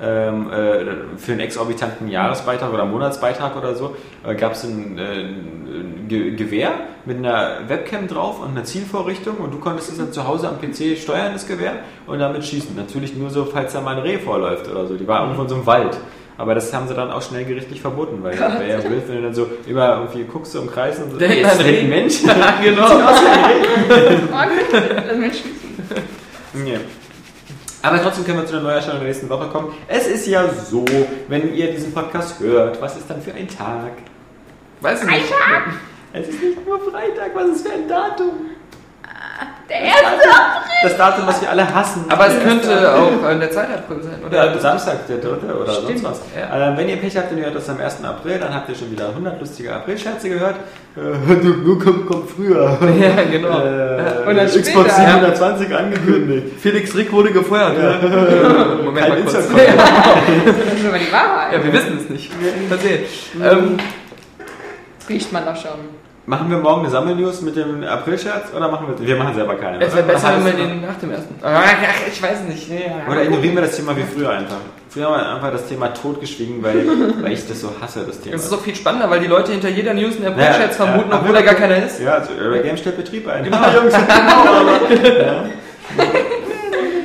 Ähm, äh, für einen exorbitanten Jahresbeitrag oder Monatsbeitrag oder so äh, gab es ein, äh, ein Ge Gewehr mit einer Webcam drauf und einer Zielvorrichtung und du konntest es dann zu Hause am PC steuern, das Gewehr, und damit schießen. Natürlich nur so, falls da mal ein Reh vorläuft oder so. Die war irgendwo in so einem Wald. Aber das haben sie dann auch schnell gerichtlich verboten, weil wäre ja blöd, wenn du dann so über irgendwie guckst so im Kreis und so, Der "Ey, ist ein [LAUGHS] [LAUGHS] ein Reh." Mensch? genau. Das Mensch- Nee. Aber trotzdem können wir zu einer Neuerscheinung der nächsten Woche kommen. Es ist ja so, wenn ihr diesen Podcast hört, was ist dann für ein Tag? Weiß ich nicht. Es ist nicht nur Freitag, was ist für ein Datum? Der erste Das Datum, was wir alle hassen. Aber es könnte auch der 2. April sein, oder? Ja, Samstag, der dritte oder Stimmt. sonst was. Ja. Äh, wenn ihr Pech habt und ihr hört das am 1. April, dann habt ihr schon wieder 100 lustige April-Scherze gehört. Äh, [LAUGHS] du, du komm, komm früher. Ja, genau. Äh, Und dann Xbox später. 720 angekündigt. [LAUGHS] Felix Rick wurde gefeuert. [LAUGHS] Moment Kein mal kurz. Instagram. Das ist aber die Wahrheit. Ja, wir wissen es nicht. Mal sehen. Ähm, Das riecht man doch schon. Machen wir morgen eine Sammelnews mit dem April-Scherz oder machen wir Wir machen selber keine. es wäre besser, wenn wir den nach dem ersten. Ach, ich weiß nicht. Nee, ja. Oder ignorieren wir das Thema wie früher einfach. Früher haben wir einfach das Thema totgeschwiegen, weil, [LAUGHS] weil ich das so hasse, das Thema. Es ist auch viel spannender, weil die Leute hinter jeder News einen Ja, April-Scherz vermuten, ja. obwohl da gar keiner ist. Ja, also, der Game stellt Betrieb ein. Genau, Jungs, genau. [LAUGHS] Ja.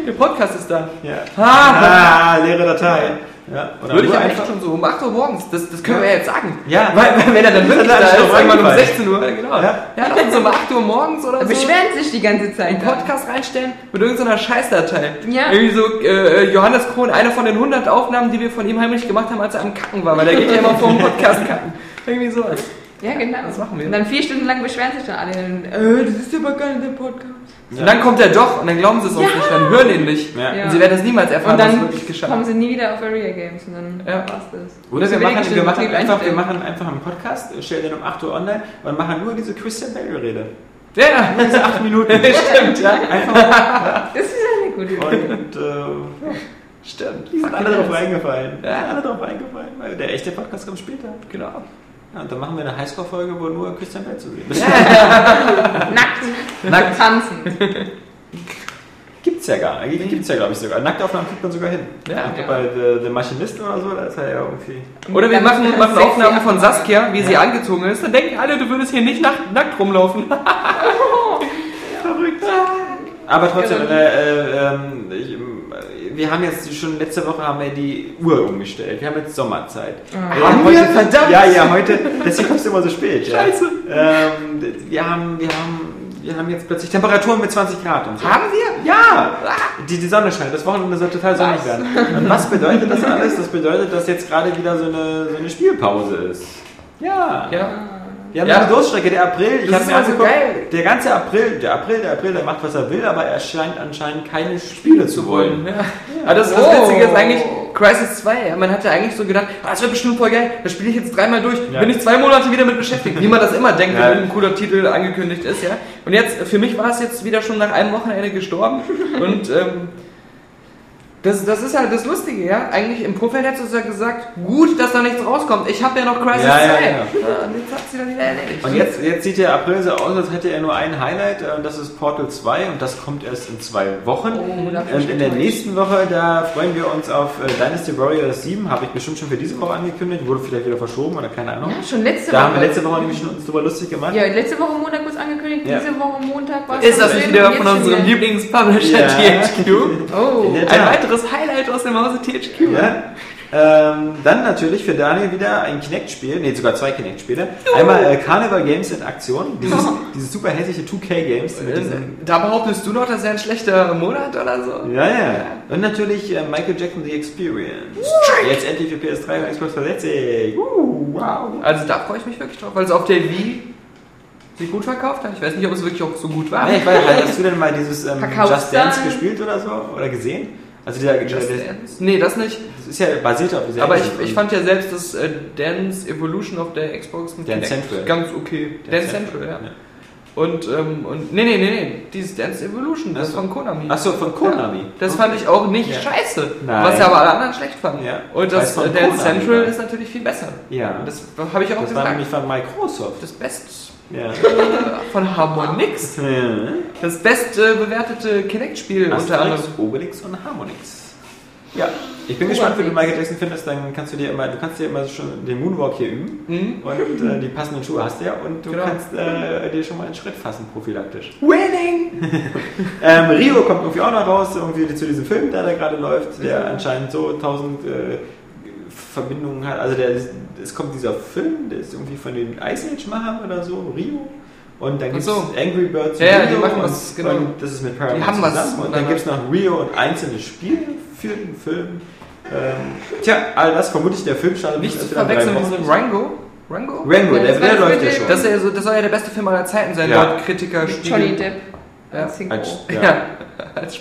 Der Podcast ist da. Ja. Ah, Ah, leere Datei. Ja, oder Würde ich echt schon so um 8 Uhr morgens, das, das können wir ja jetzt sagen. Ja. Weil, weil wenn er dann wirklich da ist, irgendwann um eingefallen. 16 Uhr, genau. Ja. Ja, ja lass uns um 8 Uhr morgens oder so beschweren sich die ganze Zeit. einen Podcast reinstellen mit irgendeiner Scheißdatei. Ja. Irgendwie so äh, Johannes Kohn, eine von den 100 Aufnahmen, die wir von ihm heimlich gemacht haben, als er am Kacken war, weil der geht ja immer vor dem Podcast kacken. [LAUGHS] Irgendwie sowas. Ja, genau. Das machen wir. Und dann vier Stunden lang beschweren sich dann alle. Äh, das ist ja aber gar nicht der Podcast. Und dann kommt er doch und dann glauben sie es uns Ja. nicht, dann hören ihn nicht. Ja. Und sie werden es niemals erfahren, Und was dann wirklich geschah. kommen sie nie wieder auf Area Games und dann Ja. war's das. Oder wir machen, wir, machen einfach, wir machen einfach einen Podcast, stellen den um 8 Uhr online und machen nur diese Christian Bale-Rede. Ja, [LAUGHS] ja. Diese 8 Minuten. Stimmt, ja. Das ist ja eine gute Idee. Und äh, Stimmt. die sind alle drauf reingefallen. Die Ja. alle drauf reingefallen, weil der echte Podcast kommt später. Genau. Ja, und dann machen wir eine Highscore-Folge, wo nur Christian Bale zu sehen ist. [LAUGHS] Nackt. Nackt. Tanzen. Gibt's ja gar nicht. Gibt's ja, glaube ich, sogar. Nacktaufnahmen kriegt man sogar hin. Ja. Glaub, bei The, The Machinist oder so, da ist er ja irgendwie. Oder wir machen, machen Aufnahmen von. Saskia, wie sie angezogen ist. Dann denken alle, du würdest hier nicht nackt, nackt rumlaufen. [LAUGHS] Verrückt. Aber trotzdem, äh, äh, ähm, ich, wir haben jetzt schon letzte Woche haben wir die Uhr umgestellt. Wir haben jetzt Sommerzeit. Wir Haben heute, wir? Verdammt! Ja, ja, heute. Deswegen kommst du immer so spät. Scheiße. Ja. Ähm, wir haben, wir haben, wir haben jetzt plötzlich Temperaturen mit 20 Grad und so. Haben wir? Ja! Die, die Sonne scheint, das Wochenende soll total sonnig werden. Und was bedeutet das alles? Das bedeutet, dass jetzt gerade wieder so eine, so eine Spielpause ist. Ja. Ja. Wir haben Ja. eine Durststrecke, der April, ich Das habe mir angeguckt, geil. der ganze April, der April, der April, der macht, was er will, aber er scheint anscheinend keine Spiele zu wollen. Ja. Aber das, das Oh. Witzige ist eigentlich Crisis 2. Ja, man hat ja eigentlich so gedacht, ah, das wird bestimmt voll geil, das spiele ich jetzt dreimal durch. Ja. Bin ich zwei Monate wieder mit beschäftigt, wie man das immer denkt, Ja. wenn ein cooler Titel angekündigt ist. ja. Und jetzt, für mich war es jetzt wieder schon nach einem Wochenende gestorben. [LAUGHS] Und ähm, das, das ist halt das Lustige, ja. Eigentlich im Vorfeld hättest du ja gesagt, gut, dass da nichts rauskommt. Ich habe ja noch Crisis Ja, 2. ja, ja. und jetzt hat sie dann wieder erledigt. Und jetzt, jetzt sieht der April so aus, als hätte er nur ein Highlight, äh, und das ist Portal 2 und das kommt erst in zwei Wochen. Oh, da und in der nächsten Woche, da freuen wir uns auf äh, Dynasty Warriors 7, habe ich bestimmt schon für diese Woche angekündigt, wurde vielleicht wieder verschoben oder keine Ahnung. Ja, schon letzte Da Woche. haben wir letzte Woche nämlich schon uns drüber lustig gemacht. Ja, letzte Woche Montag kurz angekündigt, Ja. diese Woche Montag war ist das nicht wieder von unserem Lieblingspublisher Ja. THQ? Oh. Ein Tat. Weiteres Highlight aus dem Hause THQ. Ja. Ähm, dann natürlich für Daniel wieder ein Kinect-Spiel, nee, sogar zwei Kinect-Spiele. Einmal äh, Carnival Games in Aktion, dieses, dieses super hässliche 2K-Games mit diesem Äh, Da behauptest du noch, das wäre ein schlechter Monat oder so? Ja, ja. Und natürlich äh, Michael Jackson The Experience. Jetzt endlich für PS3 und Xbox verletzig. Uh, wow. Also da freue ich mich wirklich drauf, weil es auf der Wii sich gut verkauft hat. Ich weiß nicht, ob es wirklich auch so gut war. Ja, ich weiß, hast du denn mal dieses ähm? Just Dance gespielt oder so? Oder gesehen? Also dieser, dieser das Dance? Nee, das nicht. ist ja basiert auf dieser Aber ich, ich fand ja selbst das äh, Dance Evolution auf der Xbox mit Dance Central. ganz okay. Dance, Central, ja. Und, ähm, und nee, nee, nee, nee, dieses Dance Evolution, das so. von Konami. Achso, von Konami. Ja, das fand ich auch nicht Ja. scheiße, Nein. was ja aber alle anderen schlecht fanden. Ja. Und das äh, Dance Konami Central war. ist natürlich viel besser. Ja. Das habe ich auch Das war gesagt. nämlich von Microsoft. das Best Ja. äh, von Harmonix. Das best äh, bewertete Kinect-Spiel unter anderem. Obelix und Harmonix. Ja, ich bin gespannt, wie du Michael Jackson findest, dann kannst du dir immer, du kannst dir immer schon den Moonwalk hier üben Mhm. und äh, die passenden Schuhe hast du ja und du Genau. kannst äh, dir schon mal einen Schritt fassen, prophylaktisch. Winning! [LAUGHS] Ähm, Rio kommt irgendwie auch noch raus, irgendwie zu diesem Film, der da gerade läuft, der anscheinend so tausend äh, Verbindungen hat. Also der, ist- es kommt dieser Film, der ist irgendwie von den Ice Age-Machern oder so, Rio. Und dann gibt es so. Angry Birds Ja, ja, Rio die machen und, was, genau. und das ist mit Paramount Die haben was zusammen. Und dann gibt es noch Rio und einzelne Spiele für den Film. Ähm, tja, all das vermutlich der Film startet Nicht zu wieder in verwechseln mit diesem Rango. Rango? Rango, Ja, der, das war der das läuft ja schon. Das, ist ja so, das soll ja der beste Film aller Zeiten sein, Ja. laut Kritiker. Mit Johnny Depp Ja. Als Synchro. Als, Ja, ja, [LAUGHS] als,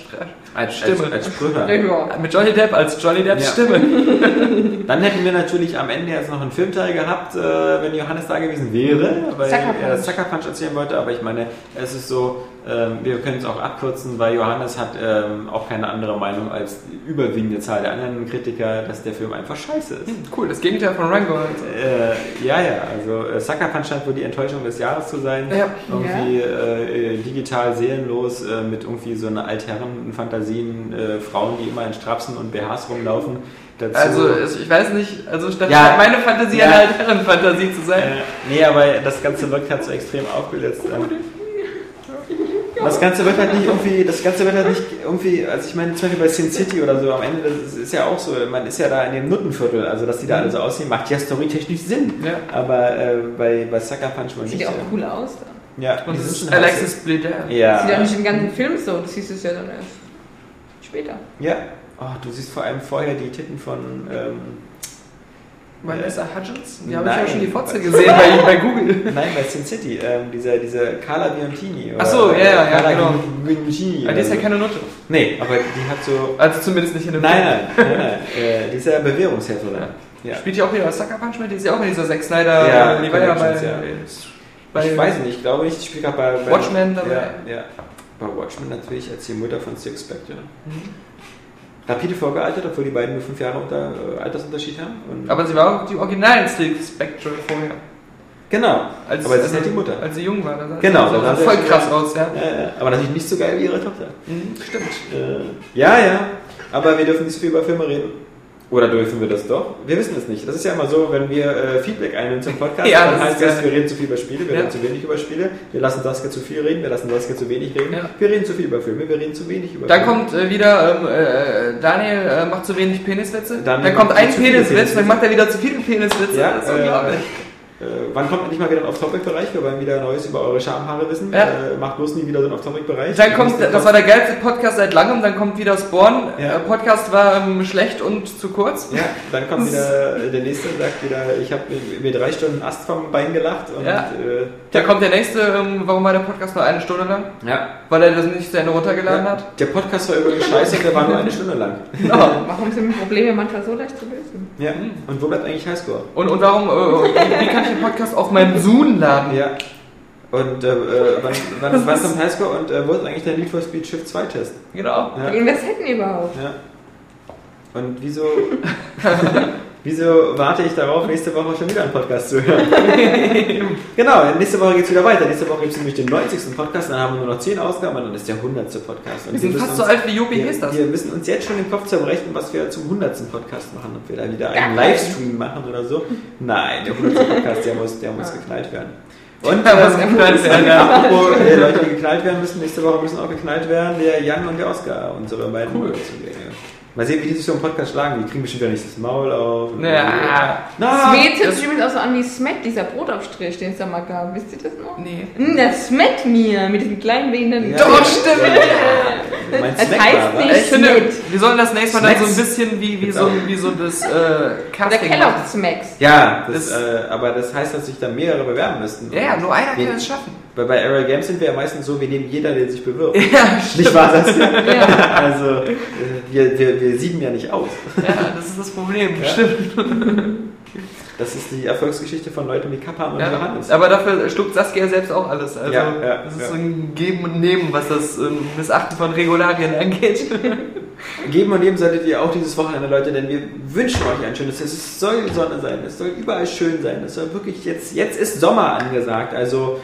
als Stimme. als, als. Ja. Mit Johnny Depp als Johnny Depps Ja. Stimme. [LAUGHS] Dann hätten wir natürlich am Ende jetzt noch einen Filmteil gehabt, äh, wenn Johannes da gewesen wäre, weil Sucker er das. Sucker Punch erzählen wollte. Aber ich meine, es ist so, ähm, wir können es auch abkürzen, weil Johannes hat ähm, auch keine andere Meinung als die überwiegende Zahl der anderen Kritiker, dass der Film einfach scheiße ist. Cool, das Gegenteil von Rango. Äh, ja, ja, also äh, Sucker Punch scheint wohl die Enttäuschung des Jahres zu sein. Ja. Irgendwie äh, äh, digital seelenlos äh, mit irgendwie so einer Altherren-Fantasien, äh, Frauen, die immer in Strapsen und BHs rumlaufen. Dazu, Also ich weiß nicht, also statt Ja. meine Fantasie Ja. eine Altherrenfantasie zu sein. Äh, nee, aber das Ganze wirkt halt so extrem aufgesetzt. Ähm, das Ganze wird halt nicht irgendwie, das Ganze wird halt nicht irgendwie, also ich meine, zum Beispiel bei Sin City oder so, am Ende, das ist, ist ja auch so, man ist ja da in dem Nuttenviertel, also dass die da alle so aussehen, macht ja storytechnisch Sinn. Ja. Aber äh, bei, bei Sucker Punch mal Sieht nicht. ja auch cool aus dann. Ja, Und das ist schon Alexis Bledel. heiß. Sieht ja Ja, nicht im ganzen Film so, das siehst du ja dann erst später. ja. Oh, du siehst vor allem vorher die Titten von, ähm, Vanessa Hudgens? Die habe ich ja schon die Fotze gesehen bei, bei Google. nein, bei Sin City, ähm, dieser, diese Carla Biontini. Ach so, ja, ja, ja, Carla genau. Biontini. Aber die ist ja keine Nutte. Nee, aber die hat so, Also zumindest nicht in dem Nein, nein, nein, nein. [LAUGHS] Äh, die ist ja Bewährungshelferin. Ja. Spielt ja auch wieder Sucker Punch mit? Die ist ja auch in dieser Zack Snyder. Ja, die war ja bei, bei Ich weiß nicht, ich glaube nicht. Ich spiele gerade bei, bei Watchmen dabei. Ja, ja. Bei Watchmen natürlich als die Mutter von Six Spectre. Rapide vorgealtert, obwohl die beiden nur fünf Jahre unter, äh, Altersunterschied haben. Und Aber sie war auch die originalen Steel Spectre vorher. genau, Als, aber sie ist halt die Mutter. Als sie jung war. Da sah Genau, sie so da sah voll krass aus, ja. Äh, aber natürlich nicht so geil wie ihre Tochter. Mhm, stimmt. Äh, ja, ja, aber wir dürfen nicht so viel über Filme reden. Oder dürfen wir das doch? Wir wissen es nicht. Das ist ja immer so, wenn wir äh, Feedback einnehmen zum Podcast, [LAUGHS] Ja, dann heißt das, wir reden zu viel über Spiele, wir Ja. reden zu wenig über Spiele, wir lassen Saskia zu viel reden, wir lassen Saskia zu wenig reden, Ja. wir reden zu viel über Filme, wir reden zu wenig über Dann Filme. kommt äh, wieder, ähm, äh, Daniel äh, macht zu wenig Peniswitze. Dann Dann, kommt ein Peniswitz, Peniswitze. dann macht er wieder zu viele Peniswitze. Ja, das ist äh, unglaublich. Äh, wann kommt endlich mal wieder ein Off-Topic-Bereich? Wir wollen wieder Neues über eure Schamhaare wissen. Ja. Äh, macht bloß nie wieder so einen Off-Topic-Bereich. Dann kommt, das war der geilste Podcast seit langem, dann kommt wieder Spawn. Ja. Äh, Podcast war ähm, schlecht und zu kurz. Ja, dann kommt wieder äh, der nächste und sagt wieder, ich habe mir drei Stunden Ast vom Bein gelacht. Und, Ja. äh, Da kommt der nächste, ähm, warum war der Podcast nur eine Stunde lang? ja. Weil er das nicht zu Ende runtergeladen Ja, hat. Der Podcast war übrigens scheiße, der war nur eine Stunde lang. [LAUGHS] Warum sind Probleme manchmal so leicht zu lösen? Ja. Und wo bleibt eigentlich Highscore? Und, und warum, äh, wie kann ich den Podcast auf meinem Zoom laden? Ja. Und äh, äh, wann, wann, wann kommt Highscore und äh, wo ist eigentlich der Need for Speed Shift 2 Test? Genau. Ja. Gegen was hätten wir überhaupt? ja. Und wieso, [LAUGHS] wieso warte ich darauf, nächste Woche schon wieder einen Podcast zu hören? [LAUGHS] genau, nächste Woche geht es wieder weiter. Nächste Woche gibt es nämlich den 90. Podcast, dann haben wir nur noch 10 Ausgaben und dann ist der 100. Podcast. Und Wir sind fast so alt wie Juppie Hestas. wir müssen uns jetzt schon den Kopf zerbrechen, was wir zum 100. Podcast machen. Ob wir da wieder einen. Livestream machen oder so. Nein, der 100. Podcast, der muss, der muss geknallt werden. Und Der muss ähm, geknallt werden, apropos äh, Leute, die geknallt werden müssen, nächste Woche müssen auch geknallt werden, der Jan und der Oscar, unsere beiden Cool. Zugänge. Mal sehen, wie die sich so im Podcast schlagen. Die kriegen bestimmt wieder nicht das Maul auf. Ja. Na, Smet hört das- sich übrigens auch so an wie Smet, dieser Brotaufstrich, den es da mal gab. Wisst ihr das noch? Nee. Hm, der Smet mir mit diesem kleinen behinderten. Ja. Doch, stimmt. Ja, mein Snack heißt war, nicht- Ich finde, wir sollen das nächste Mal dann so ein bisschen wie, wie, so, auch. wie so das äh, Der Kellogg. Smacks. Ja, das, Das- äh, aber das heißt, dass sich da mehrere bewerben müssten. Ja, ja, nur einer kann es schaffen. Weil bei Area Games sind wir ja meistens so, wir nehmen jeder, der sich bewirbt. [LAUGHS] Ja, Nicht wahr, Saskia? Ja. Also, äh, wir, wir, wir sieben ja nicht aus. ja, das ist das Problem. Ja. Stimmt. Das ist die Erfolgsgeschichte von Leuten wie Kappan und Ja, Johannes. aber dafür schluckt Saskia selbst auch alles. Also, Ja, ja, das ist so ein Geben und Nehmen, was das ähm, Missachten von Regularien angeht. [LAUGHS] Geben und nehmen solltet ihr auch dieses Wochenende, Leute, denn wir wünschen euch ein schönes. Es soll Sonne sein, es soll überall schön sein. Es soll wirklich jetzt, jetzt ist Sommer angesagt. Also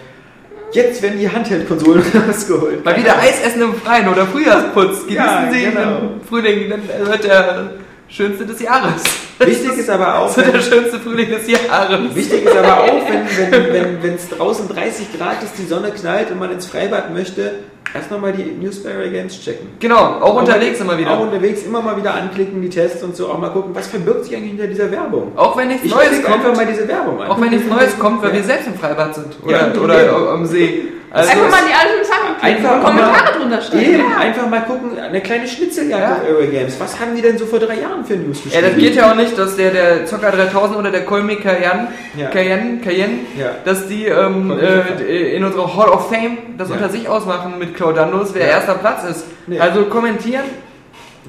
jetzt werden die Handheld-Konsolen [LAUGHS] rausgeholt. Mal wieder Eis essen im Freien oder Frühjahrsputz. Genießen Ja, Sie genau. den Frühling, dann wird der schönste des Jahres. Wichtig ist aber auch, [LAUGHS] wird der wenn, schönste Frühling des Jahres. wichtig ist aber auch, wenn es [LAUGHS] wenn, wenn, draußen 30 Grad ist, die Sonne knallt und man ins Freibad möchte, erst nochmal die Newsberry Games checken. Genau, auch unterwegs immer wieder. Auch unterwegs immer mal wieder anklicken, die Tests und so, auch mal gucken, was verbirgt sich eigentlich hinter dieser Werbung. Auch wenn nichts Ich Neues einfach kommt. mal diese Werbung an. Auch wenn nichts Neues kommt, weil Ja. wir selbst im Freibad sind. Ja, Oder, oder genau. am See. [LAUGHS] Also, Einfach mal die alten Sachen einfach Und Kommentare mal, drunter schreiben. Eben, einfach mal gucken, eine kleine Schnitzeljagd Ja. auf Games. Was haben die denn so vor drei Jahren für News Ja, das geht ja auch nicht, dass der, der Zocker 3000 oder der Colmy Cayenne, Ja. Cayenne, Cayenne Ja. dass die ähm, äh, in unserer Hall of Fame das Ja. unter sich ausmachen mit Claudandos, wer Ja. erster Platz ist. Nee. Also kommentieren,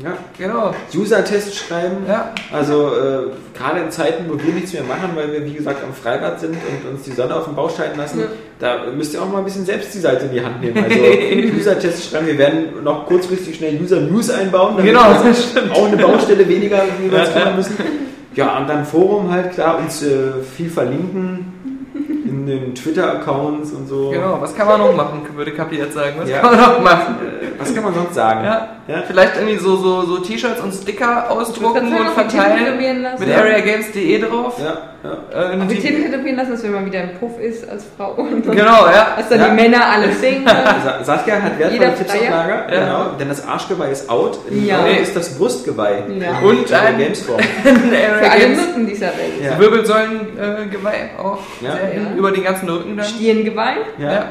Ja. genau. User-Tests schreiben. Ja. Also äh, gerade in Zeiten, wo wir nichts mehr machen, weil wir wie gesagt am Freibad sind und uns die Sonne auf den Bauch scheinen lassen, da müsst ihr auch mal ein bisschen selbst die Seite in die Hand nehmen. Also [LAUGHS] User-Tests schreiben. Wir werden noch kurzfristig schnell User-News einbauen, damit Genau, wir das stimmt. auch eine Baustelle weniger, wie wir uns Ja, kümmern ja. müssen. Ja, und dann Forum halt, klar, uns äh, viel verlinken in den Twitter-Accounts und so. Genau, was kann man noch machen, würde Kapi jetzt sagen. Was Ja. kann man noch machen? Was kann man sonst sagen? Ja. Ja. Vielleicht irgendwie so, so, so T-Shirts und Sticker ausdrucken und verteilen mit Ja. areagames.de drauf. Ja, ja. Äh, T- Titten tätowieren lassen, dass wenn man wieder im Puff ist als Frau. Und [LAUGHS] Genau, ja. Dass dann Ja. die Männer alles singen. [LAUGHS] Sa- Saskia hat wertvolle Tipps auf. Lager, Ja. genau, denn das Arschgeweih ist out. In Ja. Norden ist das Brustgeweih. Ja. Und ein Gamesform. [LAUGHS] Für alle Mücken dieser Welt. Ja. Wirbelsäulen-Geweih auch über den ganzen Rücken dann. Stirngeweih. Ja. Ja.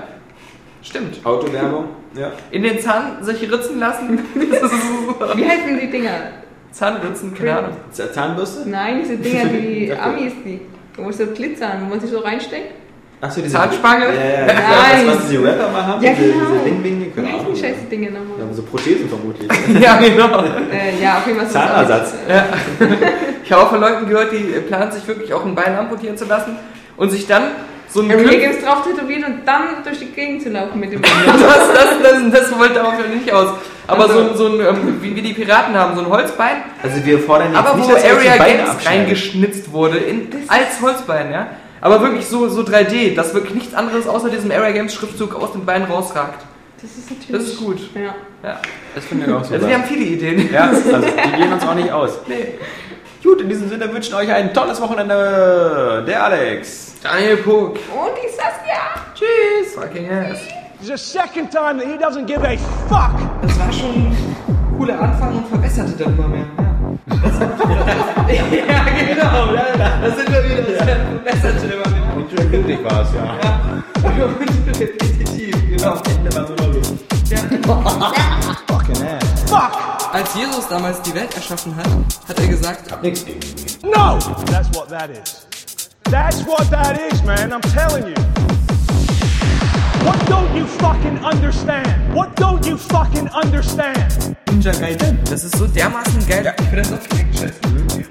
Stimmt. Autowerbung. Ja. In den Zahn sich ritzen lassen. [LAUGHS] Wie heißen die Dinger? Zahnritzen, keine Ahnung. Zahnbürste? Nein, diese Dinger, die. [LAUGHS] Amis, die, wo so glitzern, wo man sich so reinsteckt. Achso, diese Zahnspange? Ja, ja, ja. Nein. Das, was diese Rapper mal haben. Ja, diese, genau. diese Wie keine Ahnung. die scheiße Dinge Ja, nochmal? so Prothesen vermutlich. [LAUGHS] Ja, genau. Äh, ja, auf jeden Fall. Zahnersatz. Ja. Ich habe auch von Leuten gehört, die planen sich wirklich auch ein Bein amputieren zu lassen und sich dann so ein Area Griff Games drauf tätowieren und dann durch die Gegend zu laufen mit dem [LAUGHS] das, das, das, das wollte ja nicht aus. Aber Also- so, ein- so ein, ähm, wie, wie die Piraten haben, so ein Holzbein, Also wir fordern jetzt aber nicht, wo dass Area Games reingeschnitzt wurde, in, als Holzbein, ja. Aber wirklich so, so 3D, dass wirklich nichts anderes außer diesem Area Games Schriftzug aus dem Bein rausragt. Das ist natürlich. Das ist gut. Ja. Ja. Das finde ich auch so. Also wir haben viele Ideen. ja, also die gehen uns auch nicht aus. Nee. Gut, in diesem Sinne wünschen euch ein tolles Wochenende. Der Alex. Daniel Puck. Und die Saskia. Tschüss. Fucking ass. It's the second time that he doesn't give a fuck. Das war schon ein cooler Anfang und verbesserte dann immer mehr. Ja, das, [LAUGHS] ja genau. Da, da sind wir wieder. Das verbesserte immer mehr. Und schön glücklich war es, ja. Ja. [LAUGHS] Und repetitiv, genau. Ende war noch Luft. Fucking ass. Als Jesus damals die Welt erschaffen hat, hat er gesagt, Nix gegen mich. No. That's what that is. That's what that is, man. I'm telling you. What don't you fucking understand? What don't you fucking understand? Ninja Gaiden. das ist so dermaßen geil. Ich finde das auch direkt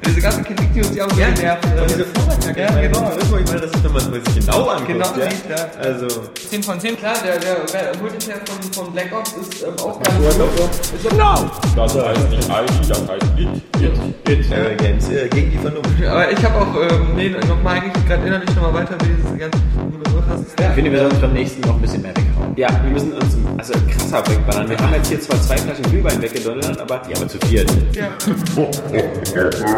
diese ganzen Kritik-News, die haben so genervt. Und diese Vorwärtskacke, Ja, genau. das ist, wo ich meine, das ist, wenn man es genau anguckt. Genau ja? sieht, ja. Also, 10 von 10, klar, der, der, Multiplayer von, von Black Ops ist ähm, auch ganz gut. No. Das heißt nicht ID, das heißt It. It. Area Games, äh, gegen die Vernunft. Aber ich habe auch, ähm, nee, nochmal eigentlich gerade innerlich nochmal weiter, wie diese ganze so krass ist. Ich finde, wir sollten uns beim nächsten noch ein bisschen mehr weghauen. Ja, wir müssen uns also krasser wegballern. Wir haben jetzt hier zwar zwei Flaschen Glühwein weggedonnert, aber Ja, aber zu viert. Ja. [LAUGHS]